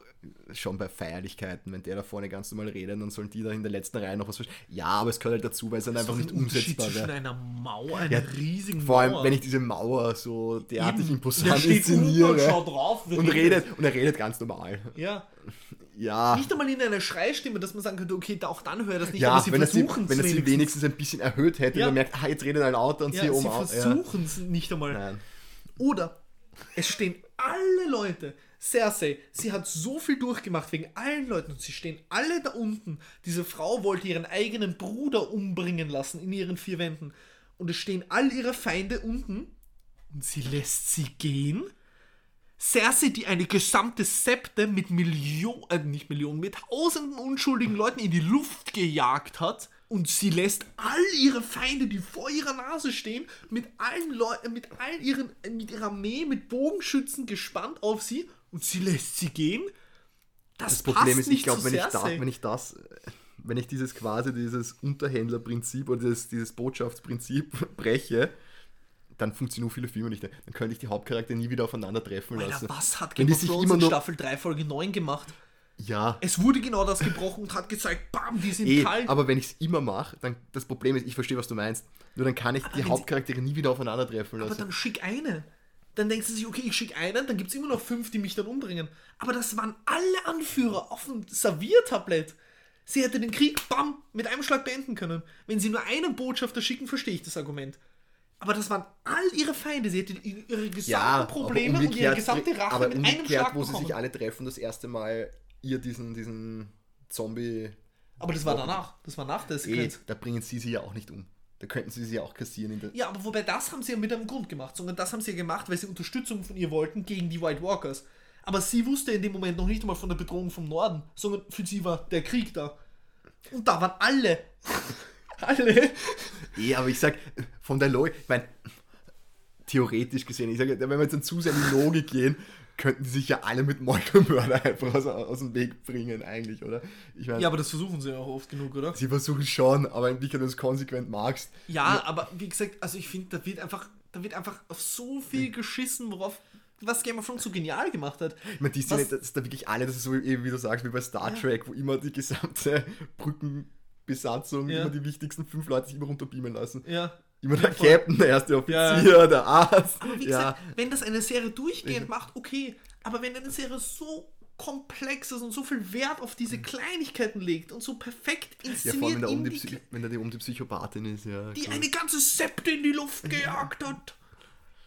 Speaker 2: schon bei Feierlichkeiten, wenn der da vorne ganz normal redet, dann sollen die da in der letzten Reihe noch was verstehen. Ja, aber es gehört halt dazu, weil es dann einfach nicht umsetzbar
Speaker 1: zwischen
Speaker 2: wäre.
Speaker 1: einer Mauer, einer
Speaker 2: Ja,
Speaker 1: riesigen
Speaker 2: Vor allem,
Speaker 1: Mauer.
Speaker 2: wenn ich diese Mauer so derartig
Speaker 1: Eben.
Speaker 2: imposant
Speaker 1: Der und
Speaker 2: inszeniere
Speaker 1: schaut drauf
Speaker 2: und redet, und er redet ganz normal.
Speaker 1: Ja.
Speaker 2: Ja,
Speaker 1: Nicht einmal in einer Schreistimme, dass man sagen könnte, okay, auch dann höre das nicht,
Speaker 2: ja
Speaker 1: aber sie
Speaker 2: wenn er sie,
Speaker 1: versuchen
Speaker 2: wenn er
Speaker 1: es
Speaker 2: sie wenigstens ein bisschen erhöht hätte
Speaker 1: Ja.
Speaker 2: und man merkt, ah, jetzt redet ein lauter und
Speaker 1: Ja,
Speaker 2: sie
Speaker 1: sie
Speaker 2: oben auf. Ja.
Speaker 1: versuchen es nicht einmal.
Speaker 2: Nein.
Speaker 1: Oder es stehen alle Leute. Cersei, sie hat so viel durchgemacht wegen allen Leuten und sie stehen alle da unten. Diese Frau wollte ihren eigenen Bruder umbringen lassen in ihren vier Wänden. Und es stehen all ihre Feinde unten und sie lässt sie gehen. Cersei, die eine gesamte Septe mit Millionen, äh, nicht Millionen, mit tausenden unschuldigen Leuten in die Luft gejagt hat. Und sie lässt all ihre Feinde, die vor ihrer Nase stehen, mit allen Leuten, mit all ihren, äh, mit ihrer Armee, mit Bogenschützen gespannt auf sie und sie lässt sie gehen. Das,
Speaker 2: Das Problem
Speaker 1: passt
Speaker 2: ist, ich glaube, wenn ich, da, wenn ich das, wenn ich dieses quasi dieses Unterhändlerprinzip oder dieses, dieses Botschaftsprinzip breche, dann funktionieren viele Filme nicht. mehr. Dann könnte ich die Hauptcharaktere nie wieder aufeinandertreffen
Speaker 1: Alter,
Speaker 2: lassen.
Speaker 1: was hat Game
Speaker 2: die
Speaker 1: of Thrones
Speaker 2: immer
Speaker 1: in Staffel 3 Folge 9 gemacht?
Speaker 2: Ja,
Speaker 1: Es wurde genau das gebrochen und hat gezeigt, bam, die sind
Speaker 2: eh,
Speaker 1: kalt.
Speaker 2: aber wenn ich es immer mache, dann das Problem ist, ich verstehe, was du meinst. Nur dann kann ich die
Speaker 1: wenn sie-
Speaker 2: Hauptcharaktere nie wieder aufeinandertreffen
Speaker 1: Aber
Speaker 2: lassen.
Speaker 1: dann schick eine. Dann denkst du sich, okay, ich schick einen, dann gibt es immer noch fünf, die mich dann umbringen. Aber das waren alle Anführer auf dem Serviertablett. Sie hätte den Krieg, bam, mit einem Schlag beenden können. Wenn sie nur einen Botschafter schicken, verstehe ich das Argument. Aber das waren all ihre Feinde. Sie hätte ihre gesamten
Speaker 2: ja,
Speaker 1: Probleme und ihre gesamte Rache
Speaker 2: aber
Speaker 1: mit einem Schlag
Speaker 2: wo sie sich alle treffen, das erste Mal ihr diesen, diesen Zombie...
Speaker 1: Aber das war danach. Das war nach der
Speaker 2: Eh,
Speaker 1: Sequenz.
Speaker 2: da bringen sie sie ja auch nicht um. Da könnten sie sie ja auch kassieren. In der
Speaker 1: Ja, aber wobei das haben sie ja mit einem Grund gemacht, sondern das haben sie ja gemacht, weil sie Unterstützung von ihr wollten gegen die White Walkers. Aber sie wusste in dem Moment noch nicht einmal von der Bedrohung vom Norden, sondern für sie war der Krieg da. Und da waren alle. alle.
Speaker 2: Eh, aber ich sag, von der Logik, ich meine, theoretisch gesehen, ich sage, wenn wir jetzt dann zu sehr in die Logik gehen, könnten die sich ja alle mit Meuchelmörder einfach aus, aus dem Weg bringen, eigentlich, oder? Ich meine,
Speaker 1: Ja, aber das versuchen sie ja auch oft genug, oder?
Speaker 2: sie versuchen schon, aber Wirklichkeit, wenn du es konsequent magst,
Speaker 1: Ja, aber wie gesagt, also ich finde, da wird einfach, da wird einfach auf so viel geschissen, worauf, was Game of Thrones so genial gemacht hat.
Speaker 2: ich meine, die Szene,
Speaker 1: Was-
Speaker 2: das ist da wirklich alle, das ist so eben, wie du sagst, wie bei Star Trek, wo immer die gesamte Brückenbesatzung,
Speaker 1: Ja.
Speaker 2: immer die wichtigsten fünf Leute sich immer runterbeamen lassen.
Speaker 1: Ja.
Speaker 2: Immer der
Speaker 1: voll.
Speaker 2: Captain, der erste Offizier,
Speaker 1: Ja.
Speaker 2: der Arzt.
Speaker 1: Aber wie
Speaker 2: ja.
Speaker 1: gesagt, wenn das eine Serie durchgehend macht, okay. Aber wenn eine Serie so komplex ist und so viel Wert auf diese Kleinigkeiten legt und so perfekt
Speaker 2: ja,
Speaker 1: inszeniert,
Speaker 2: vor allem, wenn
Speaker 1: in
Speaker 2: die, Psy wenn da die, oben die Psychopathin ist, ja.
Speaker 1: die
Speaker 2: klar.
Speaker 1: eine ganze Septe in die Luft gejagt hat.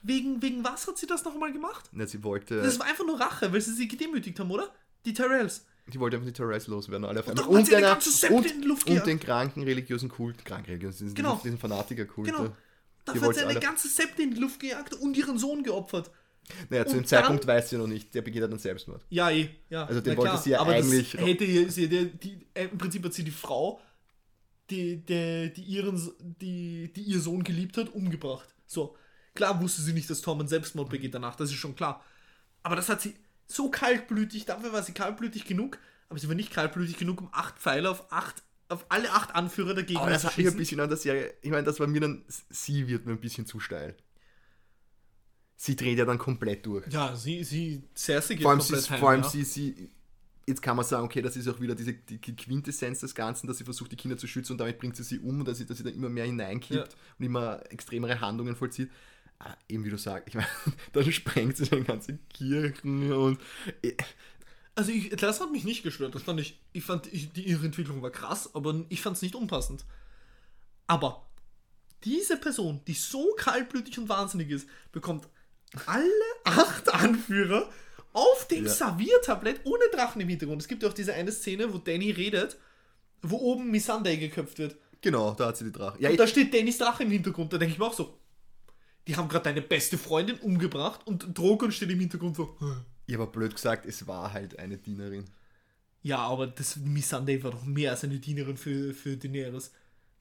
Speaker 1: Wegen, wegen was hat sie das nochmal gemacht?
Speaker 2: Na, sie wollte,
Speaker 1: Das war einfach nur Rache, weil sie sie gedemütigt haben, oder? Die Tyrells.
Speaker 2: Die wollte einfach die Therese loswerden, alle auf einmal.
Speaker 1: sie eine
Speaker 2: einer-
Speaker 1: ganze Septe in die Luft
Speaker 2: und
Speaker 1: gejagt.
Speaker 2: den kranken religiösen Kult, krank religiösen, diesen,
Speaker 1: Genau.
Speaker 2: diesen Fanatikerkult.
Speaker 1: Genau.
Speaker 2: ja.
Speaker 1: Dafür hat sie eine
Speaker 2: alle-
Speaker 1: ganze Septe in die Luft gejagt und ihren Sohn geopfert.
Speaker 2: Naja, zu
Speaker 1: und
Speaker 2: dem Zeitpunkt
Speaker 1: dann-
Speaker 2: weiß sie noch nicht, der begeht dann Selbstmord.
Speaker 1: Ja, eh. Ja,
Speaker 2: Also den wollte
Speaker 1: klar.
Speaker 2: sie ja
Speaker 1: Aber
Speaker 2: eigentlich-
Speaker 1: Das hätte sie, die, die, äh, Im Prinzip hat sie die Frau, die, die, die, ihren, die, die ihr Sohn geliebt hat, umgebracht. So. Klar wusste sie nicht, dass Tormund Selbstmord begeht danach, das ist schon klar. Aber das hat sie so kaltblütig, dafür war sie kaltblütig genug, aber sie war nicht kaltblütig genug, um acht Pfeile auf acht, auf alle acht Anführer der Gegner
Speaker 2: Aber das
Speaker 1: zu
Speaker 2: hat mich ein
Speaker 1: schießen.
Speaker 2: bisschen an der Serie. Ich meine, das war mir dann. Sie wird mir ein bisschen zu steil. Sie dreht ja dann komplett durch.
Speaker 1: Ja, sie, sie, Cersei geht
Speaker 2: vor allem,
Speaker 1: komplett
Speaker 2: sie,
Speaker 1: heim,
Speaker 2: vor allem
Speaker 1: ja.
Speaker 2: sie, sie. Jetzt kann man sagen, okay, das ist auch wieder diese die Quintessenz des Ganzen, dass sie versucht, die Kinder zu schützen und damit bringt sie sie um und dass sie, dass sie da immer mehr hineinkippt
Speaker 1: Ja.
Speaker 2: und immer extremere Handlungen vollzieht. Ah, eben wie du sagst, ich meine, dann sprengt sie dann ganze Kirchen und.
Speaker 1: Also ich, das hat mich nicht gestört. Das fand ich, ich fand ich, die ihre Entwicklung war krass, aber ich fand es nicht unpassend. Aber diese Person, die so kaltblütig und wahnsinnig ist, bekommt alle acht Anführer auf dem
Speaker 2: Ja.
Speaker 1: Serviertablett ohne Drachen im Hintergrund. Es gibt ja auch diese eine Szene, wo Danny redet, wo oben Missandei geköpft wird.
Speaker 2: Genau, da hat sie die Drache. Ja,
Speaker 1: Und da steht Dannys Drache im Hintergrund. Da denke ich mir auch so, die haben gerade deine beste Freundin umgebracht und Drogon steht im Hintergrund so.
Speaker 2: Ich habe blöd gesagt, es war halt eine Dienerin.
Speaker 1: Ja, aber das Missandei war doch mehr als eine Dienerin für, für Daenerys.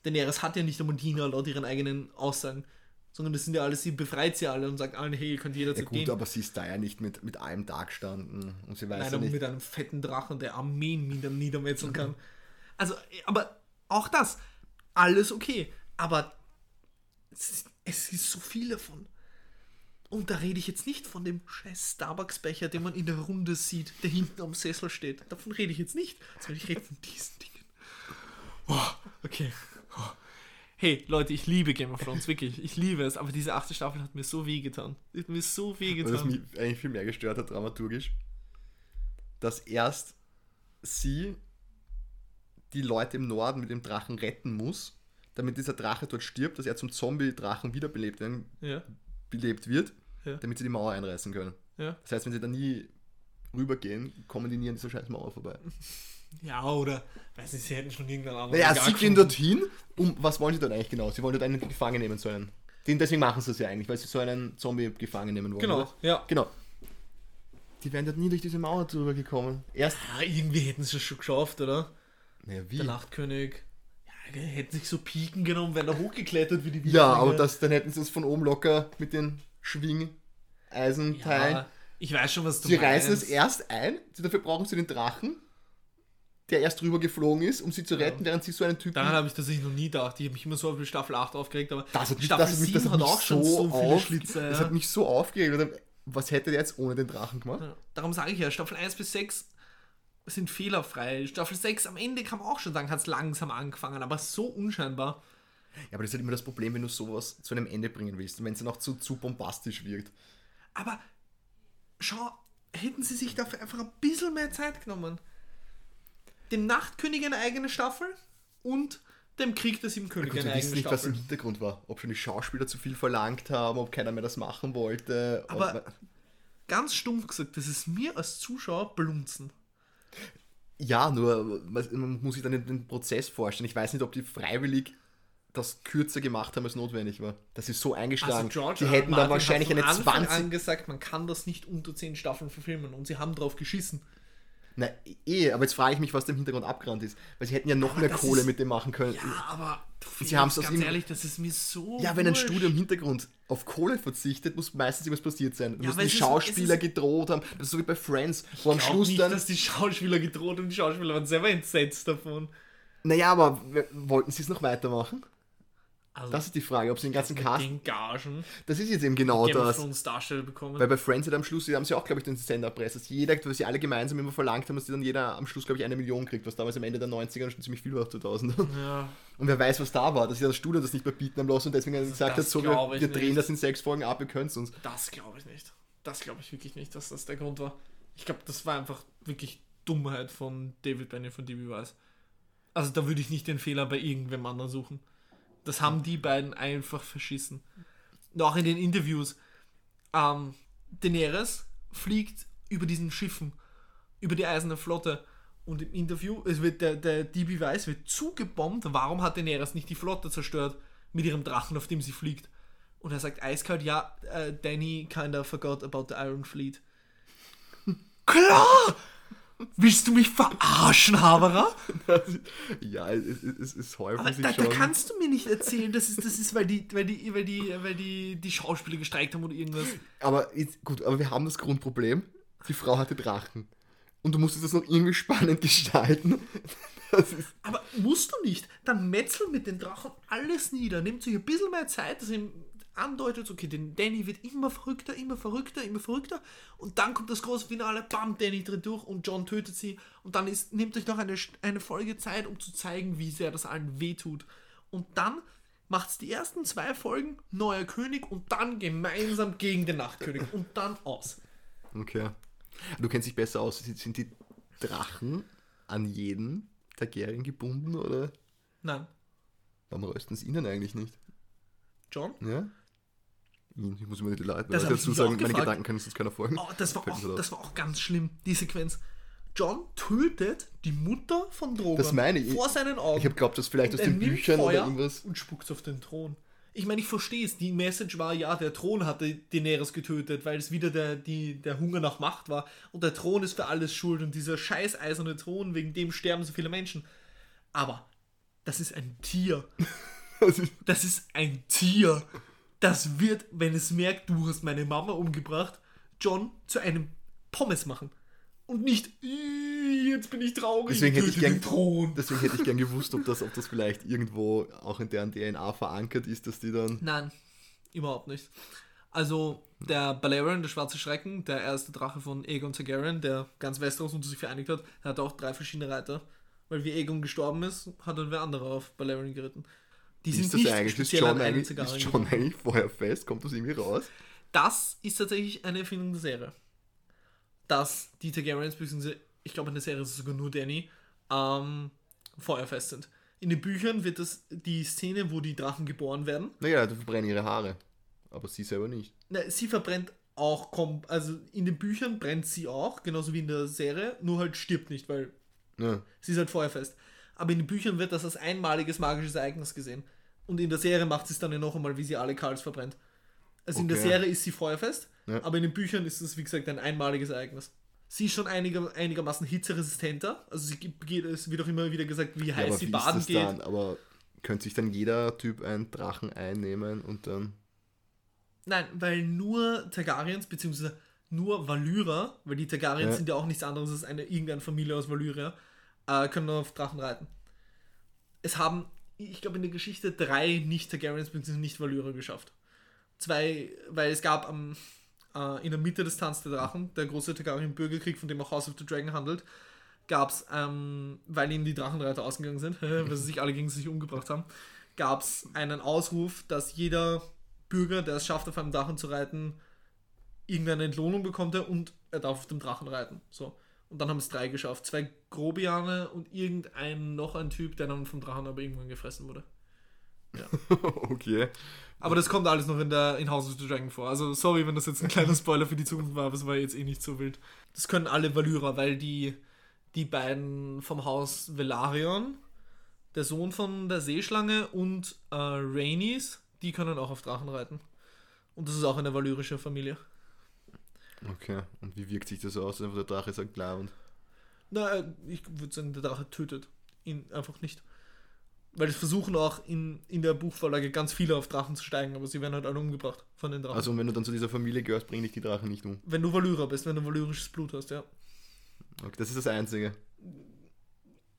Speaker 1: Daenerys hat ja nicht einmal Diener laut ihren eigenen Aussagen, sondern das sind ja alles, sie befreit sie alle und sagt allen, hey, ihr könnt
Speaker 2: Ja
Speaker 1: jederzeit
Speaker 2: gut,
Speaker 1: gehen.
Speaker 2: aber sie ist da ja nicht mit, mit allem da gestanden und sie weiß
Speaker 1: Nein,
Speaker 2: ja
Speaker 1: aber
Speaker 2: nicht.
Speaker 1: mit einem fetten Drachen, der Armeen nieder niedermetzeln kann. Also, aber auch das, alles okay. Aber es ist, so viel davon. Und da rede ich jetzt nicht von dem scheiß Starbucks-Becher, den man in der Runde sieht, der hinten am Sessel steht. Davon rede ich jetzt nicht, sondern ich rede von diesen Dingen. Oh, okay. Oh. Hey, Leute, ich liebe Game of Thrones, wirklich. Ich liebe es, aber diese achte Staffel hat mir so weh getan. Hat mir so weh
Speaker 2: Und was
Speaker 1: getan.
Speaker 2: mich eigentlich viel mehr gestört hat, dramaturgisch, dass erst sie die Leute im Norden mit dem Drachen retten muss, damit dieser Drache dort stirbt, dass er zum Zombie-Drachen wiederbelebt
Speaker 1: Ja,
Speaker 2: belebt wird,
Speaker 1: Ja.
Speaker 2: damit sie die Mauer einreißen können.
Speaker 1: ja.
Speaker 2: Das heißt, wenn sie da nie rübergehen, kommen die nie an dieser scheiß Mauer vorbei.
Speaker 1: Ja, oder, weiß nicht, sie hätten schon irgendeinen anderen.
Speaker 2: Naja, sie gehen dorthin. Um, was wollen sie dort eigentlich genau? Sie wollen dort einen gefangen nehmen, so einen. Den, deswegen machen sie es ja eigentlich, weil sie so einen Zombie gefangen nehmen wollen.
Speaker 1: Genau,
Speaker 2: oder?
Speaker 1: ja.
Speaker 2: Genau. Die wären dort nie durch diese Mauer drüber gekommen. Erst.
Speaker 1: Ah, irgendwie hätten sie es schon geschafft, oder?
Speaker 2: Naja, wie?
Speaker 1: Der Nachtkönig. Ja, hätten sich so Piken genommen, wären da hochgeklettert wie die
Speaker 2: Ja,
Speaker 1: Wikinger.
Speaker 2: aber das, dann hätten sie es von oben locker mit den Schwingeisenteilen.
Speaker 1: Ja, ich weiß schon, was du
Speaker 2: sie
Speaker 1: meinst.
Speaker 2: reißen es erst ein, sie- dafür brauchen sie den Drachen, der erst drüber geflogen ist, um sie zu retten, während sie so einen Typen.
Speaker 1: Daran habe ich tatsächlich noch nie gedacht. Ich habe mich immer so auf die Staffel 8 aufgeregt, aber
Speaker 2: das hat mich,
Speaker 1: Staffel
Speaker 2: das hat mich,
Speaker 1: 7
Speaker 2: das hat mich
Speaker 1: auch schon
Speaker 2: so,
Speaker 1: so viele
Speaker 2: auf,
Speaker 1: Schlitze.
Speaker 2: Das
Speaker 1: ja.
Speaker 2: hat mich so aufgeregt. Was hätte der jetzt ohne den Drachen gemacht?
Speaker 1: Ja, Darum sage ich ja, Staffel 1 bis 6 sind fehlerfrei. Staffel 6 am Ende kann man auch schon sagen, hat es langsam angefangen, aber so unscheinbar.
Speaker 2: Ja, aber das ist halt immer das Problem, wenn du sowas zu einem Ende bringen willst und wenn es dann auch zu, zu bombastisch wirkt.
Speaker 1: Aber schau, hätten sie sich dafür einfach ein bisschen mehr Zeit genommen. Dem Nachtkönig eine eigene Staffel und dem Krieg der sieben Könige eine eigene
Speaker 2: nicht, was im
Speaker 1: Staffel.
Speaker 2: Hintergrund war. Ob schon die Schauspieler zu viel verlangt haben, ob keiner mehr das machen wollte.
Speaker 1: Aber- Ganz stumpf gesagt, das ist mir als Zuschauer blunzen.
Speaker 2: Ja, nur man muss sich dann den, den Prozess vorstellen. Ich weiß nicht, ob die freiwillig das kürzer gemacht haben, als notwendig war. Das ist so eingeschlagen.
Speaker 1: Also George
Speaker 2: die hätten dann wahrscheinlich eine
Speaker 1: Anfang
Speaker 2: 20.
Speaker 1: an gesagt, man kann das nicht unter 10 Staffeln verfilmen und sie haben drauf geschissen.
Speaker 2: Na, eh, aber jetzt frage ich mich, was da im Hintergrund abgerannt ist. Weil sie hätten ja noch
Speaker 1: Aber
Speaker 2: mehr Kohle
Speaker 1: ist-
Speaker 2: mit dem machen können.
Speaker 1: Ja, aber
Speaker 2: Sie haben's aus
Speaker 1: ganz
Speaker 2: ihm-
Speaker 1: ehrlich, das ist mir so
Speaker 2: Ja, wenn ein
Speaker 1: wurscht.
Speaker 2: Studio im Hintergrund auf Kohle verzichtet, muss meistens irgendwas passiert sein. Da
Speaker 1: Ja,
Speaker 2: müssen die
Speaker 1: es
Speaker 2: Schauspieler
Speaker 1: es ist-
Speaker 2: gedroht haben. Das ist so wie bei Friends, wo am Schluss
Speaker 1: nicht,
Speaker 2: dann.
Speaker 1: dass die Schauspieler gedroht und die Schauspieler waren selber entsetzt davon.
Speaker 2: Naja, aber wollten sie es noch weitermachen?
Speaker 1: Also
Speaker 2: Das ist die Frage, ob sie den ganzen Cast.
Speaker 1: den Gagen
Speaker 2: Das ist jetzt eben genau
Speaker 1: Game
Speaker 2: das.
Speaker 1: Thrones Darsteller bekommen.
Speaker 2: Weil bei Friends hat am Schluss, die haben sie auch, glaube ich, den Sender erpresst, dass jeder, weil sie alle gemeinsam immer verlangt haben, dass die dann jeder am Schluss, glaube ich, eine Million kriegt, was damals am Ende der 90er schon ziemlich viel war, 2000.
Speaker 1: ja,
Speaker 2: Und wer weiß, was da war, dass sie das Studio das nicht mehr bieten haben lassen und deswegen gesagt
Speaker 1: Das
Speaker 2: hat, so, wir, wir drehen das in sechs Folgen ab, ihr könnt uns.
Speaker 1: das glaube ich nicht. Das glaube ich wirklich nicht, dass das der Grund war. Ich glaube, das war einfach wirklich Dummheit von David Benioff von DB Weiss. Also da würde ich nicht den Fehler bei irgendwem anderen suchen. Das haben die beiden einfach verschissen. Und auch in den Interviews. Ähm, Daenerys fliegt über diesen Schiffen, über die Eiserne Flotte. Und im Interview, es wird der, der DB Weiss wird zugebombt. Warum hat Daenerys nicht die Flotte zerstört mit ihrem Drachen, auf dem sie fliegt? Und er sagt eiskalt, ja, äh, Danny kinda forgot about the Iron Fleet. Klar! Willst du mich verarschen, Haberer?
Speaker 2: ja, es, es, es häufen
Speaker 1: Aber da, da
Speaker 2: schon.
Speaker 1: kannst du mir nicht erzählen, das ist, das ist weil, die, weil, die, weil, die, weil die, die Schauspieler gestreikt haben oder irgendwas.
Speaker 2: Aber jetzt, gut, aber wir haben das Grundproblem. Die Frau hatte Drachen. Und du musstest das noch irgendwie spannend gestalten. Ist,
Speaker 1: Aber musst du nicht. Dann metzel mit den Drachen alles nieder. Nimmt sich ein bisschen mehr Zeit, dass ihm andeutet, okay, den Danny wird immer verrückter, immer verrückter, immer verrückter. Und dann kommt das große Finale, bam, Danny tritt durch und John tötet sie. Und dann ist, nehmt euch noch eine, eine Folge Zeit, um zu zeigen, wie sehr das allen wehtut. Und dann macht's die ersten zwei Folgen, neuer König und dann gemeinsam gegen den Nachtkönig. Und dann aus.
Speaker 2: okay. Du kennst dich besser aus. Sind die Drachen an jeden Targaryen gebunden oder
Speaker 1: Nein.
Speaker 2: warum rösten sie ihnen eigentlich nicht?
Speaker 1: John?
Speaker 2: Ja? Ihn, Ich muss mir die Leute
Speaker 1: Das
Speaker 2: dazu sagen, meine. Gedanken können uns keiner folgen.
Speaker 1: Oh, das war,
Speaker 2: so
Speaker 1: auch, das war auch ganz schlimm, die Sequenz. John tötet die Mutter von Drogon
Speaker 2: Das meine ich.
Speaker 1: vor seinen Augen.
Speaker 2: Ich habe glaubt, dass vielleicht aus den Büchern oder
Speaker 1: Feuer
Speaker 2: irgendwas.
Speaker 1: Und spuckt auf den Thron. Ich meine, ich verstehe es. Die Message war, ja, der Thron hatte Daenerys getötet, weil es wieder der, die, der Hunger nach Macht war. Und der Thron ist für alles schuld. Und dieser scheiß eiserne Thron, wegen dem sterben so viele Menschen. Aber das ist ein Tier.
Speaker 2: Das
Speaker 1: Das ist ein Tier. Das wird, wenn es merkt, du hast meine Mama umgebracht, John zu einem Pommes machen. Und nicht, "Ih, jetzt bin ich traurig,
Speaker 2: Deswegen hätte ich gern,
Speaker 1: Thron.
Speaker 2: deswegen hätte ich gern gewusst, ob das, ob das vielleicht irgendwo auch in deren DNA verankert ist, dass die dann.
Speaker 1: Nein, überhaupt nicht. Also, der Balerion, der schwarze Schrecken, der erste Drache von Aegon Targaryen, der ganz Westeros unter sich vereinigt hat, der hat auch drei verschiedene Reiter. Weil wie Aegon gestorben ist, hat dann wer andere auf Balerion geritten. Die sind
Speaker 2: Ist das
Speaker 1: nicht
Speaker 2: eigentlich? Ist John eigentlich, ist. John eigentlich feuerfest? Kommt das irgendwie raus?
Speaker 1: Das ist tatsächlich eine Erfindung der Serie. Dass die Targaryens, beziehungsweise ich glaube in der Serie ist es sogar nur Danny, ähm, feuerfest sind. In den Büchern wird das die Szene, wo die Drachen geboren werden.
Speaker 2: Naja, die verbrennen ihre Haare. Aber sie selber nicht.
Speaker 1: Na, sie verbrennt auch, also in den Büchern brennt sie auch, genauso wie in der Serie, nur halt stirbt nicht, weil
Speaker 2: Ja.
Speaker 1: sie ist halt feuerfest. Aber in den Büchern wird das als einmaliges magisches Ereignis gesehen. Und in der Serie macht sie es dann ja noch einmal, wie sie alle Karls verbrennt. Also in der
Speaker 2: Okay.
Speaker 1: Serie ist sie feuerfest,
Speaker 2: Ja.
Speaker 1: aber in den Büchern ist es, wie gesagt, ein einmaliges Ereignis. Sie ist schon einiger, einigermaßen hitzeresistenter. Also sie geht, es wird auch immer wieder gesagt, wie
Speaker 2: Ja,
Speaker 1: heiß
Speaker 2: aber
Speaker 1: sie
Speaker 2: wie
Speaker 1: baden geht.
Speaker 2: dann? Aber könnte sich dann jeder Typ einen Drachen einnehmen und dann.
Speaker 1: Nein, weil nur Targaryens, beziehungsweise nur Valyrer, weil die Targaryens
Speaker 2: Ja.
Speaker 1: sind ja auch nichts anderes als eine irgendeine Familie aus Valyria, äh, können auf Drachen reiten. Es haben, ich glaube, in der Geschichte drei Nicht-Targaryens bzw. Nicht-Valyrer geschafft. Zwei, weil es gab am, äh, in der Mitte des Tanz der Drachen, der große Targaryen-Bürgerkrieg, von dem auch House of the Dragon handelt, gab es, ähm, weil ihnen die Drachenreiter ausgegangen sind, weil sie sich alle gegen sich umgebracht haben, gab es einen Ausruf, dass jeder Bürger, der es schafft, auf einem Drachen zu reiten, irgendeine Entlohnung bekommt er und er darf auf dem Drachen reiten. So. Und dann haben es drei geschafft. Zwei Grobiane und irgendein noch ein Typ, der dann vom Drachen aber irgendwann gefressen wurde.
Speaker 2: okay.
Speaker 1: Aber das kommt alles noch in der in House of the Dragon vor. Also sorry, wenn das jetzt ein kleiner Spoiler für die Zukunft war, aber es war jetzt eh nicht so wild. Das können alle Valyrer, weil die, die beiden vom Haus Velaryon, der Sohn von der Seeschlange und äh, Rhaenys, die können auch auf Drachen reiten. Und das ist auch eine valyrische Familie.
Speaker 2: Okay. Und wie wirkt sich das aus? Einfach der Drache sagt klar und.
Speaker 1: Na, äh, ich würde sagen, der Drache tötet ihn einfach nicht. Weil es versuchen auch in, in der Buchvorlage ganz viele auf Drachen zu steigen, aber sie werden halt alle umgebracht von den Drachen.
Speaker 2: Also, wenn du dann zu dieser Familie gehörst, bringen dich die Drachen nicht um.
Speaker 1: wenn du Valyrer bist, wenn du valyrisches Blut hast, ja.
Speaker 2: Okay, das ist das Einzige.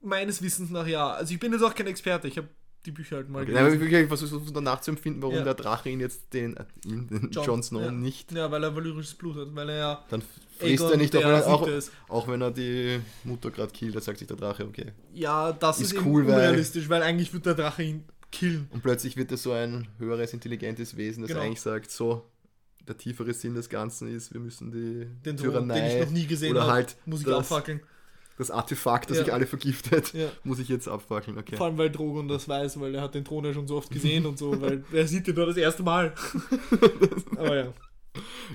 Speaker 1: Meines Wissens nach ja. Also ich bin jetzt auch kein Experte, ich habe die Bücher halt mal
Speaker 2: Okay.
Speaker 1: Gelesen.
Speaker 2: ich versuche dann nachzuempfinden, warum
Speaker 1: Ja.
Speaker 2: der Drache ihn jetzt den, äh, ihn, den Jon, Snow
Speaker 1: ja.
Speaker 2: nicht.
Speaker 1: Ja, weil er valyrisches Blut hat, weil er ja
Speaker 2: Dann frisst
Speaker 1: Aegon
Speaker 2: er nicht, auch wenn er, auch, auch wenn er die Mutter gerade killt, da sagt sich der Drache, okay.
Speaker 1: Ja, das
Speaker 2: Ist
Speaker 1: ist,
Speaker 2: cool, weil-
Speaker 1: unrealistisch, weil eigentlich wird der Drache ihn killen.
Speaker 2: Und plötzlich wird er so ein höheres, intelligentes Wesen, das
Speaker 1: Genau.
Speaker 2: eigentlich sagt, so, der tiefere Sinn des Ganzen ist, wir müssen die
Speaker 1: Den
Speaker 2: Tyrannei
Speaker 1: den ich noch nie gesehen
Speaker 2: oder
Speaker 1: habe,
Speaker 2: halt
Speaker 1: muss ich
Speaker 2: das,
Speaker 1: abfackeln.
Speaker 2: Das Artefakt, das
Speaker 1: Ja.
Speaker 2: sich alle vergiftet,
Speaker 1: Ja.
Speaker 2: muss ich jetzt abfackeln, okay.
Speaker 1: Vor allem, weil Drogon das weiß, weil er hat den Thron ja schon so oft gesehen und so, weil er sieht den nur das erste Mal. Aber ja.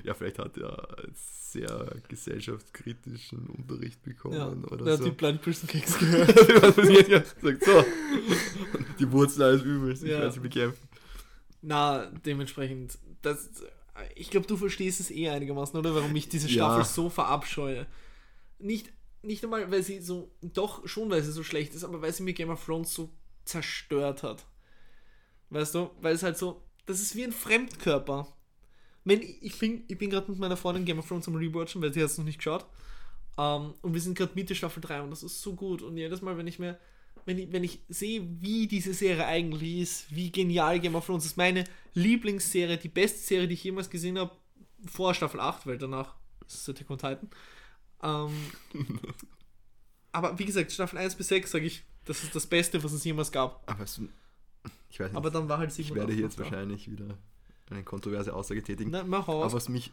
Speaker 2: Ja, vielleicht hat er sehr gesellschaftskritischen Unterricht bekommen
Speaker 1: ja.
Speaker 2: oder
Speaker 1: Er hat
Speaker 2: so.
Speaker 1: die Bloody Christian Cakes gehört.
Speaker 2: Was passiert ja? Sagt so, die Wurzel alles Übels, ich
Speaker 1: Ja.
Speaker 2: werde sie bekämpfen.
Speaker 1: Na, dementsprechend, das, ich glaube, du verstehst es eh einigermaßen, oder? Warum ich diese
Speaker 2: Ja.
Speaker 1: Staffel so verabscheue. Nicht, nicht einmal, weil sie so, doch schon, weil sie so schlecht ist, aber weil sie mir Game of Thrones so zerstört hat. Weißt du? Weil es halt so, das ist wie ein Fremdkörper. Wenn ich, ich bin, ich bin gerade mit meiner Freundin Game of Thrones am Rewatchen, weil sie hat es noch nicht geschaut. Ähm, und wir sind gerade Mitte Staffel 3 und das ist so gut. Und jedes Mal, wenn ich mir, wenn ich, wenn ich sehe, wie diese Serie eigentlich ist, wie genial Game of Thrones ist, meine Lieblingsserie, die beste Serie, die ich jemals gesehen habe, vor Staffel 8, weil danach ist es Attack on Titan. Ähm, aber wie gesagt, Staffel 1 bis 6 sage ich, das ist das Beste, was es jemals gab.
Speaker 2: Aber es, ich weiß nicht,
Speaker 1: Aber dann war halt 7
Speaker 2: ich werde hier jetzt wahrscheinlich wieder eine kontroverse Aussage tätigen.
Speaker 1: Na, mach aus.
Speaker 2: Aber was mich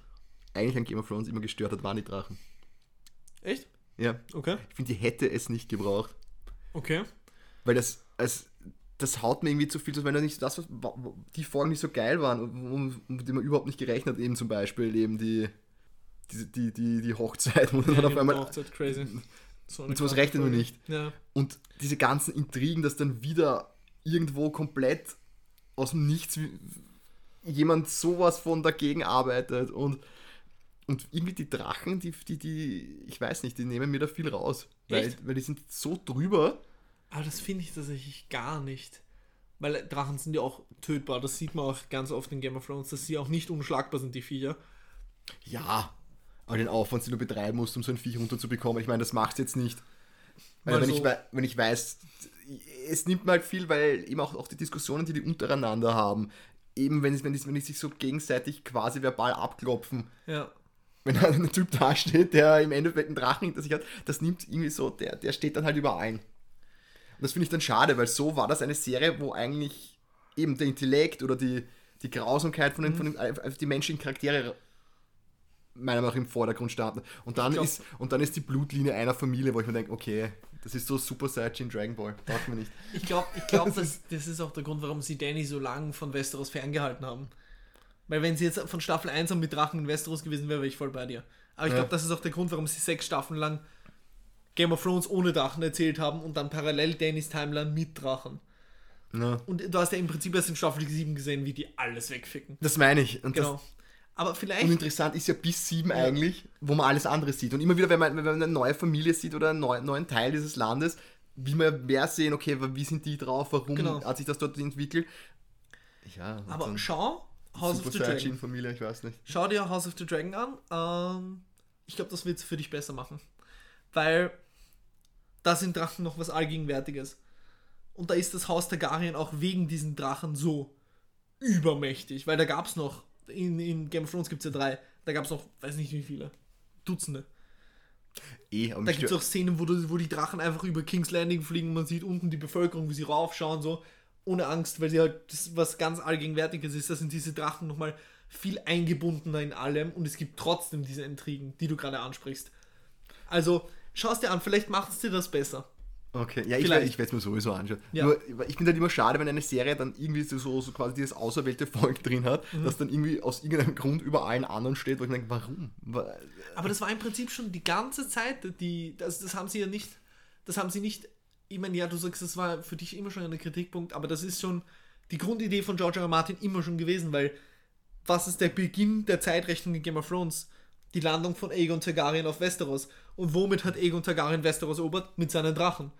Speaker 2: eigentlich an Game of Thrones immer gestört hat, waren die Drachen.
Speaker 1: Echt?
Speaker 2: Ja,
Speaker 1: Okay.
Speaker 2: ich finde, die hätte es nicht gebraucht.
Speaker 1: Okay.
Speaker 2: Weil das, als, das haut mir irgendwie zu viel, wenn da nicht das, was die Folgen nicht so geil waren, um, um die man überhaupt nicht gerechnet hat, eben zum Beispiel eben die, die, die, die, die Hochzeit, wo dann
Speaker 1: Ja,
Speaker 2: auf
Speaker 1: die
Speaker 2: einmal.
Speaker 1: Hochzeit, crazy. So
Speaker 2: Mit sowas rechnet man nicht.
Speaker 1: Ja.
Speaker 2: Und diese ganzen Intrigen, dass dann wieder irgendwo komplett aus dem Nichts jemand sowas von dagegen arbeitet und, und irgendwie die Drachen, die, die, die, ich weiß nicht, die nehmen mir da viel raus. Weil, weil die sind so drüber.
Speaker 1: Aber das finde ich tatsächlich gar nicht. Weil Drachen sind ja auch tötbar. Das sieht man auch ganz oft in Game of Thrones, dass sie auch nicht unschlagbar sind, die Viecher.
Speaker 2: Ja, aber den Aufwand, den du betreiben musst, um so ein Viech runterzubekommen, ich meine, das machst du jetzt nicht. Weil
Speaker 1: Mal
Speaker 2: wenn, ich, wenn ich weiß, es nimmt mir halt viel, weil eben auch, auch die Diskussionen, die die untereinander haben, eben wenn, es, wenn, die, wenn die sich so gegenseitig quasi verbal abklopfen,
Speaker 1: Ja.
Speaker 2: wenn da ein Typ dasteht, der im Endeffekt einen Drachen hinter sich hat, das nimmt irgendwie so, der, der steht dann halt über allen. Und das finde ich dann schade, weil so war das eine Serie, wo eigentlich eben der Intellekt oder die, die Grausamkeit von den, von den also die menschlichen Charaktere meiner Meinung nach im Vordergrund standen. Und dann,
Speaker 1: glaub-
Speaker 2: ist, und dann ist die Blutlinie einer Familie, wo ich mir denke, okay, das ist so Super Saiyan Dragon Ball. Braucht man nicht.
Speaker 1: Ich glaube, ich glaub, das, das ist auch der Grund, warum sie Danny so lange von Westeros ferngehalten haben. Weil wenn sie jetzt von Staffel 1 an mit Drachen in Westeros gewesen wäre, wäre ich voll bei dir. Aber ich
Speaker 2: Ja.
Speaker 1: glaube, das ist auch der Grund, warum sie sechs Staffeln lang Game of Thrones ohne Drachen erzählt haben und dann parallel Dannys Timeline mit Drachen.
Speaker 2: Ja.
Speaker 1: Und du hast ja im Prinzip erst in Staffel 7 gesehen, wie die alles wegficken.
Speaker 2: Das meine ich. Und das,
Speaker 1: Genau. Aber vielleicht.
Speaker 2: Und interessant ist ja bis sieben eigentlich, wo man alles andere sieht. Und immer wieder, wenn man, wenn man eine neue Familie sieht oder einen neuen, neuen Teil dieses Landes, will man mehr sehen, okay, wie sind die drauf, warum
Speaker 1: Genau.
Speaker 2: hat sich das dort entwickelt. Ja,
Speaker 1: aber schau House of
Speaker 2: Super
Speaker 1: the Dragon.
Speaker 2: Saiyajin-Familie, ich weiß nicht.
Speaker 1: Schau dir House of the Dragon an. Ähm, ich glaube, das wird es für dich besser machen. Weil da sind Drachen noch was Allgegenwärtiges. Und da ist das Haus Targaryen auch wegen diesen Drachen so übermächtig. Weil da gab es noch, in, in Game of Thrones gibt es ja drei, da gab es noch, weiß nicht wie viele, Dutzende.
Speaker 2: Eh,
Speaker 1: Da gibt es auch Szenen, wo, du, wo die Drachen einfach über King's Landing fliegen und man sieht unten die Bevölkerung, wie sie raufschauen, so ohne Angst, weil sie halt das was ganz Allgegenwärtiges ist. Da sind diese Drachen nochmal viel eingebundener in allem und es gibt trotzdem diese Intrigen, die du gerade ansprichst. Also, schau es dir an, vielleicht macht es dir das besser.
Speaker 2: Okay, ja, ich,
Speaker 1: Vielleicht.
Speaker 2: ich werde es mir sowieso anschauen.
Speaker 1: Ja.
Speaker 2: Nur, ich finde halt immer schade, wenn eine Serie dann irgendwie so, so, quasi dieses auserwählte Volk drin hat,
Speaker 1: Mhm.
Speaker 2: das dann irgendwie aus irgendeinem Grund über allen anderen steht, wo ich denke, warum? Wa-
Speaker 1: Aber das war im Prinzip schon die ganze Zeit, die, das, das haben sie ja nicht, das haben sie nicht, ich meine, ja, du sagst, das war für dich immer schon ein Kritikpunkt, aber das ist schon die Grundidee von George R. R. Martin immer schon gewesen, weil was ist der Beginn der Zeitrechnung in Game of Thrones? Die Landung von Aegon Targaryen auf Westeros. Und womit hat Aegon Targaryen Westeros erobert? Mit seinen Drachen.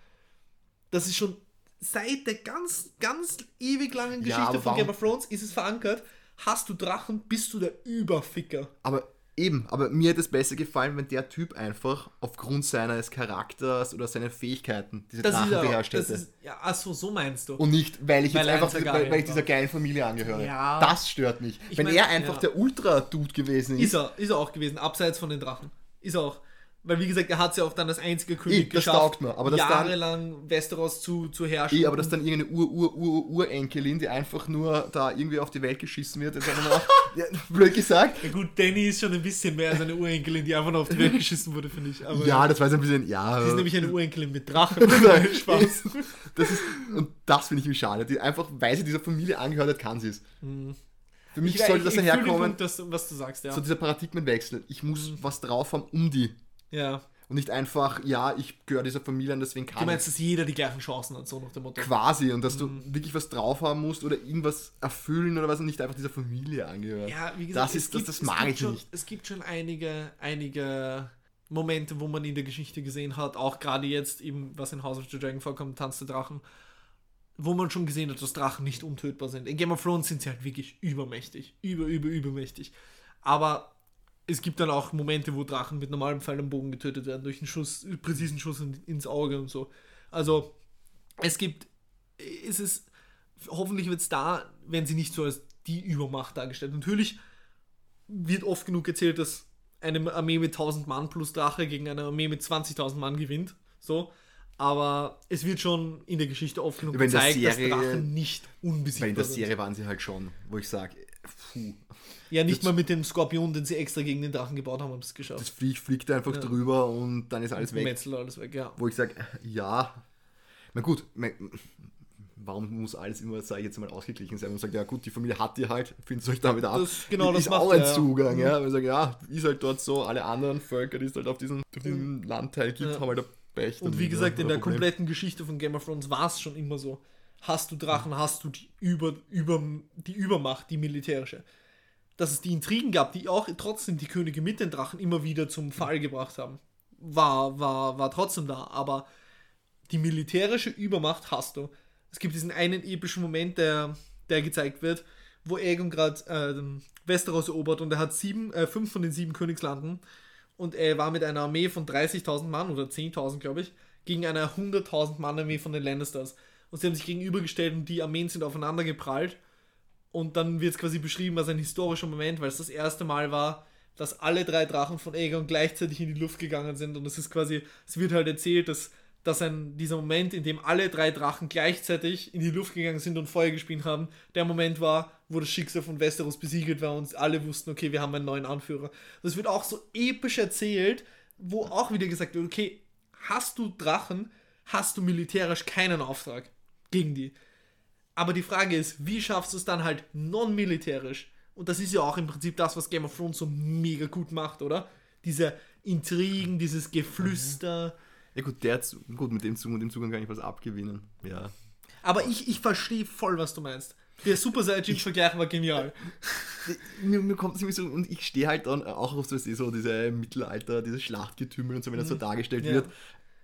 Speaker 1: Das ist schon seit der ganz, ganz ewig langen
Speaker 2: Ja,
Speaker 1: Geschichte
Speaker 2: aber
Speaker 1: von Game of Thrones ist es verankert. Hast du Drachen, bist du der Überficker.
Speaker 2: Aber eben, aber mir hätte es besser gefallen, wenn der Typ einfach aufgrund seines Charakters oder seiner Fähigkeiten diese
Speaker 1: Das
Speaker 2: Drachen
Speaker 1: ist ja,
Speaker 2: beherrscht
Speaker 1: das
Speaker 2: hätte.
Speaker 1: ist, ja, achso, so meinst du.
Speaker 2: Und nicht, weil ich
Speaker 1: Weil
Speaker 2: jetzt einfach, weil, weil ich dieser geilen Familie angehöre.
Speaker 1: Ja.
Speaker 2: Das stört mich.
Speaker 1: Ich
Speaker 2: Wenn
Speaker 1: mein,
Speaker 2: er einfach
Speaker 1: ja.
Speaker 2: der Ultra-Dude gewesen ist,
Speaker 1: Ist er, ist er auch gewesen, abseits von den Drachen. Ist er auch. Weil, wie gesagt, er hat es ja auch dann als einziger König
Speaker 2: Eh, das
Speaker 1: geschafft,
Speaker 2: taugt mir, aber das dann-
Speaker 1: jahrelang Westeros zu, zu herrschen.
Speaker 2: eh, aber dass dann irgendeine Ur-Ur-Ur-Urenkelin, die einfach nur da irgendwie auf die Welt geschissen wird, jetzt einfach mal, ja, blöd gesagt.
Speaker 1: ja, gut, Danny ist schon ein bisschen mehr als eine Urenkelin, die einfach nur auf die Welt geschissen wurde, finde ich. Aber
Speaker 2: Ja, das war ein bisschen, ja.
Speaker 1: sie ist nämlich eine Urenkelin mit Drachen.
Speaker 2: Nein,
Speaker 1: Spaß.
Speaker 2: Das ist, und das finde ich mich schade. Die einfach, weil sie dieser Familie angehört hat, kann sie es. Für mich sollte das
Speaker 1: ich fühl den
Speaker 2: daherkommen,
Speaker 1: Punkt, dass, was du sagst, ja.
Speaker 2: so dieser Paradigmenwechsel. Ich muss
Speaker 1: Mhm.
Speaker 2: was drauf haben um die.
Speaker 1: Ja.
Speaker 2: Und nicht einfach, ja, ich gehöre dieser Familie und deswegen kann
Speaker 1: Du meinst,
Speaker 2: ich.
Speaker 1: dass jeder die gleichen Chancen hat, so nach dem Motto.
Speaker 2: Quasi. Und dass
Speaker 1: Mhm.
Speaker 2: du wirklich was drauf haben musst oder irgendwas erfüllen oder was und nicht einfach dieser Familie angehört.
Speaker 1: Ja, wie gesagt,
Speaker 2: das, ist, das,
Speaker 1: gibt-
Speaker 2: das
Speaker 1: es
Speaker 2: mag
Speaker 1: gibt
Speaker 2: ich
Speaker 1: schon,
Speaker 2: nicht.
Speaker 1: Es gibt schon einige, einige Momente, wo man in der Geschichte gesehen hat, auch gerade jetzt eben, was in House of the Dragon vorkommt, Tanz der Drachen, wo man schon gesehen hat, dass Drachen nicht untötbar sind. In Game of Thrones sind sie halt wirklich übermächtig. Über, über, übermächtig. Aber es gibt dann auch Momente, wo Drachen mit normalem Pfeil und Bogen getötet werden, durch einen Schuss, präzisen Schuss in, ins Auge und so. Also, es gibt, es ist, hoffentlich wird es da, wenn sie nicht so als die Übermacht dargestellt. Natürlich wird oft genug erzählt, dass eine Armee mit 1000 Mann plus Drache gegen eine Armee mit 20.000 Mann gewinnt. So. Aber es wird schon in der Geschichte oft genug gezeigt, dass Drachen nicht unbesiegbar
Speaker 2: in der
Speaker 1: sind.
Speaker 2: Serie waren sie halt schon, wo ich sage, puh,
Speaker 1: Ja, nicht mal mit dem Skorpion, den sie extra gegen den Drachen gebaut haben, haben sie es
Speaker 2: das
Speaker 1: geschafft.
Speaker 2: Viech fliegt einfach
Speaker 1: Ja.
Speaker 2: drüber und dann ist alles weg.
Speaker 1: Metzel, alles weg, ja.
Speaker 2: Wo ich sage, ja, na gut, warum muss alles immer, sage ich jetzt mal, ausgeglichen sein? Und sagt, ja gut, die Familie hat die halt, findet euch damit ab.
Speaker 1: Das- genau, das
Speaker 2: ist
Speaker 1: macht
Speaker 2: auch ein
Speaker 1: ja.
Speaker 2: Zugang,
Speaker 1: Mhm.
Speaker 2: ja. Wir sagen, ja, ist halt dort so, alle anderen Völker, die es halt auf diesem, auf diesem Landteil gibt, haben halt ein Pech.
Speaker 1: Und wie gesagt, in der kompletten Geschichte von Game of Thrones war es schon immer so. Hast du Drachen, hast du die, Über, Über, die Übermacht, die militärische. Dass es die Intrigen gab, die auch trotzdem die Könige mit den Drachen immer wieder zum Fall gebracht haben, war, war, war trotzdem da. Aber die militärische Übermacht hast du. Es gibt diesen einen epischen Moment, der, der gezeigt wird, wo Aegon gerade ähm, Westeros erobert und er hat sieben, äh, fünf von den sieben Königslanden und er war mit einer Armee von 30.000 Mann oder 10.000, glaube ich, gegen eine 100.000 Mann Armee von den Lannisters. Und sie haben sich gegenübergestellt und die Armeen sind aufeinander geprallt. Und dann wird es quasi beschrieben als ein historischer Moment, weil es das erste Mal war, dass alle drei Drachen von Aegon gleichzeitig in die Luft gegangen sind. Und es ist quasi, es wird halt erzählt, dass, dass ein, dieser Moment, in dem alle drei Drachen gleichzeitig in die Luft gegangen sind und Feuer gespielt haben, der Moment war, wo das Schicksal von Westeros besiegelt war und alle wussten, okay, wir haben einen neuen Anführer. Das wird auch so episch erzählt, wo auch wieder gesagt wird, okay, hast du Drachen, hast du militärisch keinen Auftrag gegen die. Aber die Frage ist, wie schaffst du es dann halt non-militärisch? Und das ist ja auch im Prinzip das, was Game of Thrones so mega gut macht, oder? Diese Intrigen, dieses Geflüster.
Speaker 2: Ja gut, der, Zu- gut, mit dem, Zugang, mit dem Zugang kann ich was abgewinnen. Ja.
Speaker 1: Aber ich, ich verstehe voll, was du meinst. Der Super Saiyajin-Vergleich war genial.
Speaker 2: Mir, mir kommt es irgendwie so, und ich stehe halt dann auch auf so, so diese Mittelalter, diese Schlachtgetümmel und so, wenn das so dargestellt
Speaker 1: Mhm. Ja.
Speaker 2: wird.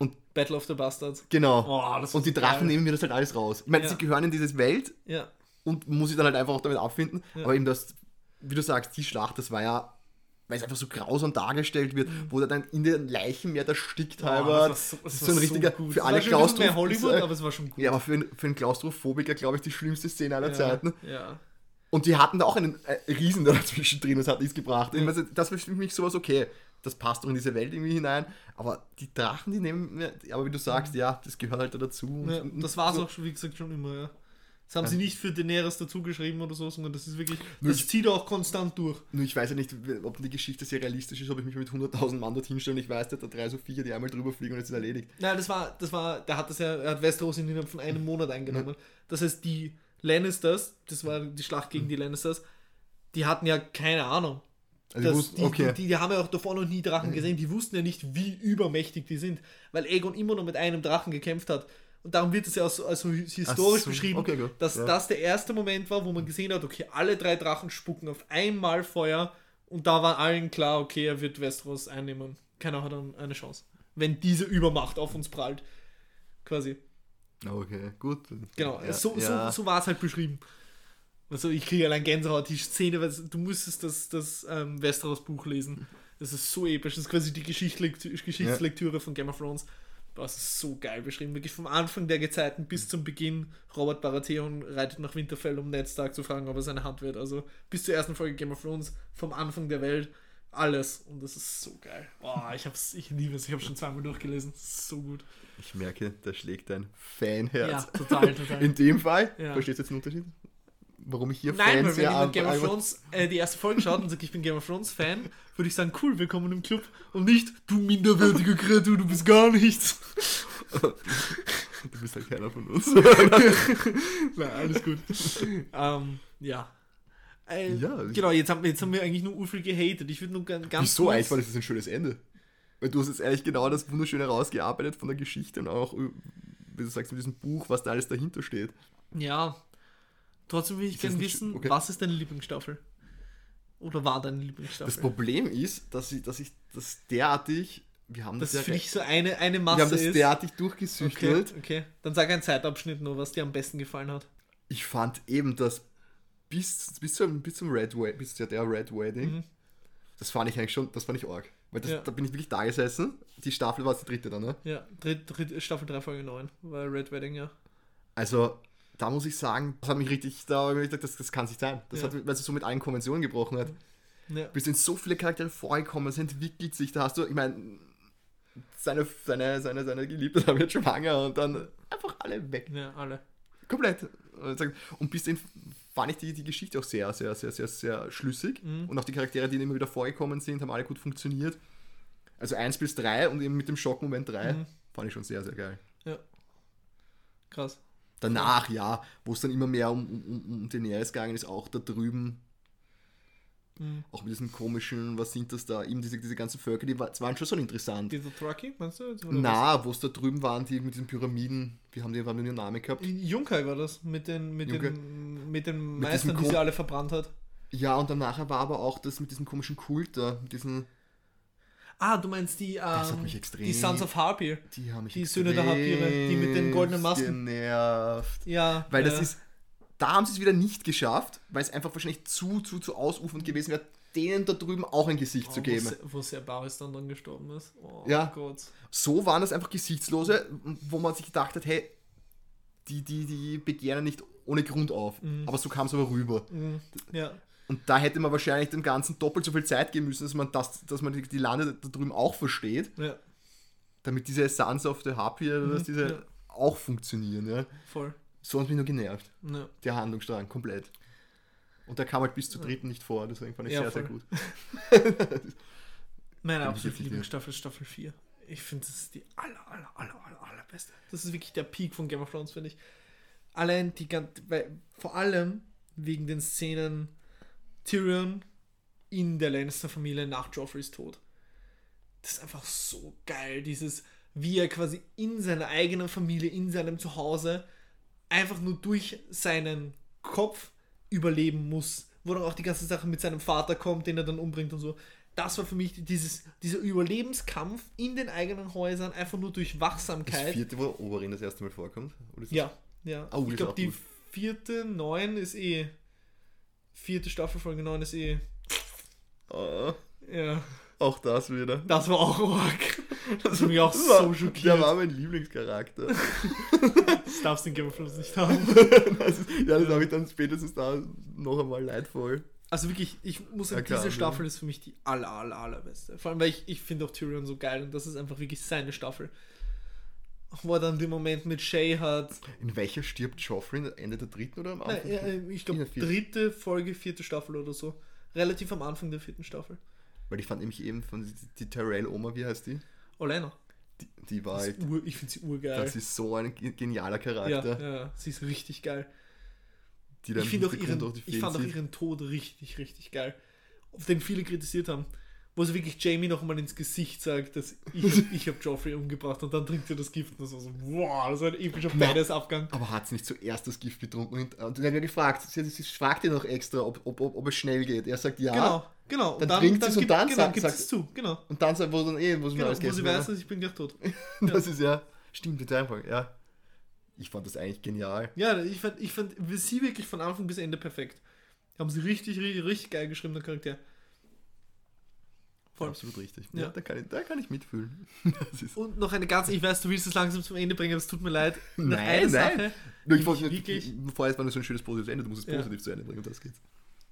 Speaker 2: Und
Speaker 1: Battle of the Bastards.
Speaker 2: genau.
Speaker 1: Oh, war
Speaker 2: und die
Speaker 1: so
Speaker 2: Drachen
Speaker 1: geil.
Speaker 2: nehmen mir das halt alles raus. Ich meine,
Speaker 1: Ja.
Speaker 2: sie gehören in diese Welt
Speaker 1: Ja.
Speaker 2: und muss ich dann halt einfach auch damit abfinden.
Speaker 1: Ja.
Speaker 2: Aber eben das, wie du sagst, die Schlacht, das war ja, weil es einfach so grausam dargestellt wird, wo er dann in den Leichenmeer erstickt
Speaker 1: Mhm. Oh,
Speaker 2: halber.
Speaker 1: das war so,
Speaker 2: das ist
Speaker 1: das
Speaker 2: so ein
Speaker 1: war
Speaker 2: richtiger,
Speaker 1: gut.
Speaker 2: für alle
Speaker 1: war bisschen mehr
Speaker 2: Klaustroph-
Speaker 1: Hollywood, aber es war schon gut.
Speaker 2: Ja, aber für, einen- für einen Klaustrophobiker, glaube ich, die schlimmste Szene aller. Zeiten.
Speaker 1: Ja.
Speaker 2: Und die hatten da auch einen äh, Riesen da dazwischen drin, das hat nichts gebracht. Meine, das war für mich sowas okay. Das passt doch in diese Welt irgendwie hinein. Aber die Drachen, die nehmen, mir- aber wie du sagst, ja, das gehört halt da dazu. Und-
Speaker 1: Ja,
Speaker 2: und
Speaker 1: das war es
Speaker 2: so.
Speaker 1: auch, schon, wie gesagt, schon immer, ja. Das haben sie nicht für Daenerys dazu geschrieben oder so, sondern das ist wirklich,
Speaker 2: Nur
Speaker 1: das
Speaker 2: ich-
Speaker 1: zieht auch konstant durch.
Speaker 2: Nur ich weiß ja nicht, ob die Geschichte sehr realistisch ist, ob ich mich mit 100.000 Mann dorthin stelle und ich weiß, der hat da drei so Viecher, die einmal drüber fliegen und es ist erledigt.
Speaker 1: Nein, das war, das war, der hat das ja, er hat Westeros innerhalb von einem Monat eingenommen. Das heißt, die Lannisters, das war die Schlacht gegen die Lannisters, die hatten ja keine Ahnung.
Speaker 2: Also
Speaker 1: Das,
Speaker 2: wusste,
Speaker 1: die,
Speaker 2: okay.
Speaker 1: die, die haben ja auch davor noch nie Drachen gesehen, die wussten ja nicht, wie übermächtig die sind, weil Aegon immer nur mit einem Drachen gekämpft hat. Und darum wird es ja auch so, also historisch
Speaker 2: so,
Speaker 1: beschrieben,
Speaker 2: okay,
Speaker 1: dass
Speaker 2: Ja.
Speaker 1: das der erste Moment war, wo man gesehen hat, okay, alle drei Drachen spucken auf einmal Feuer und da war allen klar, okay, er wird Westeros einnehmen. Keiner hat dann eine Chance. Wenn diese Übermacht auf uns prallt. Quasi.
Speaker 2: Okay, gut.
Speaker 1: Genau,
Speaker 2: Ja,
Speaker 1: so,
Speaker 2: ja.
Speaker 1: so, so war es halt beschrieben. Also ich kriege allein Gänsehaut, die Szene, weil du müsstest das, das ähm, Westeros-Buch lesen. Das ist so episch. Das ist quasi die Geschichtslektü Geschichtslektüre von Game of Thrones. Das ist so geil beschrieben. Wirklich vom Anfang der Gezeiten bis zum Beginn. Robert Baratheon reitet nach Winterfell, um Ned Stark zu fragen, ob er seine Hand wird. Also bis zur ersten Folge Game of Thrones, vom Anfang der Welt, alles. Und das ist so geil. Boah, ich, hab's, ich liebe es. Ich habe schon zweimal durchgelesen. So gut.
Speaker 2: Ich merke, da schlägt dein Fanherz.
Speaker 1: Ja, total, total.
Speaker 2: In dem Fall,
Speaker 1: Ja.
Speaker 2: verstehst du jetzt den Unterschied? Warum ich hier
Speaker 1: Nein, weil
Speaker 2: Fans
Speaker 1: wenn
Speaker 2: ja
Speaker 1: jemand
Speaker 2: an-
Speaker 1: Game of Thrones äh, die erste Folge schaut und sagt, ich bin Game of Thrones Fan, würde ich sagen, cool, willkommen im Club. Und nicht, du minderwertige Kreatur, du bist gar nichts.
Speaker 2: Du bist halt keiner von uns.
Speaker 1: Nein, alles gut. ähm, ja. Äh,
Speaker 2: Ja,
Speaker 1: genau, jetzt haben, jetzt haben wir eigentlich nur urviel gehatet. Ich würde nur ganz,
Speaker 2: Wieso
Speaker 1: kurz-
Speaker 2: eigentlich? Weil das ist ein schönes Ende. Weil du hast jetzt eigentlich genau das Wunderschöne rausgearbeitet von der Geschichte und auch, äh, wie du sagst, mit diesem Buch, was da alles dahinter steht.
Speaker 1: Ja. Trotzdem will ich
Speaker 2: das
Speaker 1: gerne wissen?
Speaker 2: Okay.
Speaker 1: was ist deine Lieblingsstaffel? Oder war deine
Speaker 2: Das
Speaker 1: Lieblingsstaffel?
Speaker 2: Problem ist, dass ich, dass ich das derartig wir haben
Speaker 1: Das
Speaker 2: das,
Speaker 1: ist für dich so eine, eine
Speaker 2: wir
Speaker 1: Masse
Speaker 2: haben das
Speaker 1: ist.
Speaker 2: derartig
Speaker 1: Okay,
Speaker 2: durchgesüchtelt.
Speaker 1: okay. Dann sag einen Zeitabschnitt nur, was dir am besten gefallen hat.
Speaker 2: Ich fand eben das bis, bis, zum, bis zum Red Wedding, bis zu der Red Wedding,
Speaker 1: Mhm.
Speaker 2: das fand ich eigentlich schon, das fand ich arg. Weil das,
Speaker 1: Ja.
Speaker 2: da bin ich wirklich da gesessen. Die Staffel war die dritte dann, ne?
Speaker 1: Ja, dritt, dritt, Staffel 3, Folge 9, war Red Wedding, ja.
Speaker 2: Also, da muss ich sagen, das hat mich richtig, da ich gedacht, das, das kann nicht sein. Das
Speaker 1: Ja.
Speaker 2: hat, weil es so mit allen Konventionen gebrochen hat.
Speaker 1: ja.
Speaker 2: Bis sind so viele Charaktere vorgekommen, es entwickelt sich, da hast du, ich meine, seine, seine, seine, seine Geliebte da wird schwanger und dann einfach alle weg.
Speaker 1: Ja, alle.
Speaker 2: Komplett. Und bis dahin fand ich die, die Geschichte auch sehr, sehr, sehr, sehr, sehr schlüssig.
Speaker 1: Mhm.
Speaker 2: Und auch die Charaktere, die immer wieder vorgekommen sind, haben alle gut funktioniert. Also 1 bis 3 und eben mit dem Schockmoment 3
Speaker 1: Mhm.
Speaker 2: fand ich schon sehr, sehr geil.
Speaker 1: Krass.
Speaker 2: Danach, ja, wo es dann immer mehr um, um, um Daenerys gegangen ist, auch da drüben,
Speaker 1: Mhm.
Speaker 2: auch mit diesem komischen, was sind das da, eben diese, diese ganzen Völker, die war- waren schon so interessant.
Speaker 1: Die Dothraki, meinst du? oder
Speaker 2: Na, wo es da drüben waren, die mit diesen Pyramiden, wie haben die, haben die einen Namen gehabt?
Speaker 1: Junkai war das, mit den, mit
Speaker 2: Junkai.
Speaker 1: den, mit den
Speaker 2: Mit
Speaker 1: Meistern,
Speaker 2: diesem
Speaker 1: die sie alle verbrannt hat.
Speaker 2: Ja, und dann nachher war aber auch das mit diesem komischen Kult da, mit diesen,
Speaker 1: Ah, du meinst die, ähm, die Sons of Harpy.
Speaker 2: die haben mich
Speaker 1: Die Söhne der Vampire, die mit den goldenen Masken.
Speaker 2: genervt.
Speaker 1: Ja.
Speaker 2: Weil das
Speaker 1: ja.
Speaker 2: ist, da haben sie es wieder nicht geschafft, weil es einfach wahrscheinlich zu, zu, zu ausufernd gewesen wäre, denen da drüben auch ein Gesicht
Speaker 1: Oh,
Speaker 2: zu geben.
Speaker 1: Wo, wo Serbaris dann, dann gestorben ist. Oh
Speaker 2: Ja.
Speaker 1: Gott.
Speaker 2: So waren das einfach Gesichtslose, wo man sich gedacht hat, hey, die, die, die begehren nicht ohne Grund auf.
Speaker 1: Mhm.
Speaker 2: Aber so kam es aber rüber.
Speaker 1: Mhm. Ja.
Speaker 2: Und da hätte man wahrscheinlich dem Ganzen doppelt so viel Zeit geben müssen, dass man, das, dass man die, die Lande da drüben auch versteht,
Speaker 1: Ja.
Speaker 2: damit diese Sons of the Harpy, dass diese
Speaker 1: Mhm. ja.
Speaker 2: auch funktionieren. Ja?
Speaker 1: Voll.
Speaker 2: So hat mich nur genervt.
Speaker 1: Ja.
Speaker 2: Der Handlungsstrang, komplett. Und der kam halt bis zur dritten nicht vor, deswegen fand ich
Speaker 1: Ja,
Speaker 2: sehr, sehr
Speaker 1: voll.
Speaker 2: gut.
Speaker 1: Meine absolute Lieblingsstaffel ist Staffel 4. Ich finde, das ist die aller, aller, aller, aller, allerbeste. Das ist wirklich der Peak von Game of Thrones, finde ich. Allein die ganze, vor allem wegen den Szenen Tyrion in der Lannister-Familie nach Joffreys Tod. Das ist einfach so geil, dieses, wie er quasi in seiner eigenen Familie, in seinem Zuhause einfach nur durch seinen Kopf überleben muss. Wo dann auch die ganze Sache mit seinem Vater kommt, den er dann umbringt und so. Das war für mich dieses, dieser Überlebenskampf in den eigenen Häusern, einfach nur durch
Speaker 2: Das
Speaker 1: Wachsamkeit.
Speaker 2: vierte, wo Oberyn das erste Mal vorkommt. Das-
Speaker 1: Ja, ja.
Speaker 2: Oh, das
Speaker 1: ich glaube, die vierte, neun ist eh. Vierte Staffel, Folge 9 ist eh.
Speaker 2: Ah,
Speaker 1: Ja.
Speaker 2: auch das wieder.
Speaker 1: Das war auch arg. Das hat mich auch
Speaker 2: Das war-
Speaker 1: so schockiert.
Speaker 2: Der war mein Lieblingscharakter.
Speaker 1: Das darfst du in Game of Thrones nicht haben.
Speaker 2: das ist, ja, das habe ich dann spätestens da noch einmal leidvoll.
Speaker 1: Also wirklich, ich muss sagen,
Speaker 2: Ja,
Speaker 1: diese. Staffel ist für mich die aller, aller, allerbeste. Vor allem, weil ich, ich finde auch Tyrion so geil und das ist einfach wirklich seine Staffel. Wo er dann den Moment mit Shay hat.
Speaker 2: In welcher stirbt Joffrey? Ende der dritten oder am Anfang?
Speaker 1: Nein, äh, ich glaube, dritte Folge, vierte Staffel oder so. Relativ am Anfang der vierten Staffel.
Speaker 2: Weil ich fand nämlich eben von die, die Tyrell-Oma, wie heißt die?
Speaker 1: Olena.
Speaker 2: Die, die war halt,
Speaker 1: ur, ich finde sie urgeil.
Speaker 2: das ist so ein ge- genialer
Speaker 1: ja,
Speaker 2: Charakter,
Speaker 1: ja, sie ist richtig geil.
Speaker 2: die dann
Speaker 1: Ich, auch ihren, ich fand auch ihren Tod richtig, richtig geil. Auf den viele kritisiert haben. Wo sie wirklich Jamie nochmal ins Gesicht sagt, dass ich, ich habe Joffrey umgebracht und dann trinkt sie das Gift und war so, wow, das war ein epischer Badass-Abgang.
Speaker 2: Aber hat sie nicht zuerst das Gift getrunken? Und, und dann hat er gefragt, sie, sie fragt ihn noch extra, ob, ob, ob, ob es schnell geht. Er sagt ja.
Speaker 1: Genau, genau.
Speaker 2: Dann trinkt sie's und
Speaker 1: gibt,
Speaker 2: dann
Speaker 1: genau,
Speaker 2: sagt-
Speaker 1: es zu, genau.
Speaker 2: Und dann sagt, wo dann eh, wo sie
Speaker 1: Genau,
Speaker 2: alles
Speaker 1: wo sie weiß, dass ich bin gleich tot.
Speaker 2: Das ist ja, stimmt, mit einfach, ja. Ich fand das eigentlich genial.
Speaker 1: Ja, ich fand, ich fand sie wirklich von Anfang bis Ende perfekt. Haben sie richtig, richtig, richtig geil geschrieben, der Charakter. Voll.
Speaker 2: Absolut richtig.
Speaker 1: Ja.
Speaker 2: Ja, da, kann ich, da kann ich mitfühlen.
Speaker 1: Und noch eine ganz, ich weiß, du willst es langsam zum Ende bringen, aber es tut mir leid. Noch
Speaker 2: Nein,
Speaker 1: eine
Speaker 2: nein.
Speaker 1: Sache.
Speaker 2: Nur ich wollte
Speaker 1: wirklich.
Speaker 2: vorher war nur so ein schönes positives Ende, du musst es
Speaker 1: Ja.
Speaker 2: positiv zu Ende bringen, und das geht's.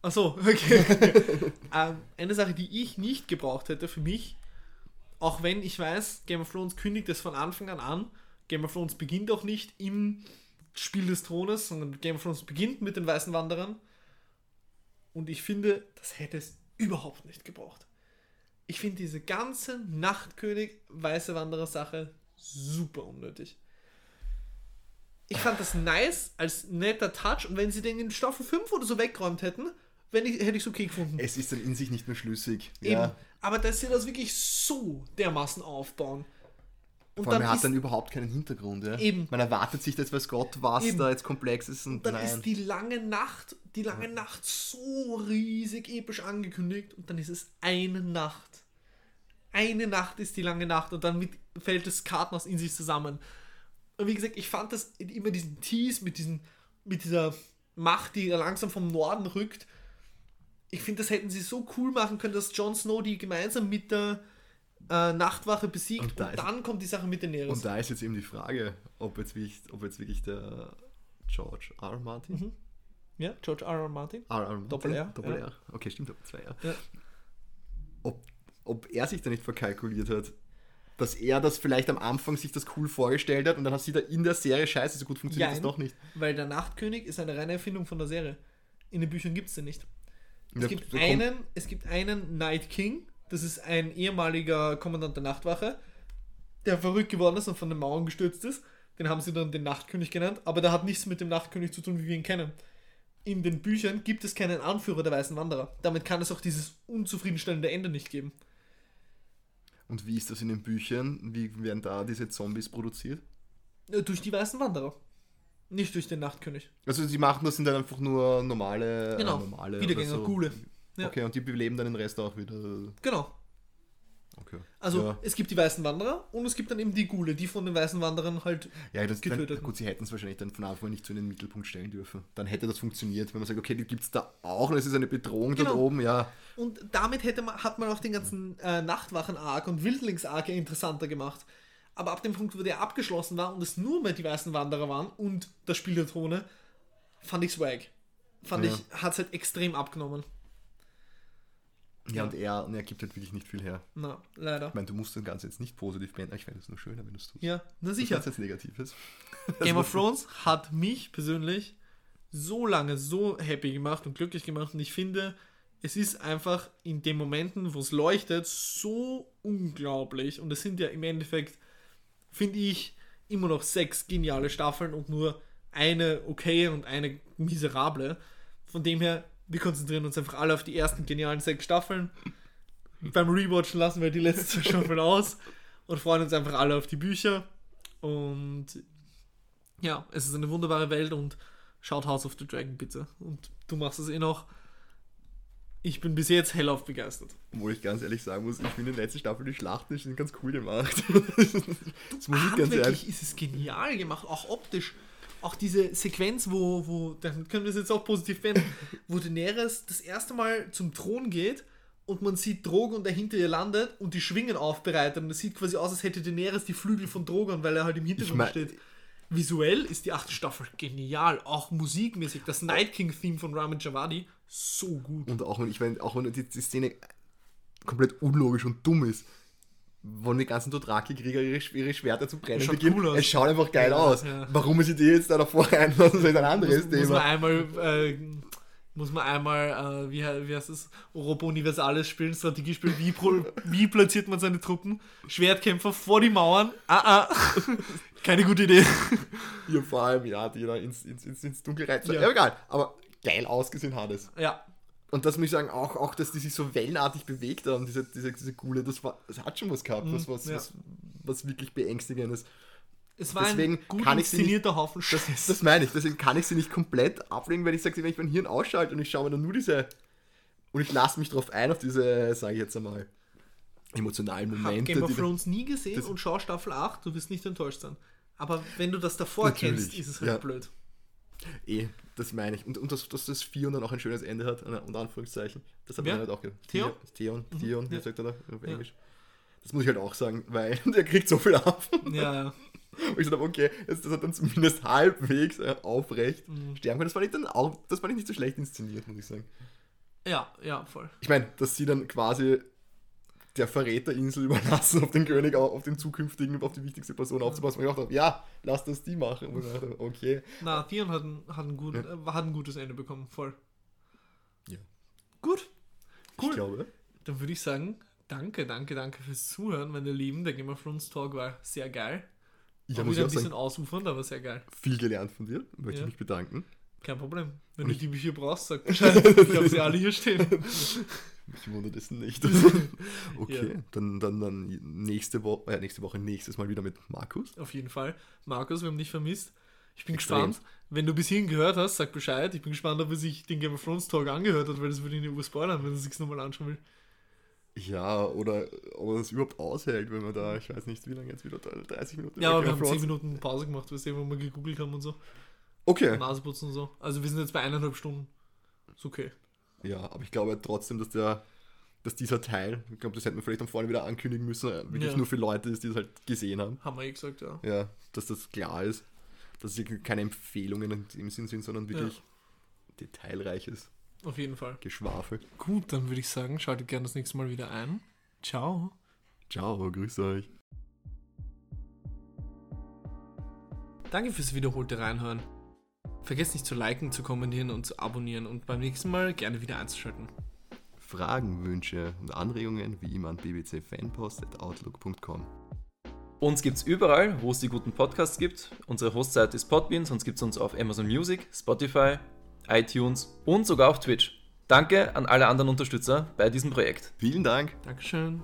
Speaker 1: Achso, okay. ähm, eine Sache, die ich nicht gebraucht hätte für mich, auch wenn ich weiß, Game of Thrones kündigt es von Anfang an an. Game of Thrones beginnt auch nicht im Spiel des Thrones, sondern Game of Thrones beginnt mit den Weißen Wanderern. Und ich finde, das hätte es überhaupt nicht gebraucht. Ich finde diese ganze Nachtkönig Weiße Wanderer Sache super unnötig. Ich fand das nice als netter Touch und wenn sie den in Staffel 5 oder so weggeräumt hätten, wenn ich, hätte ich es okay gefunden.
Speaker 2: Es ist dann in sich nicht mehr schlüssig.
Speaker 1: Eben.
Speaker 2: Ja.
Speaker 1: Aber dass sie das wirklich so dermaßen aufbauen. Und
Speaker 2: Vor allem, er hat dann überhaupt keinen Hintergrund. Ja?
Speaker 1: Eben.
Speaker 2: Man erwartet sich, dass weiß Gott, was
Speaker 1: Eben.
Speaker 2: da jetzt komplex ist und
Speaker 1: dann
Speaker 2: nein.
Speaker 1: ist die lange Nacht, die lange Nacht so riesig episch angekündigt und dann ist es eine Nacht. eine Nacht ist die lange Nacht und dann mit, fällt das Kartenhaus in sich zusammen. Und wie gesagt, ich fand das immer diesen Tease mit, diesen, mit dieser Macht, die langsam vom Norden rückt. Ich finde, das hätten sie so cool machen können, dass Jon Snow die gemeinsam mit der äh, Nachtwache besiegt und,
Speaker 2: Und da ist-
Speaker 1: dann kommt die Sache mit Daenerys.
Speaker 2: Und da ist jetzt eben die Frage, ob jetzt wirklich, ob jetzt wirklich der George R. R. Martin.
Speaker 1: Mhm. ja, George R. R. Martin.
Speaker 2: R. R. Martin?
Speaker 1: Doppel R,
Speaker 2: Doppel
Speaker 1: ja.
Speaker 2: R. Okay, stimmt, Doppel 2 R.
Speaker 1: Ja.
Speaker 2: Ob, ob er sich da nicht verkalkuliert hat. Dass er das vielleicht am Anfang sich das cool vorgestellt hat und dann hat sie da in der Serie scheiße, so gut funktioniert das
Speaker 1: Jein.
Speaker 2: doch nicht.
Speaker 1: Weil der Nachtkönig ist eine reine Erfindung von der Serie. In den Büchern gibt es den nicht. Es
Speaker 2: Da-
Speaker 1: gibt, einen, es gibt einen Night King, das ist ein ehemaliger Kommandant der Nachtwache, der verrückt geworden ist und von den Mauern gestürzt ist. Den haben sie dann den Nachtkönig genannt, aber der hat nichts mit dem Nachtkönig zu tun, wie wir ihn kennen. In den Büchern gibt es keinen Anführer der Weißen Wanderer. Damit kann es auch dieses unzufriedenstellende Ende nicht geben.
Speaker 2: Und wie ist das in den Büchern? Wie werden da diese Zombies produziert?
Speaker 1: Äh, Durch die Weißen Wanderer. Nicht durch den Nachtkönig.
Speaker 2: Also sie machen das sind dann einfach nur normale,
Speaker 1: Genau.
Speaker 2: äh, normale
Speaker 1: Wiedergänger,
Speaker 2: so.
Speaker 1: Gule. Ja.
Speaker 2: Okay, und die beleben dann den Rest auch wieder.
Speaker 1: Genau.
Speaker 2: Okay.
Speaker 1: Also
Speaker 2: ja,
Speaker 1: es gibt die Weißen Wanderer und es gibt dann eben die Gule, die von den Weißen Wanderern halt
Speaker 2: ja das, dann,
Speaker 1: getötet.
Speaker 2: gut, sie hätten es wahrscheinlich dann von Anfang an nicht so in den Mittelpunkt stellen dürfen. Dann hätte das funktioniert, wenn man sagt, okay, die gibt es da auch und es ist eine Bedrohung
Speaker 1: Genau.
Speaker 2: da oben, ja.
Speaker 1: Und damit hätte man, hat man auch den ganzen äh, Nachtwachen-Arc und Wildlings-Arc interessanter gemacht. Aber ab dem Punkt, wo der abgeschlossen war und es nur mehr die weißen Wanderer waren und das Spiel der Throne, fand ich swag. Fand
Speaker 2: Ja.
Speaker 1: ich, hat es halt extrem abgenommen.
Speaker 2: Ja, und er, und er gibt halt wirklich nicht viel her.
Speaker 1: Na, leider.
Speaker 2: Ich meine, du musst das Ganze jetzt nicht positiv beenden, ich fände es nur schöner, wenn du es tust.
Speaker 1: Ja, na sicher.
Speaker 2: ist jetzt Negatives.
Speaker 1: Game of Thrones hat mich persönlich so lange so happy gemacht und glücklich gemacht und ich finde, es ist einfach in den Momenten, wo es leuchtet, so unglaublich und es sind ja im Endeffekt, finde ich, immer noch sechs geniale Staffeln und nur eine okay und eine miserable. Von dem her, wir konzentrieren uns einfach alle auf die ersten genialen sechs Staffeln. Beim Rewatchen lassen wir die letzten zwei Staffeln aus und freuen uns einfach alle auf die Bücher. Und ja, es ist eine wunderbare Welt und schaut House of the Dragon bitte. Und du machst es eh noch. Ich bin bis jetzt hellauf begeistert.
Speaker 2: Obwohl ich ganz ehrlich sagen muss, ich finde in der letzten Staffel die Schlachten die sind ganz cool gemacht. das muss ich ganz ehrlich.
Speaker 1: ist es genial gemacht, auch optisch. Auch diese Sequenz, wo, wo, dann können wir es jetzt auch positiv beenden, wo Daenerys das erste Mal zum Thron geht und man sieht Drogon, der hinter ihr landet und die Schwingen aufbereitet. Und es sieht quasi aus, als hätte Daenerys die Flügel von Drogon, weil er halt im Hintergrund
Speaker 2: mein-
Speaker 1: steht. Visuell ist die achte Staffel genial, auch musikmäßig. Das Night King-Theme von Ramin Javadi, so gut.
Speaker 2: Und auch wenn, ich meine, auch wenn die, die Szene komplett unlogisch und dumm ist, wollen die ganzen Dothraki-Krieger ihre, ihre Schwerter zu brennen
Speaker 1: Schaut
Speaker 2: beginnen.
Speaker 1: cool.
Speaker 2: Es schaut einfach geil
Speaker 1: Ja,
Speaker 2: aus.
Speaker 1: ja.
Speaker 2: Warum sie die jetzt da davor reinlassen, ist ein anderes
Speaker 1: muss, muss man
Speaker 2: Thema.
Speaker 1: einmal, äh, muss man einmal, äh, wie, wie heißt es, Europa Universalis spielen, Strategie spielen, wie, wie platziert man seine Truppen? Schwertkämpfer vor die Mauern? Ah, ah. Keine gute Idee.
Speaker 2: Ja, vor allem, ja, die da ins, ins, ins, ins Dunkel rein.
Speaker 1: Ja.
Speaker 2: Ja. egal, aber geil ausgesehen hat es.
Speaker 1: Ja,
Speaker 2: Und das muss ich sagen, auch, auch dass die sich so wellenartig bewegt haben, diese, diese, diese Gule, das, war, das hat schon was gehabt,
Speaker 1: Mhm,
Speaker 2: das was,
Speaker 1: ja.
Speaker 2: was, was wirklich beängstigendes.
Speaker 1: es war
Speaker 2: Deswegen
Speaker 1: ein gut
Speaker 2: kann ich sie nicht-
Speaker 1: Haufen
Speaker 2: Das,
Speaker 1: Scheiß.
Speaker 2: das meine ich, deswegen kann ich sie nicht komplett ablegen, wenn ich sage, wenn ich mein Hirn ausschalte und ich schaue mir dann nur diese und ich lasse mich darauf ein, auf diese, sage ich jetzt einmal, emotionalen
Speaker 1: Ich habe
Speaker 2: Momente.
Speaker 1: Game of Thrones nie gesehen
Speaker 2: das-
Speaker 1: und schau Staffel 8, du wirst nicht enttäuscht sein. Aber wenn du das davor
Speaker 2: Natürlich,
Speaker 1: kennst, ist es halt
Speaker 2: ja.
Speaker 1: blöd.
Speaker 2: Eh, das meine ich. Und, und dass, dass das Vier und dann auch ein schönes Ende hat, unter Anführungszeichen. Das hat
Speaker 1: Wer?
Speaker 2: man halt auch gehört.
Speaker 1: Theon?
Speaker 2: Theon, Theon, wie
Speaker 1: ja.
Speaker 2: sagt er da auf
Speaker 1: Ja.
Speaker 2: Englisch? Das muss ich halt auch sagen, weil der kriegt so viel ab.
Speaker 1: Ja, ja.
Speaker 2: Und ich habe, okay, jetzt, das hat dann zumindest halbwegs äh, aufrecht
Speaker 1: Mhm.
Speaker 2: sterben können. Das fand ich dann auch, das fand ich nicht so schlecht inszeniert, muss ich sagen.
Speaker 1: Ja, ja, voll.
Speaker 2: Ich meine, dass sie dann quasi der Verräterinsel überlassen, auf den König, au- auf den zukünftigen, auf die wichtigste Person aufzupassen. Und ich dachte, ja, lass das die machen. Und ich dachte, okay.
Speaker 1: Na, Theon hat ein, hat, ein gut, äh, hat ein gutes Ende bekommen, voll.
Speaker 2: Ja.
Speaker 1: Gut.
Speaker 2: Ich
Speaker 1: Cool.
Speaker 2: glaube.
Speaker 1: Dann würde ich sagen, danke, danke, danke fürs Zuhören, meine Lieben. Der Game of Thrones Talk war sehr geil.
Speaker 2: Ich
Speaker 1: wieder
Speaker 2: ja
Speaker 1: ein bisschen
Speaker 2: sagen,
Speaker 1: ausufernd, aber sehr geil.
Speaker 2: viel gelernt von dir. Möchte
Speaker 1: Ja.
Speaker 2: mich bedanken.
Speaker 1: Kein Problem. Wenn
Speaker 2: Und
Speaker 1: du
Speaker 2: ich-
Speaker 1: die Bücher brauchst, sag Bescheid. Ich habe sie alle hier stehen.
Speaker 2: Mich wundert es nicht. okay,
Speaker 1: Ja.
Speaker 2: dann, dann, dann nächste Woche, äh, nächste Woche, nächstes Mal wieder mit Markus.
Speaker 1: Auf jeden Fall. Markus, wir haben dich vermisst. Ich bin
Speaker 2: Extrem.
Speaker 1: gespannt. Wenn du bis hierhin gehört hast, sag Bescheid. Ich bin gespannt, ob er sich den Game of Thrones Talk angehört hat, weil das würde ihn über spoilern, wenn er sich nochmal anschauen will.
Speaker 2: Ja, oder ob man das überhaupt aushält, wenn man da, ich weiß nicht, wie lange jetzt wieder da, 30 Minuten.
Speaker 1: Ja, aber wir haben
Speaker 2: Frauds-
Speaker 1: 10 Minuten Pause gemacht, weißt du, wo wir gegoogelt haben und so.
Speaker 2: Okay.
Speaker 1: Naseputzen und so. Also wir sind jetzt bei eineinhalb Stunden. Ist okay.
Speaker 2: Ja, aber ich glaube trotzdem, dass der, dass dieser Teil, ich glaube, das hätten wir vielleicht am vorne wieder ankündigen müssen, äh, wirklich
Speaker 1: Ja.
Speaker 2: nur für Leute ist, die es halt gesehen haben.
Speaker 1: Haben wir eh gesagt, ja.
Speaker 2: Ja, dass das klar ist, dass es hier keine Empfehlungen in dem Sinn sind, sondern wirklich detailreiches
Speaker 1: Auf jeden Fall.
Speaker 2: Geschwafel.
Speaker 1: Gut, dann würde ich sagen, schaltet gerne das nächste Mal wieder ein. Ciao.
Speaker 2: Ciao, grüß euch.
Speaker 1: Danke fürs wiederholte Reinhören. Vergesst nicht zu liken, zu kommentieren und zu abonnieren und beim nächsten Mal gerne wieder einzuschalten.
Speaker 2: Fragen, Wünsche und Anregungen wie immer an bbcfanpost.outlook.com.
Speaker 3: Uns gibt's überall, wo es die guten Podcasts gibt. Unsere Hostseite ist Podbean, sonst gibt's uns auf Amazon Music, Spotify, iTunes und sogar auf Twitch. Danke an alle anderen Unterstützer bei diesem Projekt.
Speaker 2: Vielen Dank.
Speaker 1: Dankeschön.